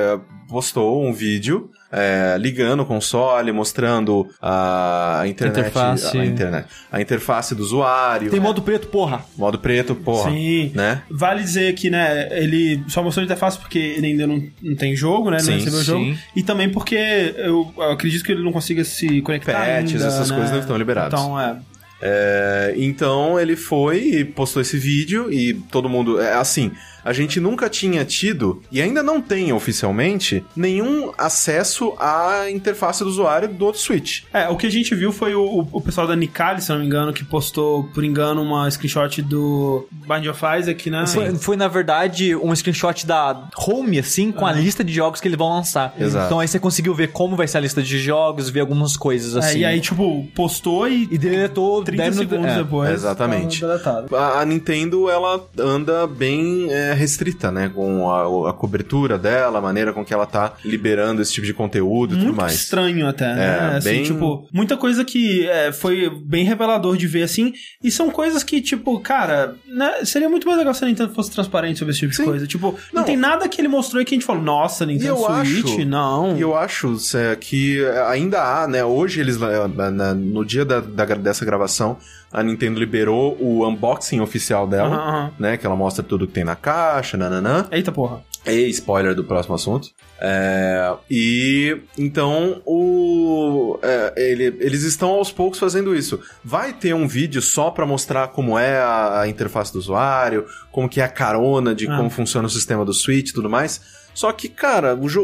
postou um vídeo é, ligando o console, mostrando a internet.
Interface.
A, internet. A interface do usuário.
Tem modo preto, porra.
Modo preto, porra.
Sim.
Né?
Vale dizer que, né, ele só mostrou a interface porque ele ainda não, não tem jogo, né?
Sim,
não recebeu o jogo.
sim.
E também porque eu, eu acredito que ele não consiga se conectar
Patches,
ainda,
essas
né?
coisas não estão liberadas.
Então, é.
É, então ele foi e postou esse vídeo e todo mundo. É assim. A gente nunca tinha tido, e ainda não tem oficialmente, nenhum acesso à interface do usuário do outro Switch.
É, o que a gente viu foi o, o pessoal da Nicali, se não me engano, que postou, por engano, uma screenshot do Bind of Isaac, né?
Foi, foi, na verdade, um screenshot da Home, assim, com a lista de jogos que eles vão lançar.
Exato.
Então aí você conseguiu ver como vai ser a lista de jogos, ver algumas coisas
É,
assim.
e aí, tipo, postou e,
E deletou
30
10 minutos-
segundos
é.
depois.
exatamente.
deletado.
A, a Nintendo, ela anda bem é, restrita, né? Com a, a cobertura dela, a maneira com que ela tá liberando esse tipo de conteúdo e tudo
Muito
mais.
estranho até, né?
É,
assim,
bem-
tipo, muita coisa que é, foi bem revelador de ver, assim, e são coisas que, tipo, cara, né, seria muito mais legal se a Nintendo fosse transparente sobre esse tipo
Sim.
de coisa. Tipo, não,
Não.
tem nada que ele mostrou e que a gente falou, nossa, Nintendo
eu
Switch,
acho,
não.
E eu acho Cé, que ainda há, né? Hoje eles, eh, no dia da, da- dessa gravação, a Nintendo liberou o unboxing oficial dela, né? Que ela mostra tudo que tem na caixa, nananã.
Eita porra.
E spoiler do próximo assunto. É, e então o é, ele- eles estão aos poucos fazendo isso. Vai ter um vídeo só pra mostrar como é a, a interface do usuário, como que é a carona de
Ah.
como funciona o sistema do Switch e tudo mais. Só que, cara, o, jo-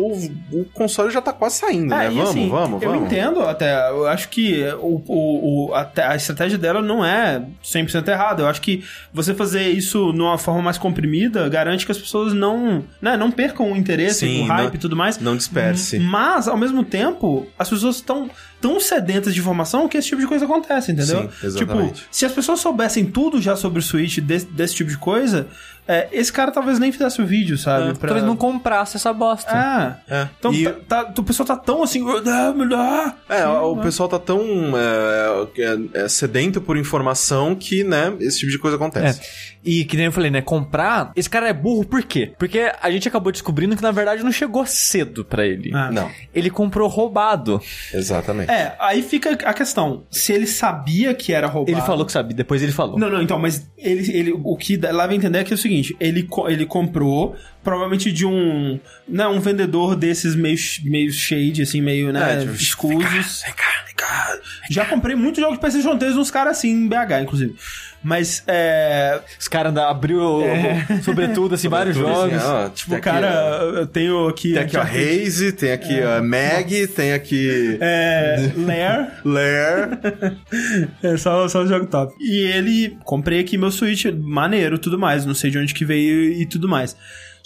o, console já tá quase saindo, né?
É, e
Vamos,
assim,
vamos,
eu
vamos.
entendo até. Eu acho que o, o, o- a, a estratégia dela não é 100% errada. Eu acho que você fazer isso numa forma mais comprimida garante que as pessoas não, né, não percam o interesse,
Sim,
o hype
não-
e tudo mais.
Não disperse.
Mas, ao mesmo tempo, as pessoas estão tão sedentas de informação que esse tipo de coisa acontece, entendeu?
Sim, exatamente.
Tipo, se as pessoas soubessem tudo já sobre o Switch desse, desse tipo de coisa, é, esse cara talvez nem fizesse o vídeo, sabe? Pra-
Talvez não comprasse essa bosta.
É.
É.
Então,
E-
tá, tá- o pessoal tá tão assim. "Ah, melhor."
É, o pessoal tá tão é, é, é, sedento por informação que, né, esse tipo de coisa acontece.
E que nem eu falei, né? Comprar. Esse cara é burro por quê? Porque a gente acabou descobrindo que na verdade não chegou cedo pra ele.
Ah.
Não,
Ele comprou roubado.
exatamente.
É, aí fica a questão. Se ele sabia que era roubado.
Ele falou que sabia, depois ele falou.
Não, não, então, mas ele, ele, o que lá vai entender é que é o seguinte: ele, ele comprou, provavelmente de um. Né, um vendedor desses meio, meio shade, assim, meio, né?
É, tipo,
escusos. Vem cá, vem cá. Já comprei muitos jogos de PlayStation 3 uns caras assim, em BH, inclusive. Mas, é.
Os caras abriu, sobretudo, assim, vários
Sobretudo,
jogos.
assim, ó,
Tipo,
tem
cara,
aqui,
eu tenho aqui.
Tem aqui a Haze, tem aqui a Mag, tem aqui
É. Lair.
Lair.
É só, só jogo top. E ele, comprei aqui meu Switch, maneiro, tudo mais, não sei de onde que veio e tudo mais.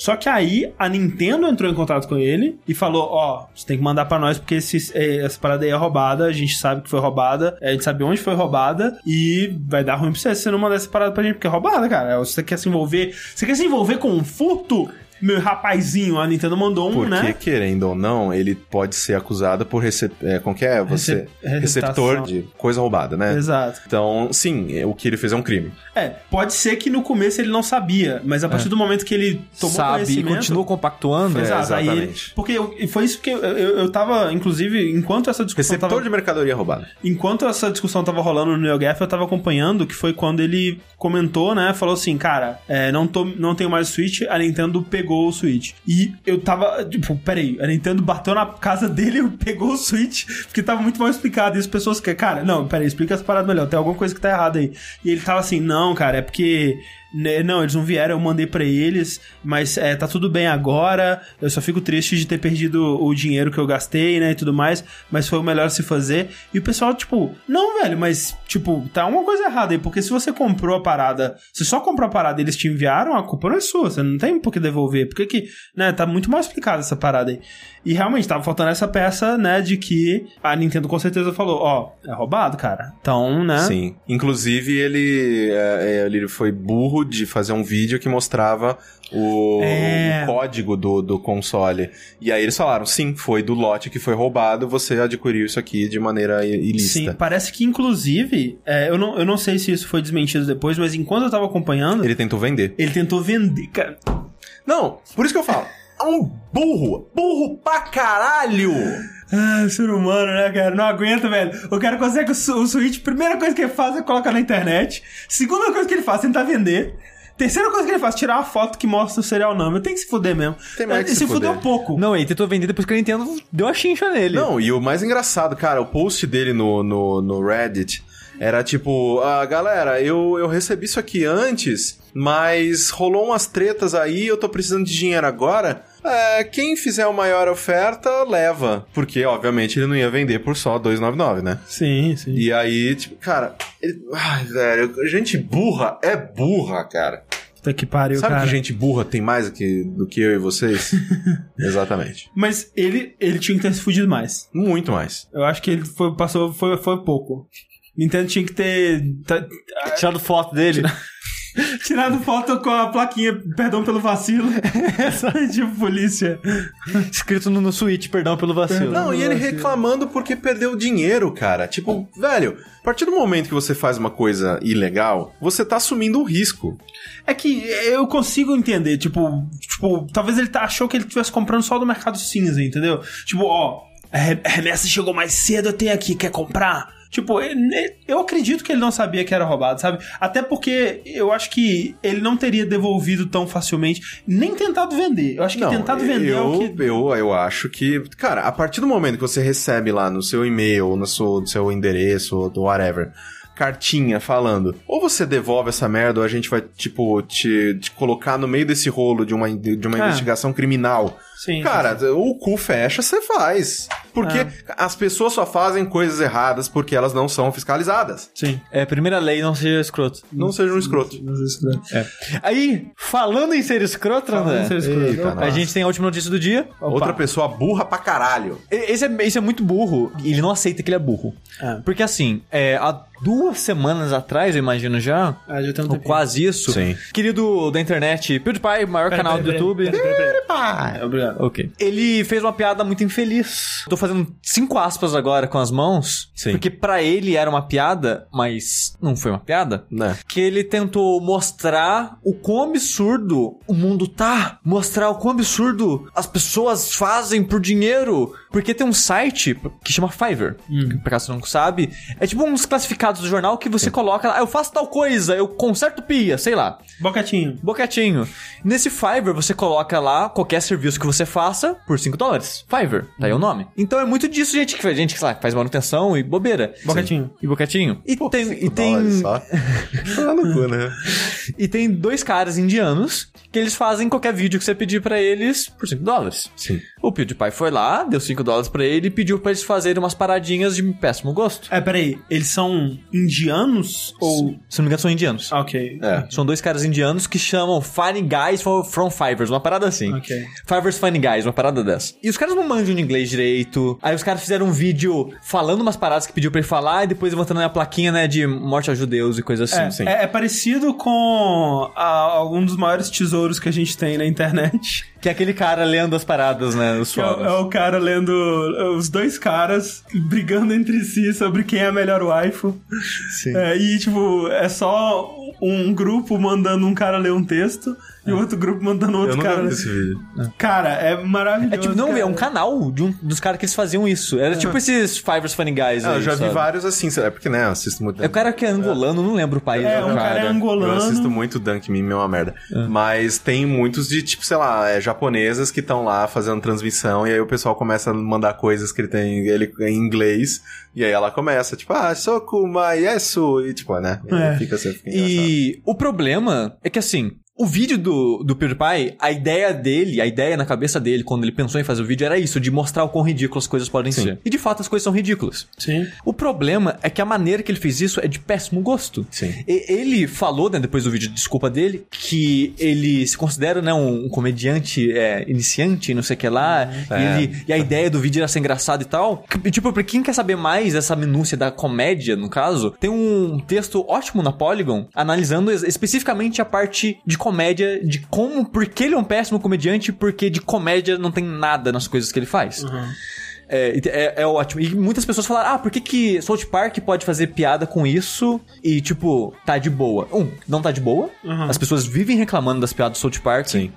Só que aí a Nintendo entrou em contato com ele e falou: Ó, você tem que mandar pra nós porque esse, é, essa parada aí é roubada, a gente sabe que foi roubada, a gente sabe onde foi roubada e vai dar ruim pra você se você não mandar essa parada pra gente, porque é roubada, cara. Você quer se envolver. Você quer se envolver com um furto? Meu rapazinho, a Nintendo mandou um,
Porque,
né?
querendo ou não, ele pode ser acusado por recep... é, como que é? Você...
Recep-
receptor de coisa roubada, né?
Exato.
Então, sim, o que ele fez é um crime.
É, pode ser que no começo ele não sabia, mas a partir do momento que ele tomou
Sabe e
conhecimento...
continua compactuando.
É,
Exato, aí ele,
exatamente.
porque eu- e foi isso que eu, eu, eu tava, inclusive, enquanto essa discussão
Receptor
tava,
de mercadoria roubada.
enquanto essa discussão tava rolando no NeoGaf, eu tava acompanhando, que foi quando ele comentou, né, falou assim, cara, é, não, tô, não tenho mais o Switch, a Nintendo pegou o Switch. E eu tava, tipo, peraí, a Nintendo bateu na casa dele e pegou o Switch, porque tava muito mal explicado, e as pessoas que, cara, não, peraí, explica essa parada melhor, tem alguma coisa que tá errada aí. E ele tava assim, não, cara, é porque... né, Não, eles não vieram, eu mandei pra eles, mas é, tá tudo bem agora. Eu só fico triste de ter perdido o dinheiro que eu gastei, né, e tudo mais, mas foi o melhor se fazer. E o pessoal, tipo, não, velho, mas, tipo, tá uma coisa errada aí, porque se você comprou a parada, se só comprou a parada e eles te enviaram, a culpa não é sua, você não tem por que devolver. Porque que, né, tá muito mal explicada essa parada aí. E realmente tava faltando essa peça, né, de que a Nintendo com certeza falou, ó, é roubado, cara. Então, né?
Sim. Inclusive, ele, é, é, ele foi burro de fazer um vídeo que mostrava o,
É.
o código do, do console. E aí eles falaram, sim, foi do lote que foi roubado, você adquiriu isso aqui de maneira ilícita.
Sim, parece que inclusive, é, eu, não, eu não sei se isso foi desmentido depois, mas enquanto eu tava acompanhando, ele,
Ele tentou vender.
tentou vender, cara.
Não, por isso que eu falo. É um burro. Burro pra caralho.
Ah, ser humano, né, cara? Não aguenta, velho. O cara consegue o, Switch, primeira coisa que ele faz é colocar na internet. Segunda coisa que ele faz é tentar vender. Terceira coisa que ele faz, tirar uma foto que mostra o serial number. Tem que se fuder mesmo.
Tem mais que
Ele
se
fudeu
fuder.
pouco.
Não, ele tentou vender depois que a Nintendo deu a chincha nele.
Não, e o mais engraçado, cara, o post dele no, no, no Reddit era tipo, ah, galera, eu, eu recebi isso aqui antes, mas rolou umas tretas aí, eu tô precisando de dinheiro agora. É, quem fizer a maior oferta, leva. Porque, obviamente, ele não ia vender por só 2,99, né?
Sim, sim.
E aí, tipo, cara, ele... Ai, velho, gente burra é burra, cara.
Puta que pariu,
Sabe
cara.
que gente burra tem mais do que, do que eu e vocês? Exatamente.
Mas ele, ele tinha que ter se fudido mais.
Muito mais.
Eu acho que ele foi, passou, foi, foi pouco. Nintendo tinha que ter tá-
Tirado foto dele.
tirado foto com a plaquinha, perdão pelo vacilo. tipo, polícia.
Escrito no, no Switch, perdão pelo vacilo.
Não, e ele reclamando porque perdeu dinheiro, cara. Tipo, velho, a partir do momento que você faz uma coisa ilegal, você tá assumindo o risco.
É que eu consigo entender, tipo, tipo, talvez ele tá- achou que ele estivesse comprando só do mercado cinza, entendeu? Tipo, ó, a remessa chegou mais cedo, eu tenho aqui, quer comprar? Tipo, ele- eu acredito que ele não sabia que era roubado, sabe? Até porque eu acho que ele não teria devolvido tão facilmente, nem tentado vender. Eu acho que tentado vender
eu,
é o que.
eu, eu acho que, cara, a partir do momento que você recebe lá no seu e-mail, no seu, no seu endereço, ou do whatever, cartinha falando, ou você devolve essa merda, ou a gente vai, tipo, te, te colocar no meio desse rolo de uma, de uma
É.
investigação criminal
Sim,
Cara, o cu fecha, você faz. Porque
É.
as pessoas só fazem coisas erradas porque elas não são fiscalizadas.
Sim.
É, primeira lei, não seja escroto.
Não seja um escroto.
Aí, falando em ser escroto, André,
em ser escroto.
Eita,
Opa.
a gente tem a última notícia do dia.
Outra pessoa burra pra caralho.
Esse é, esse é muito burro. Ele não aceita que ele é burro.
É.
Porque assim, é, há duas semanas atrás, eu imagino já,
Ah, já tem um
ou
tempinho.
quase isso,
Sim.
querido da internet, PewDiePie, maior
Pera,
canal
pera,
do
pera,
YouTube.
pera, pera,
Ok. Ele fez uma piada muito infeliz. Tô fazendo cinco aspas agora com as mãos.
Sim.
Porque pra ele era uma piada, mas não foi uma piada.
né?
Que ele tentou mostrar o quão absurdo o mundo tá. Mostrar o quão absurdo as pessoas fazem por dinheiro. Porque tem um site que chama Fiverr. Que, pra caso você não sabe, é tipo uns classificados do jornal que você coloca lá. "Ah, Eu faço tal coisa, eu conserto pia, sei lá.
Boquetinho.
Boquetinho. Nesse Fiverr, você coloca lá qualquer serviço que você faça por 5 dólares. Fiverr, tá aí o nome. Então é muito disso, gente, que faz, gente que sei lá, faz manutenção e bobeira.
Boquetinho.
E boquetinho. E tem, e tem,
Só. Tá cu, né?
e tem dois caras indianos que eles fazem qualquer vídeo que você pedir pra eles por 5 dólares.
Sim.
O PewDiePie foi lá, deu 5 dólares pra ele e pediu pra eles fazerem umas paradinhas de péssimo gosto.
É, peraí. Eles são indianos ou...
Se não me engano, são indianos.
Ah, ok.
É.
São dois caras indianos que chamam Funny Guys from, from Fivers, uma parada assim.
Ok.
Fivers Funny Guys, uma parada dessa. E os caras não manjam de inglês direito. Aí os caras fizeram um vídeo falando umas paradas que pediu pra ele falar e depois levantando a plaquinha, né, de morte aos judeus e coisa assim.
É,
sim.
é, é parecido com a, algum dos maiores tesouros que a gente tem na internet.
Que é aquele cara lendo as paradas, né, os
Que é, é o cara lendo os dois caras brigando entre si sobre quem é a melhor waifu.
Sim.
É, e, tipo, é só um grupo mandando um cara ler um texto e o outro grupo mandando
Eu
outro
nunca
cara.
vi esse vídeo.
Cara, é maravilhoso.
É tipo, não,
cara.
é um canal de um dos caras que eles faziam isso. Era tipo esses Fivers Funny Guys
Ah, eu já vi
sabe?
vários assim, é porque, né, eu assisto muito...
É o cara que é angolano, não lembro o país
É,
do
um cara é
Eu
angolano.
assisto muito Dunk Meme, é uma merda. Mas tem muitos de, tipo, sei lá, é, japonesas que estão lá fazendo transmissão e aí o pessoal começa a mandar coisas que ele tem ele, em inglês e aí ela começa, tipo, ah, soku, maesu, e tipo, né? E
É.
Fica assim, fica.
E o problema é que assim, o vídeo do, do PewDiePie, a ideia dele, a ideia na cabeça dele, quando ele pensou em fazer o vídeo, era isso, de mostrar o quão ridículas as coisas podem
Sim.
ser. E de fato as coisas são ridículas.
Sim.
O problema é que a maneira que ele fez isso é de péssimo gosto.
Sim.
E- ele falou, né, depois do vídeo de desculpa dele, que ele se considera, né, um, um comediante é, iniciante, não sei o que lá, e,
É.
ele- e a ideia do vídeo era ser engraçado e tal. Que, tipo, pra quem quer saber mais dessa minúcia da comédia, no caso, tem um texto ótimo na Polygon, analisando es- especificamente a parte de comédia, de como, porque ele é um péssimo comediante, porque de comédia não tem nada nas coisas que ele faz. É, é, é ótimo. E muitas pessoas falaram, ah, por que que South Park pode fazer piada com isso e, tipo, tá de boa? Um, não tá de boa.
Uhum.
As pessoas vivem reclamando das piadas do South Park.
Sim.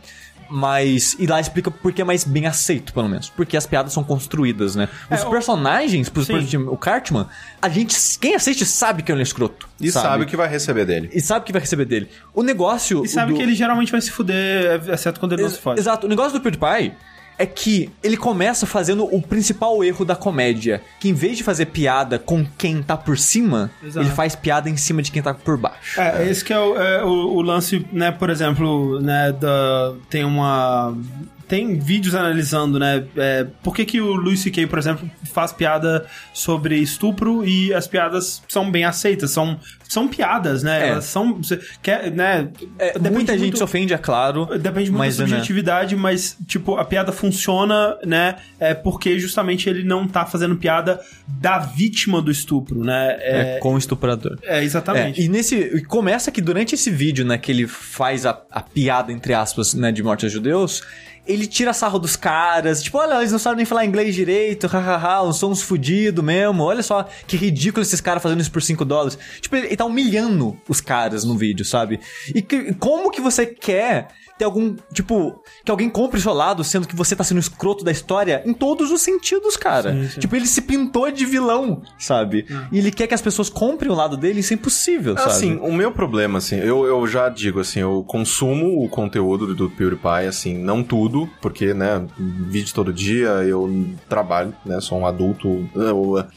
Mas. E lá explica por que é mais bem aceito, pelo menos. Porque as piadas são construídas, né? Os
É,
personagens, por exemplo, o Cartman, a gente. Quem assiste sabe que ele é um escroto.
E sabe. o que vai receber dele.
E sabe o que vai receber dele. O negócio.
E sabe
do-
que ele geralmente vai se fuder, exceto quando ele não se
Ex-
fode.
Exato. O negócio do PewDiePie é que ele começa fazendo o principal erro da comédia. Que em vez de fazer piada com quem tá por cima,
Exato.
ele faz piada em cima de quem tá por baixo.
É, esse que é o, é o- o lance, né, por exemplo, né, da, tem uma... Tem vídeos analisando, né, é, por que que o Louis C.K., por exemplo, faz piada sobre estupro e as piadas são bem aceitas, são, são piadas, né,
É.
elas são, quer, né,
É, muita gente
muito-
se ofende, é claro.
Depende muito
mas,
da
né,
subjetividade, mas, tipo, a piada funciona, né? É porque justamente ele não tá fazendo piada da vítima do estupro, né?
É,
É,
com o estuprador.
é, exatamente.
É, e nesse. Começa que durante esse vídeo, né, que ele faz a, a piada, entre aspas, né, de morte aos judeus, ele tira sarro dos caras, tipo, olha, eles não sabem nem falar inglês direito, hahaha, são uns fudidos mesmo, olha só que ridículo esses caras fazendo isso por 5 dólares. Tipo, ele, ele tá humilhando os caras no vídeo, sabe? E que- como que você quer ter algum, tipo, que alguém compre o seu lado, sendo que você tá sendo escroto da história em todos os sentidos, cara.
Sim, sim.
Tipo, ele se pintou de vilão, sabe? E ele quer que as pessoas comprem o lado dele, isso é impossível, sabe?
Assim, o meu problema, assim, eu, eu já digo, assim, eu consumo o conteúdo do PewDiePie, assim, não tudo, tudo, porque, né, vídeo todo dia, eu trabalho, né, sou um adulto,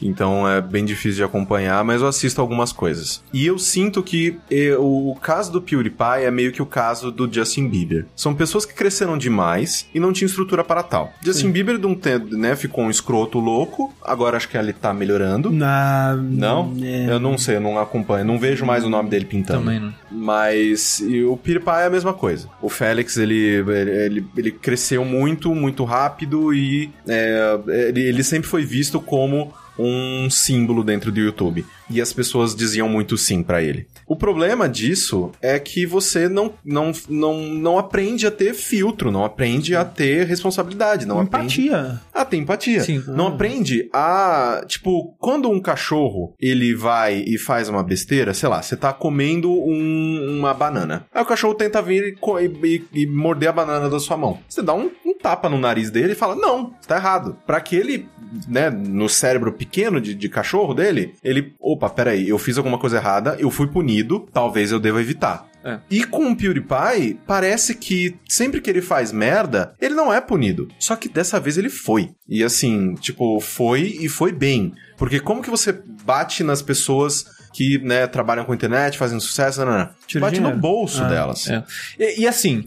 então é bem difícil de acompanhar, mas eu assisto algumas coisas. E eu sinto que eu, o caso do PewDiePie é meio que o caso do Justin Bieber. São pessoas que cresceram demais e não tinham estrutura para tal. Justin Sim. Bieber não tem, né, ficou um escroto louco, agora acho que ele tá melhorando.
Na...
Não? É... Eu não sei, eu não acompanho, não vejo mais o nome dele pintando.
Também não.
Mas o PewDiePie é a mesma coisa. O Félix, ele, ele, ele, ele cresceu muito, muito rápido e é, ele, ele sempre foi visto como um símbolo dentro do YouTube. E as pessoas diziam muito sim para ele. O problema disso é que você não, não, não, não aprende a ter filtro, não aprende a ter responsabilidade, não
empatia.
aprende a ter empatia.
Sim.
Não aprende a, tipo, quando um cachorro ele vai e faz uma besteira, sei lá, você tá comendo um, uma banana. Aí o cachorro tenta vir e, e, e morder a banana da sua mão. Você dá um, um tapa no nariz dele e fala: "Não, tá errado". Para que ele, né, no cérebro pequeno de, de cachorro dele, ele, opa, peraí, eu fiz alguma coisa errada, eu fui punido, talvez eu deva evitar. É. E com o PewDiePie, parece que sempre que ele faz merda, ele não é punido. Só que dessa vez ele foi. E assim, tipo, foi e foi bem. Porque como que você bate nas pessoas que, né, trabalham com internet, fazem sucesso, não, não, não. Bate no bolso ah, delas.
É. E, e assim,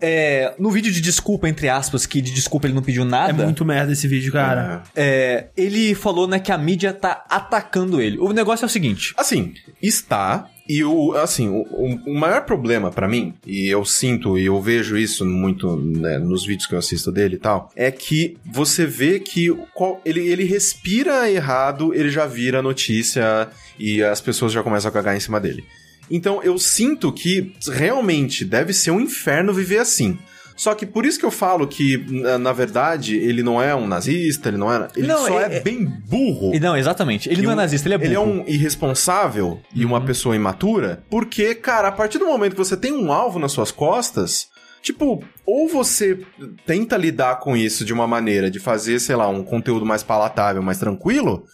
é, no vídeo de desculpa, entre aspas, que de desculpa ele não pediu nada.
É muito merda esse vídeo, cara.
É, ele falou, né, que a mídia tá atacando ele. O negócio é o seguinte.
Assim, está. E o, assim, o, o maior problema para mim, e eu sinto e eu vejo isso muito né, nos vídeos que eu assisto dele e tal, é que você vê que ele, ele respira errado, ele já vira notícia e as pessoas já começam a cagar em cima dele. Então eu sinto que realmente deve ser um inferno viver assim. Só que por isso que eu falo que, na verdade, ele não é um nazista, ele não é. Ele não, só é, é, bem burro.
Não, exatamente. Ele não é nazista, ele é burro.
Ele é um irresponsável uhum. e uma uhum. pessoa imatura, porque, cara, a partir do momento que você tem um alvo nas suas costas. Tipo, ou você tenta lidar com isso de uma maneira de fazer, sei lá, um conteúdo mais palatável, mais tranquilo,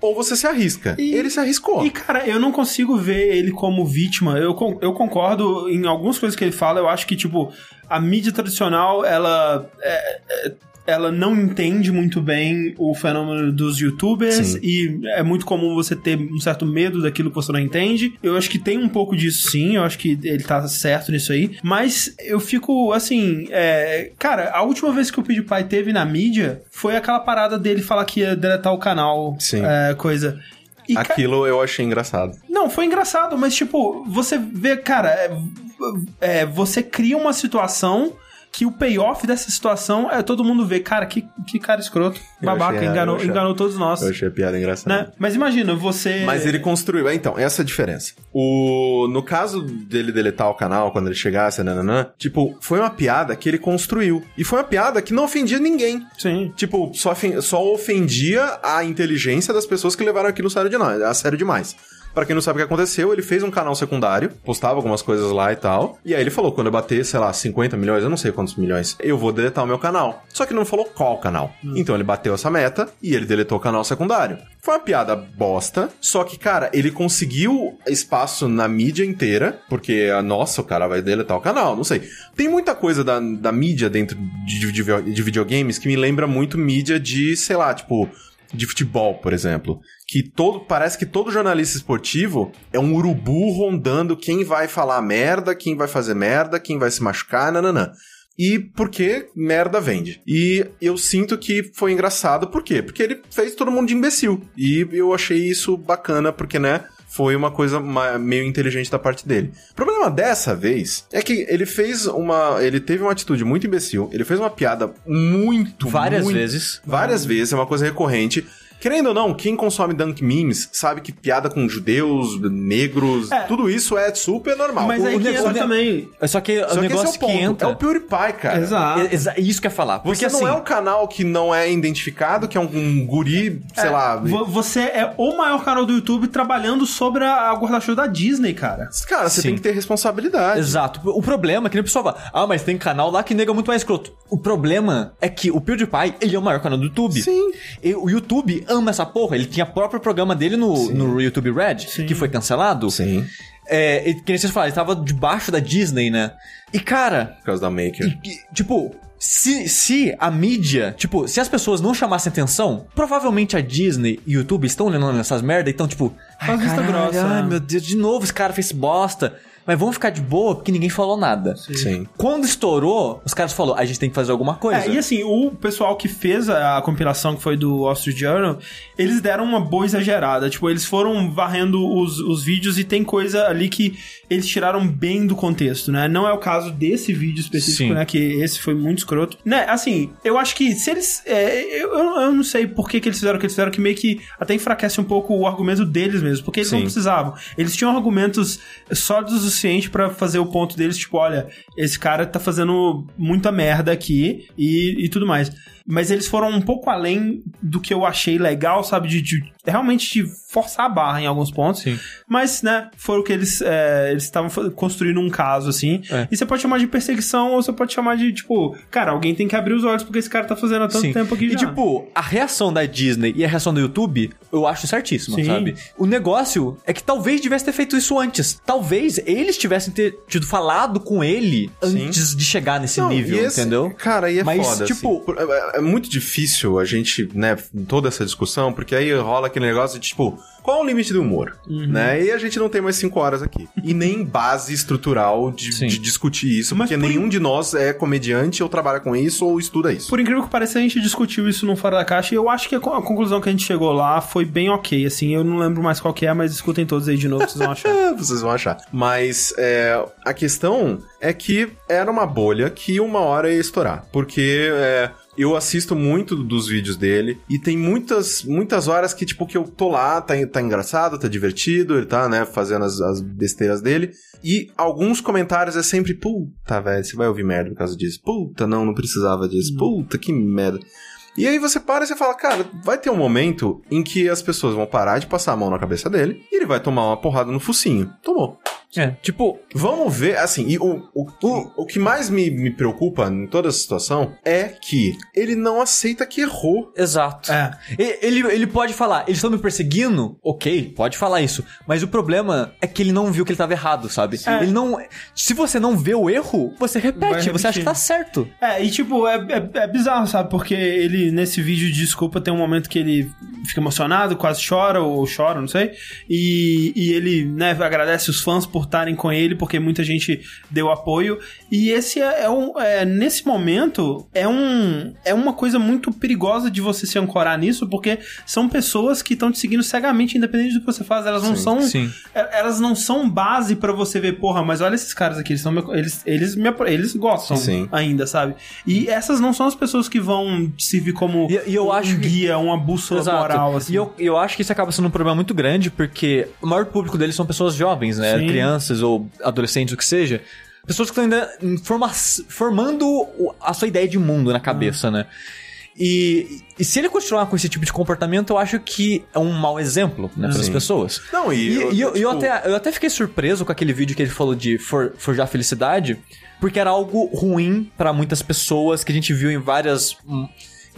ou você se arrisca. E, ele se arriscou.
E, cara, eu não consigo ver ele como vítima. Eu, eu concordo em algumas coisas que ele fala. Eu acho que, tipo, a mídia tradicional, ela. É, é, ela não entende muito bem o fenômeno dos youtubers sim. e é muito comum você ter um certo medo daquilo que você não entende. Eu acho que tem um pouco disso sim, eu acho que ele tá certo nisso aí, mas eu fico assim, é, cara, a última vez que o PewDiePie teve na mídia foi aquela parada dele falar que ia deletar o canal,
sim.
É, coisa.
E Aquilo ca... eu achei engraçado.
Não, foi engraçado, mas tipo, você vê, cara, é, é, você cria uma situação que o payoff dessa situação é todo mundo ver, cara, que, que cara escroto, babaca, enganou, achei, enganou todos nós.
Eu achei a piada engraçada.
Né? Mas imagina, você...
Mas ele construiu, é, então, essa é a diferença. O, no caso dele deletar o canal, quando ele chegasse, nananã, tipo, foi uma piada que ele construiu. E foi uma piada que não ofendia ninguém.
Sim.
Tipo, só, só ofendia a inteligência das pessoas que levaram aquilo sério, de, a sério demais. Para quem não sabe o que aconteceu, ele fez um canal secundário, postava algumas coisas lá e tal. E aí ele falou: quando eu bater, sei lá, 50 milhões, eu não sei quantos milhões, eu vou deletar o meu canal. Só que não falou qual canal. Hum. Então ele bateu essa meta e ele deletou o canal secundário. Foi uma piada bosta, só que, cara, ele conseguiu espaço na mídia inteira, porque, nossa, o cara vai deletar o canal, não sei. Tem muita coisa da, da mídia dentro de, de, de videogames que me lembra muito mídia de, sei lá, tipo, de futebol, por exemplo que todo parece que todo jornalista esportivo é um urubu rondando quem vai falar merda, quem vai fazer merda, quem vai se machucar, nananã. E porque merda vende. E eu sinto que foi engraçado, por quê? Porque ele fez todo mundo de imbecil. E eu achei isso bacana, porque, né? foi uma coisa meio inteligente da parte dele. O problema dessa vez é que ele fez uma. Ele teve uma atitude muito imbecil, ele fez uma piada muito.
Várias
muito,
vezes.
Várias vezes, é uma coisa recorrente. Querendo ou não, quem consome Dunk Memes sabe que piada com judeus, negros, é. tudo isso é super normal.
Mas aí o que entra também.
É só que só o negócio que, é o que entra...
É o PewDiePie, cara.
Exato.
É, isso que é falar.
Porque Você não assim... é um canal que não é identificado, que é um, um guri, sei é, lá...
Você é o maior canal do YouTube trabalhando sobre a guarda-chuva da Disney, cara.
Cara, você Sim. tem que ter responsabilidade.
Exato. O problema é que nem o pessoal fala, ah, mas tem canal lá que nega muito mais escroto. O problema é que o PewDiePie, ele é o maior canal do YouTube.
Sim.
E o YouTube ama essa porra. Ele tinha próprio programa dele no, no YouTube Red, Sim. que foi cancelado.
Sim.
É, e, que nem vocês falaram, ele tava debaixo da Disney, né? E cara.
Por causa da Maker.
E, e, tipo, se, se a mídia, tipo, se as pessoas não chamassem atenção, provavelmente a Disney e o YouTube estão olhando nessas merda, então, tipo, ai, caralho,
grossa,
ai, meu Deus, de novo esse cara fez bosta. Mas vamos ficar de boa porque ninguém falou nada.
Sim.
Quando estourou, os caras falaram, a gente tem que fazer alguma coisa.
É, e assim, o pessoal que fez a, a compilação, que foi do Wall Street Journal, eles deram uma boa exagerada. Tipo, eles foram varrendo os, os vídeos e tem coisa ali que eles tiraram bem do contexto, né? Não é o caso desse vídeo específico,
Sim.
né? Que esse foi muito escroto. Né, assim, eu acho que se eles... é, eu, eu não sei por que, que eles fizeram o que eles fizeram, que meio que até enfraquece um pouco o argumento deles mesmo, porque eles não
Sim.
precisavam. Eles tinham argumentos sólidos o suficiente pra fazer o ponto deles, tipo, olha, esse cara tá fazendo muita merda aqui e, e tudo mais. Mas eles foram um pouco além do que eu achei legal, sabe? De, de realmente de forçar a barra em alguns pontos.
Sim.
Mas, né, foram que eles é, eles estavam construindo um caso, assim.
É.
E você pode chamar de perseguição ou você pode chamar de, tipo, cara, alguém tem que abrir os olhos porque esse cara tá fazendo há tanto
Sim.
tempo aqui
E
já.
tipo, a reação da Disney e a reação do YouTube, eu acho certíssima,
Sim.
sabe? O negócio é que talvez tivesse ter feito isso antes. Talvez eles tivessem ter tido falado com ele
Sim.
antes de chegar nesse
Não,
nível,
e esse-
entendeu?
Cara, aí é
Mas,
foda.
tipo-
assim. É, muito difícil a gente, né, toda essa discussão, porque aí rola aquele negócio de tipo, qual é o limite do humor?
Uhum.
Né? E a gente não tem mais cinco horas aqui. E nem base estrutural de, de discutir isso,
Mas
porque
por
nenhum de nós é comediante ou trabalha com isso ou estuda isso.
Por incrível que pareça, a gente discutiu isso no Fora da Caixa e eu acho que a, a conclusão que a gente chegou lá foi bem ok, assim. Eu não lembro mais qual que é, mas escutem todos aí de novo, vocês vão achar.
É, vocês vão achar. Mas é, a questão é que era uma bolha que uma hora ia estourar. Porque é, eu assisto muito dos vídeos dele e tem muitas, muitas horas que, tipo, que eu tô lá, tá, tá engraçado, tá divertido, ele tá, né, fazendo as, as besteiras dele. E alguns comentários é sempre, puta, velho, você vai ouvir merda por causa disso. Puta, não, não precisava disso. Puta, que merda. E aí você para e você fala, cara, vai ter um momento em que as pessoas vão parar de passar a mão na cabeça dele e ele vai tomar uma porrada no focinho. Tomou.
É, tipo,
Vamos ver, assim, e o, o, o, o que mais me, me preocupa em toda essa situação é que ele não aceita que errou.
exato.
É.
E- Ele, ele pode falar, eles estão me perseguindo? Ok, pode falar isso. Mas o problema é que ele não viu que ele tava errado, sabe?
É.
Ele não. Se você não vê o erro, você repete, você acha que tá certo.
É, e tipo, é, é, é bizarro, sabe? Porque ele, nesse vídeo de desculpa, tem um momento que ele fica emocionado, quase chora, ou chora, não sei. E, e ele, né, agradece os fãs por estarem com ele, porque muita gente deu apoio. E esse é, é um. é, nesse momento, é um. É uma coisa muito perigosa de você se ancorar nisso, porque são pessoas que estão te seguindo cegamente, independente do que você faz. Elas não
Sim,
são.
sim.
é- Elas não são base pra você ver, porra, mas olha esses caras aqui, eles, são meu- eles, eles, me, eles gostam
Sim.
ainda, sabe? E essas não são as pessoas que vão servir como
E- e eu
um
acho que-
guia, uma bússola moral, assim.
E eu, eu acho que isso acaba sendo um problema muito grande, porque o maior público deles são pessoas jovens, né?
Sim.
Crianças ou adolescentes, o que seja. Pessoas que estão ainda forma- formando a sua ideia de mundo na cabeça, né? E, e se ele continuar com esse tipo de comportamento, eu acho que é um mau exemplo, né, para as pessoas.
Não,
E,
e,
eu, e eu
tipo,
até, eu até fiquei surpreso com aquele vídeo que ele falou de for, forjar felicidade, porque era algo ruim pra muitas pessoas que a gente viu em várias. hum,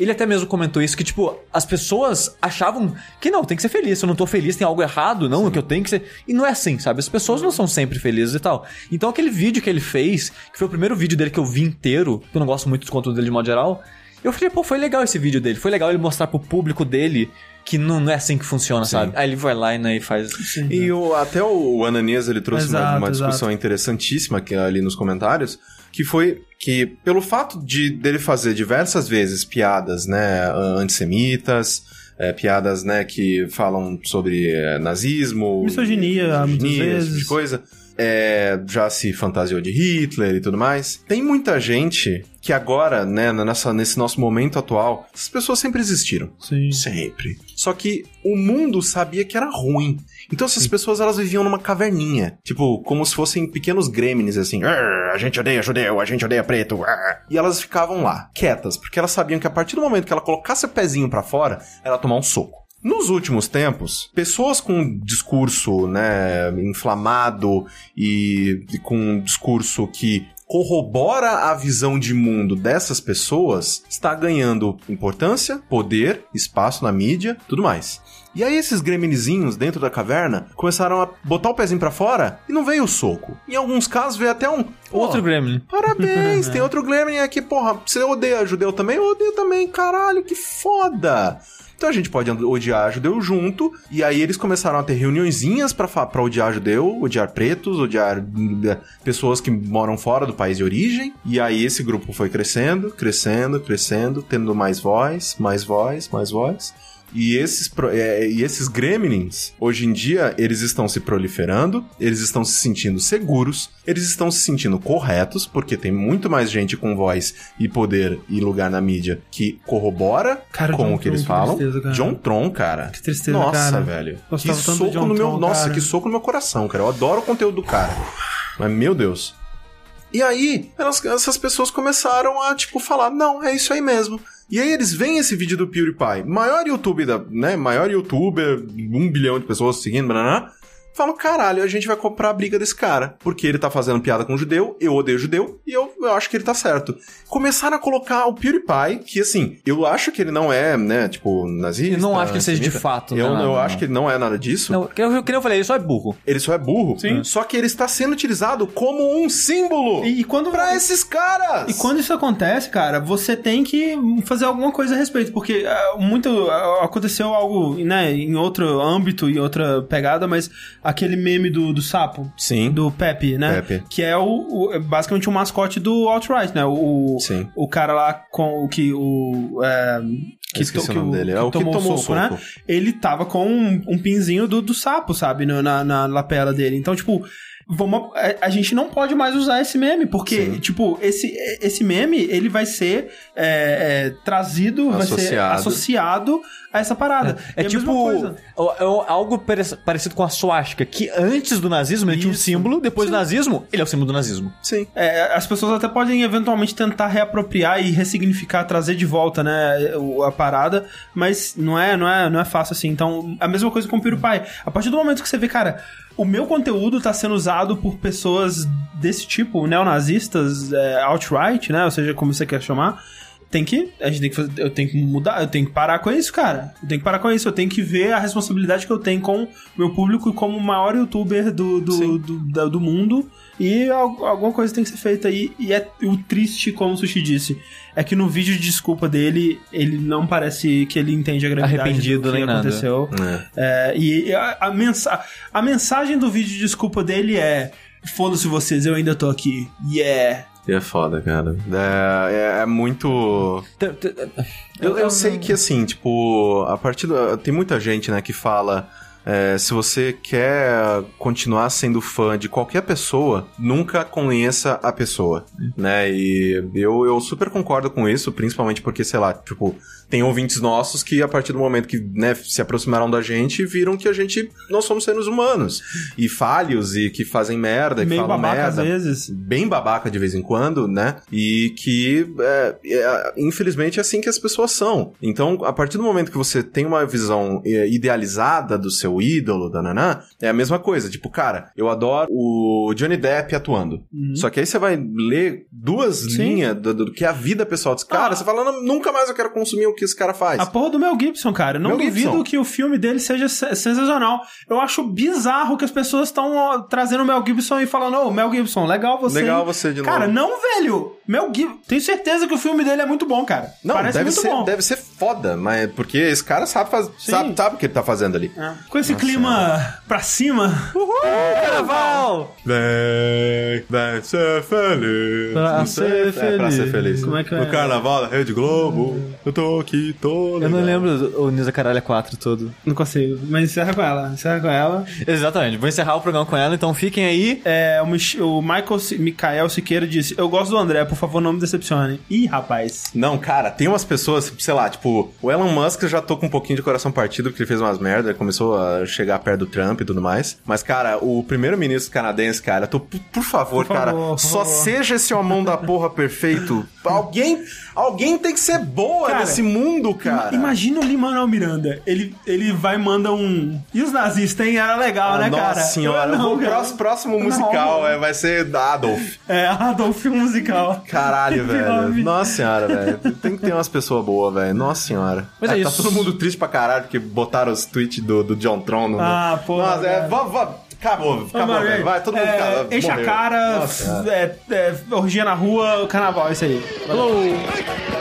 Ele até mesmo comentou isso, que, tipo, as pessoas achavam que não, tem que ser feliz. Se eu não tô feliz, tem algo errado, não, que eu tenho que ser. E não é assim, sabe? As pessoas não são sempre felizes e tal. Então aquele vídeo que ele fez, que foi o primeiro vídeo dele que eu vi inteiro, que eu não gosto muito dos conteúdos dele de modo geral, eu falei, pô, foi legal esse vídeo dele. Foi legal ele mostrar pro público dele que não, não é assim que funciona, sabe? Aí ele vai lá e, né, e faz.
Sim.
E o, até o Ananias ele trouxe uma-
Exato,
uma, discussão interessantíssima aqui, ali nos comentários, que foi que pelo fato de dele fazer diversas vezes piadas, né, antissemitas, é, piadas, né, que falam sobre é, nazismo,
Misoginia, muitas
esse tipo
vezes.
coisa, é, já se fantasiou de Hitler e tudo mais. Tem muita gente que agora, né, na nossa, nesse nosso momento atual, essas pessoas sempre existiram.
Sim.
Sempre. Só que o mundo sabia que era ruim. Então essas pessoas elas viviam numa caverninha. Tipo, como se fossem pequenos gremlins, assim. "Arr, A gente odeia judeu, a gente odeia preto. arr." E elas ficavam lá, quietas, porque elas sabiam que a partir do momento que ela colocasse o pezinho pra fora, ela ia tomar um soco. Nos últimos tempos, pessoas com um discurso, né, inflamado e, e com um discurso que corrobora a visão de mundo dessas pessoas, está ganhando importância, poder, espaço na mídia, tudo mais. E aí esses gremlinizinhos dentro da caverna começaram a botar o pezinho pra fora e não veio o soco. Em alguns casos veio até um...
Outro
"Pô,
Gremlin.
Parabéns, tem outro Gremlin aqui, porra. Você odeia judeu também? Eu odeio também, caralho, que foda. Então a gente pode odiar judeu junto, e aí eles começaram a ter reuniõezinhas pra odiar judeu, odiar pretos, odiar eh, pessoas que moram fora do país de origem. E aí esse grupo foi crescendo, crescendo, crescendo, tendo mais voz, mais voz, mais voz. E esses, é, e esses gremlins, hoje em dia, eles estão se proliferando, eles estão se sentindo seguros, eles estão se sentindo corretos, porque tem muito mais gente com voz e poder e lugar na mídia que corrobora
Cara,
com
John
o que eles
Tron, que
falam.
tristeza, cara.
John Tron, cara.
Que tristeza,
Nossa,
cara.
velho.
Gostava
que soco no meu.
Tron,
nossa,
cara.
que soco no meu coração, cara. Eu adoro o conteúdo do cara. Mas, meu Deus. E aí, elas- essas pessoas começaram a, tipo, falar, não, é isso aí mesmo. E aí eles veem esse vídeo do PewDiePie, maior YouTube da, né, maior youtuber, um bilhão de pessoas seguindo, blá, falam, caralho, a gente vai comprar a briga desse cara, porque ele tá fazendo piada com judeu, eu odeio judeu, e eu, eu acho que ele tá certo. Começaram a colocar o PewDiePie, que assim, eu acho que ele não é, né, tipo, nazista.
Eu não acho que ele seja de fato,
Eu,
não é nada,
eu
não.
acho que ele não é nada disso.
Não, que eu, que eu falei, ele só é burro.
Ele só é burro.
Sim.
Só que ele está sendo utilizado como um símbolo
E, e quando
pra esses caras.
E quando isso acontece, cara, você tem que fazer alguma coisa a respeito, porque ah, muito ah, aconteceu algo, né, em outro âmbito e outra pegada, mas aquele meme do, do sapo,
Sim.
do Pepe, né?
Pepe.
Que é o, o- é basicamente o mascote do alt-right, né? O,
Sim.
o cara lá com o que o é, que, to-
o
que
dele. É o que tomou o soco.
né? Ele tava com um, um pinzinho do, do sapo, sabe? no- Na, na lapela dele. Então, tipo. Vamos, a, a gente não pode mais usar esse meme, porque,
Sim.
tipo, esse, esse meme, ele vai ser é, é, trazido, vai ser
Associado.
associado a essa parada.
É
a
tipo é algo pare- parecido com a swastika, que antes do nazismo ele tinha um
Isso.
símbolo, depois do nazismo, ele é o símbolo do nazismo.
Sim.
É, as pessoas até podem eventualmente tentar reapropriar e ressignificar, trazer de volta, né, a parada, mas não é, não é, não é fácil assim. Então, a mesma coisa com o PewDiePie. A partir do momento que você vê, cara, o meu conteúdo tá sendo usado por pessoas desse tipo, neonazistas, é, alt-right, né, ou seja, como você quer chamar, tem que. A gente tem que fazer. Eu tenho que mudar, eu tenho que parar com isso, cara. Eu tenho que parar com isso. Eu tenho que ver a responsabilidade que eu tenho com o meu público e como o maior youtuber do, do, do, da- do mundo. E al- alguma coisa tem que ser feita aí. E é o triste, como o Sushi disse, é que no vídeo de desculpa dele, ele não parece que ele entende a gravidade
Arrependido
do que
nem nada.
aconteceu.
É.
É, e a, a, mensa a mensagem do vídeo de desculpa dele é. Foda-se vocês, eu ainda tô aqui. Yeah.
E é foda, cara. É, é, é muito. Eu, eu sei que, assim, tipo, a partir do... Tem muita gente, né, que fala... é, se você quer continuar sendo fã de qualquer pessoa, nunca conheça a pessoa, né? E eu, eu super concordo com isso, principalmente porque, sei lá, tipo, tem ouvintes nossos que a partir do momento que, né, se aproximaram da gente, viram que a gente, nós somos seres humanos. E falhos, e que fazem merda, e
Meio
falam
babaca às
merda
vezes.
bem babaca de vez em quando, né? E que, é, é, infelizmente, é assim que as pessoas são. Então, a partir do momento que você tem uma visão é, idealizada do seu ídolo, da Naná, é a mesma coisa. Tipo, cara, eu adoro o Johnny Depp atuando.
Uhum.
Só que aí você vai ler duas
Sim.
linhas do, do que é a vida pessoal desse cara,
Ah.
você fala, "Não, nunca mais eu quero consumir o que esse cara faz.
A porra do Mel Gibson, cara. Eu Não
Mel
duvido
Gibson.
que o filme dele seja se- sensacional. Eu acho bizarro que as pessoas estão trazendo o Mel Gibson e falando, ô, Mel Gibson, legal você.
Legal
hein?"
você de
Cara,
novo.
não, velho. Mel Gibson. Tenho certeza que o filme dele é muito bom, cara.
Não,
Parece
deve
muito
ser,
bom.
deve ser foda, mas porque esse cara sabe, faz, sabe, sabe o que ele tá fazendo ali.
É. Com esse clima pra cima.
Carnaval!
Vem, vem ser feliz.
Pra ser
É, pra ser
feliz.
feliz.
Como é que é?
No carnaval da Rede Globo, eu tô aqui todo.
Eu não
legal.
lembro o Nisa Caralho 4 todo.
Não consigo. Mas encerra com ela. Encerra com ela.
Exatamente, vou encerrar o programa com ela, então fiquem aí.
É, o, Mich o Michael Si- Mikael Siqueira disse: Eu gosto do André, por favor, não me decepcione. Ih, rapaz.
Não, cara, tem umas pessoas, sei lá, tipo, o Elon Musk eu já tô com um pouquinho de coração partido porque ele fez umas merdas, começou a chegar perto do Trump e tudo mais. Mas, cara, o primeiro-ministro canadense, cara, tô, por, por favor,
Por
cara,
favor, por
só
favor.
seja esse homão da porra perfeito. Alguém, alguém tem que ser boa
Cara,
nesse mundo mundo, cara.
Imagina o Lin-Manuel Miranda. Ele, ele vai e manda um... E os nazistas, hein? Era legal, né,
Nossa
cara?
senhora,
Não,
o
cara.
próximo, próximo musical é, vai ser Adolf.
É, Adolf musical.
Caralho, velho. Nossa senhora, velho. Tem que ter umas pessoas boas, velho. Nossa senhora.
Mas é
tá
isso.
todo mundo triste pra caralho porque botaram os tweets do, do John Tron no.
Ah, porra,
Nossa, é, vamos, vamos. Acabou, acabou, velho. Vai, todo mundo
é,
cara,
Enche a
morreu.
cara,
Nossa
é, é, orgia na rua, carnaval, é isso aí.
Desde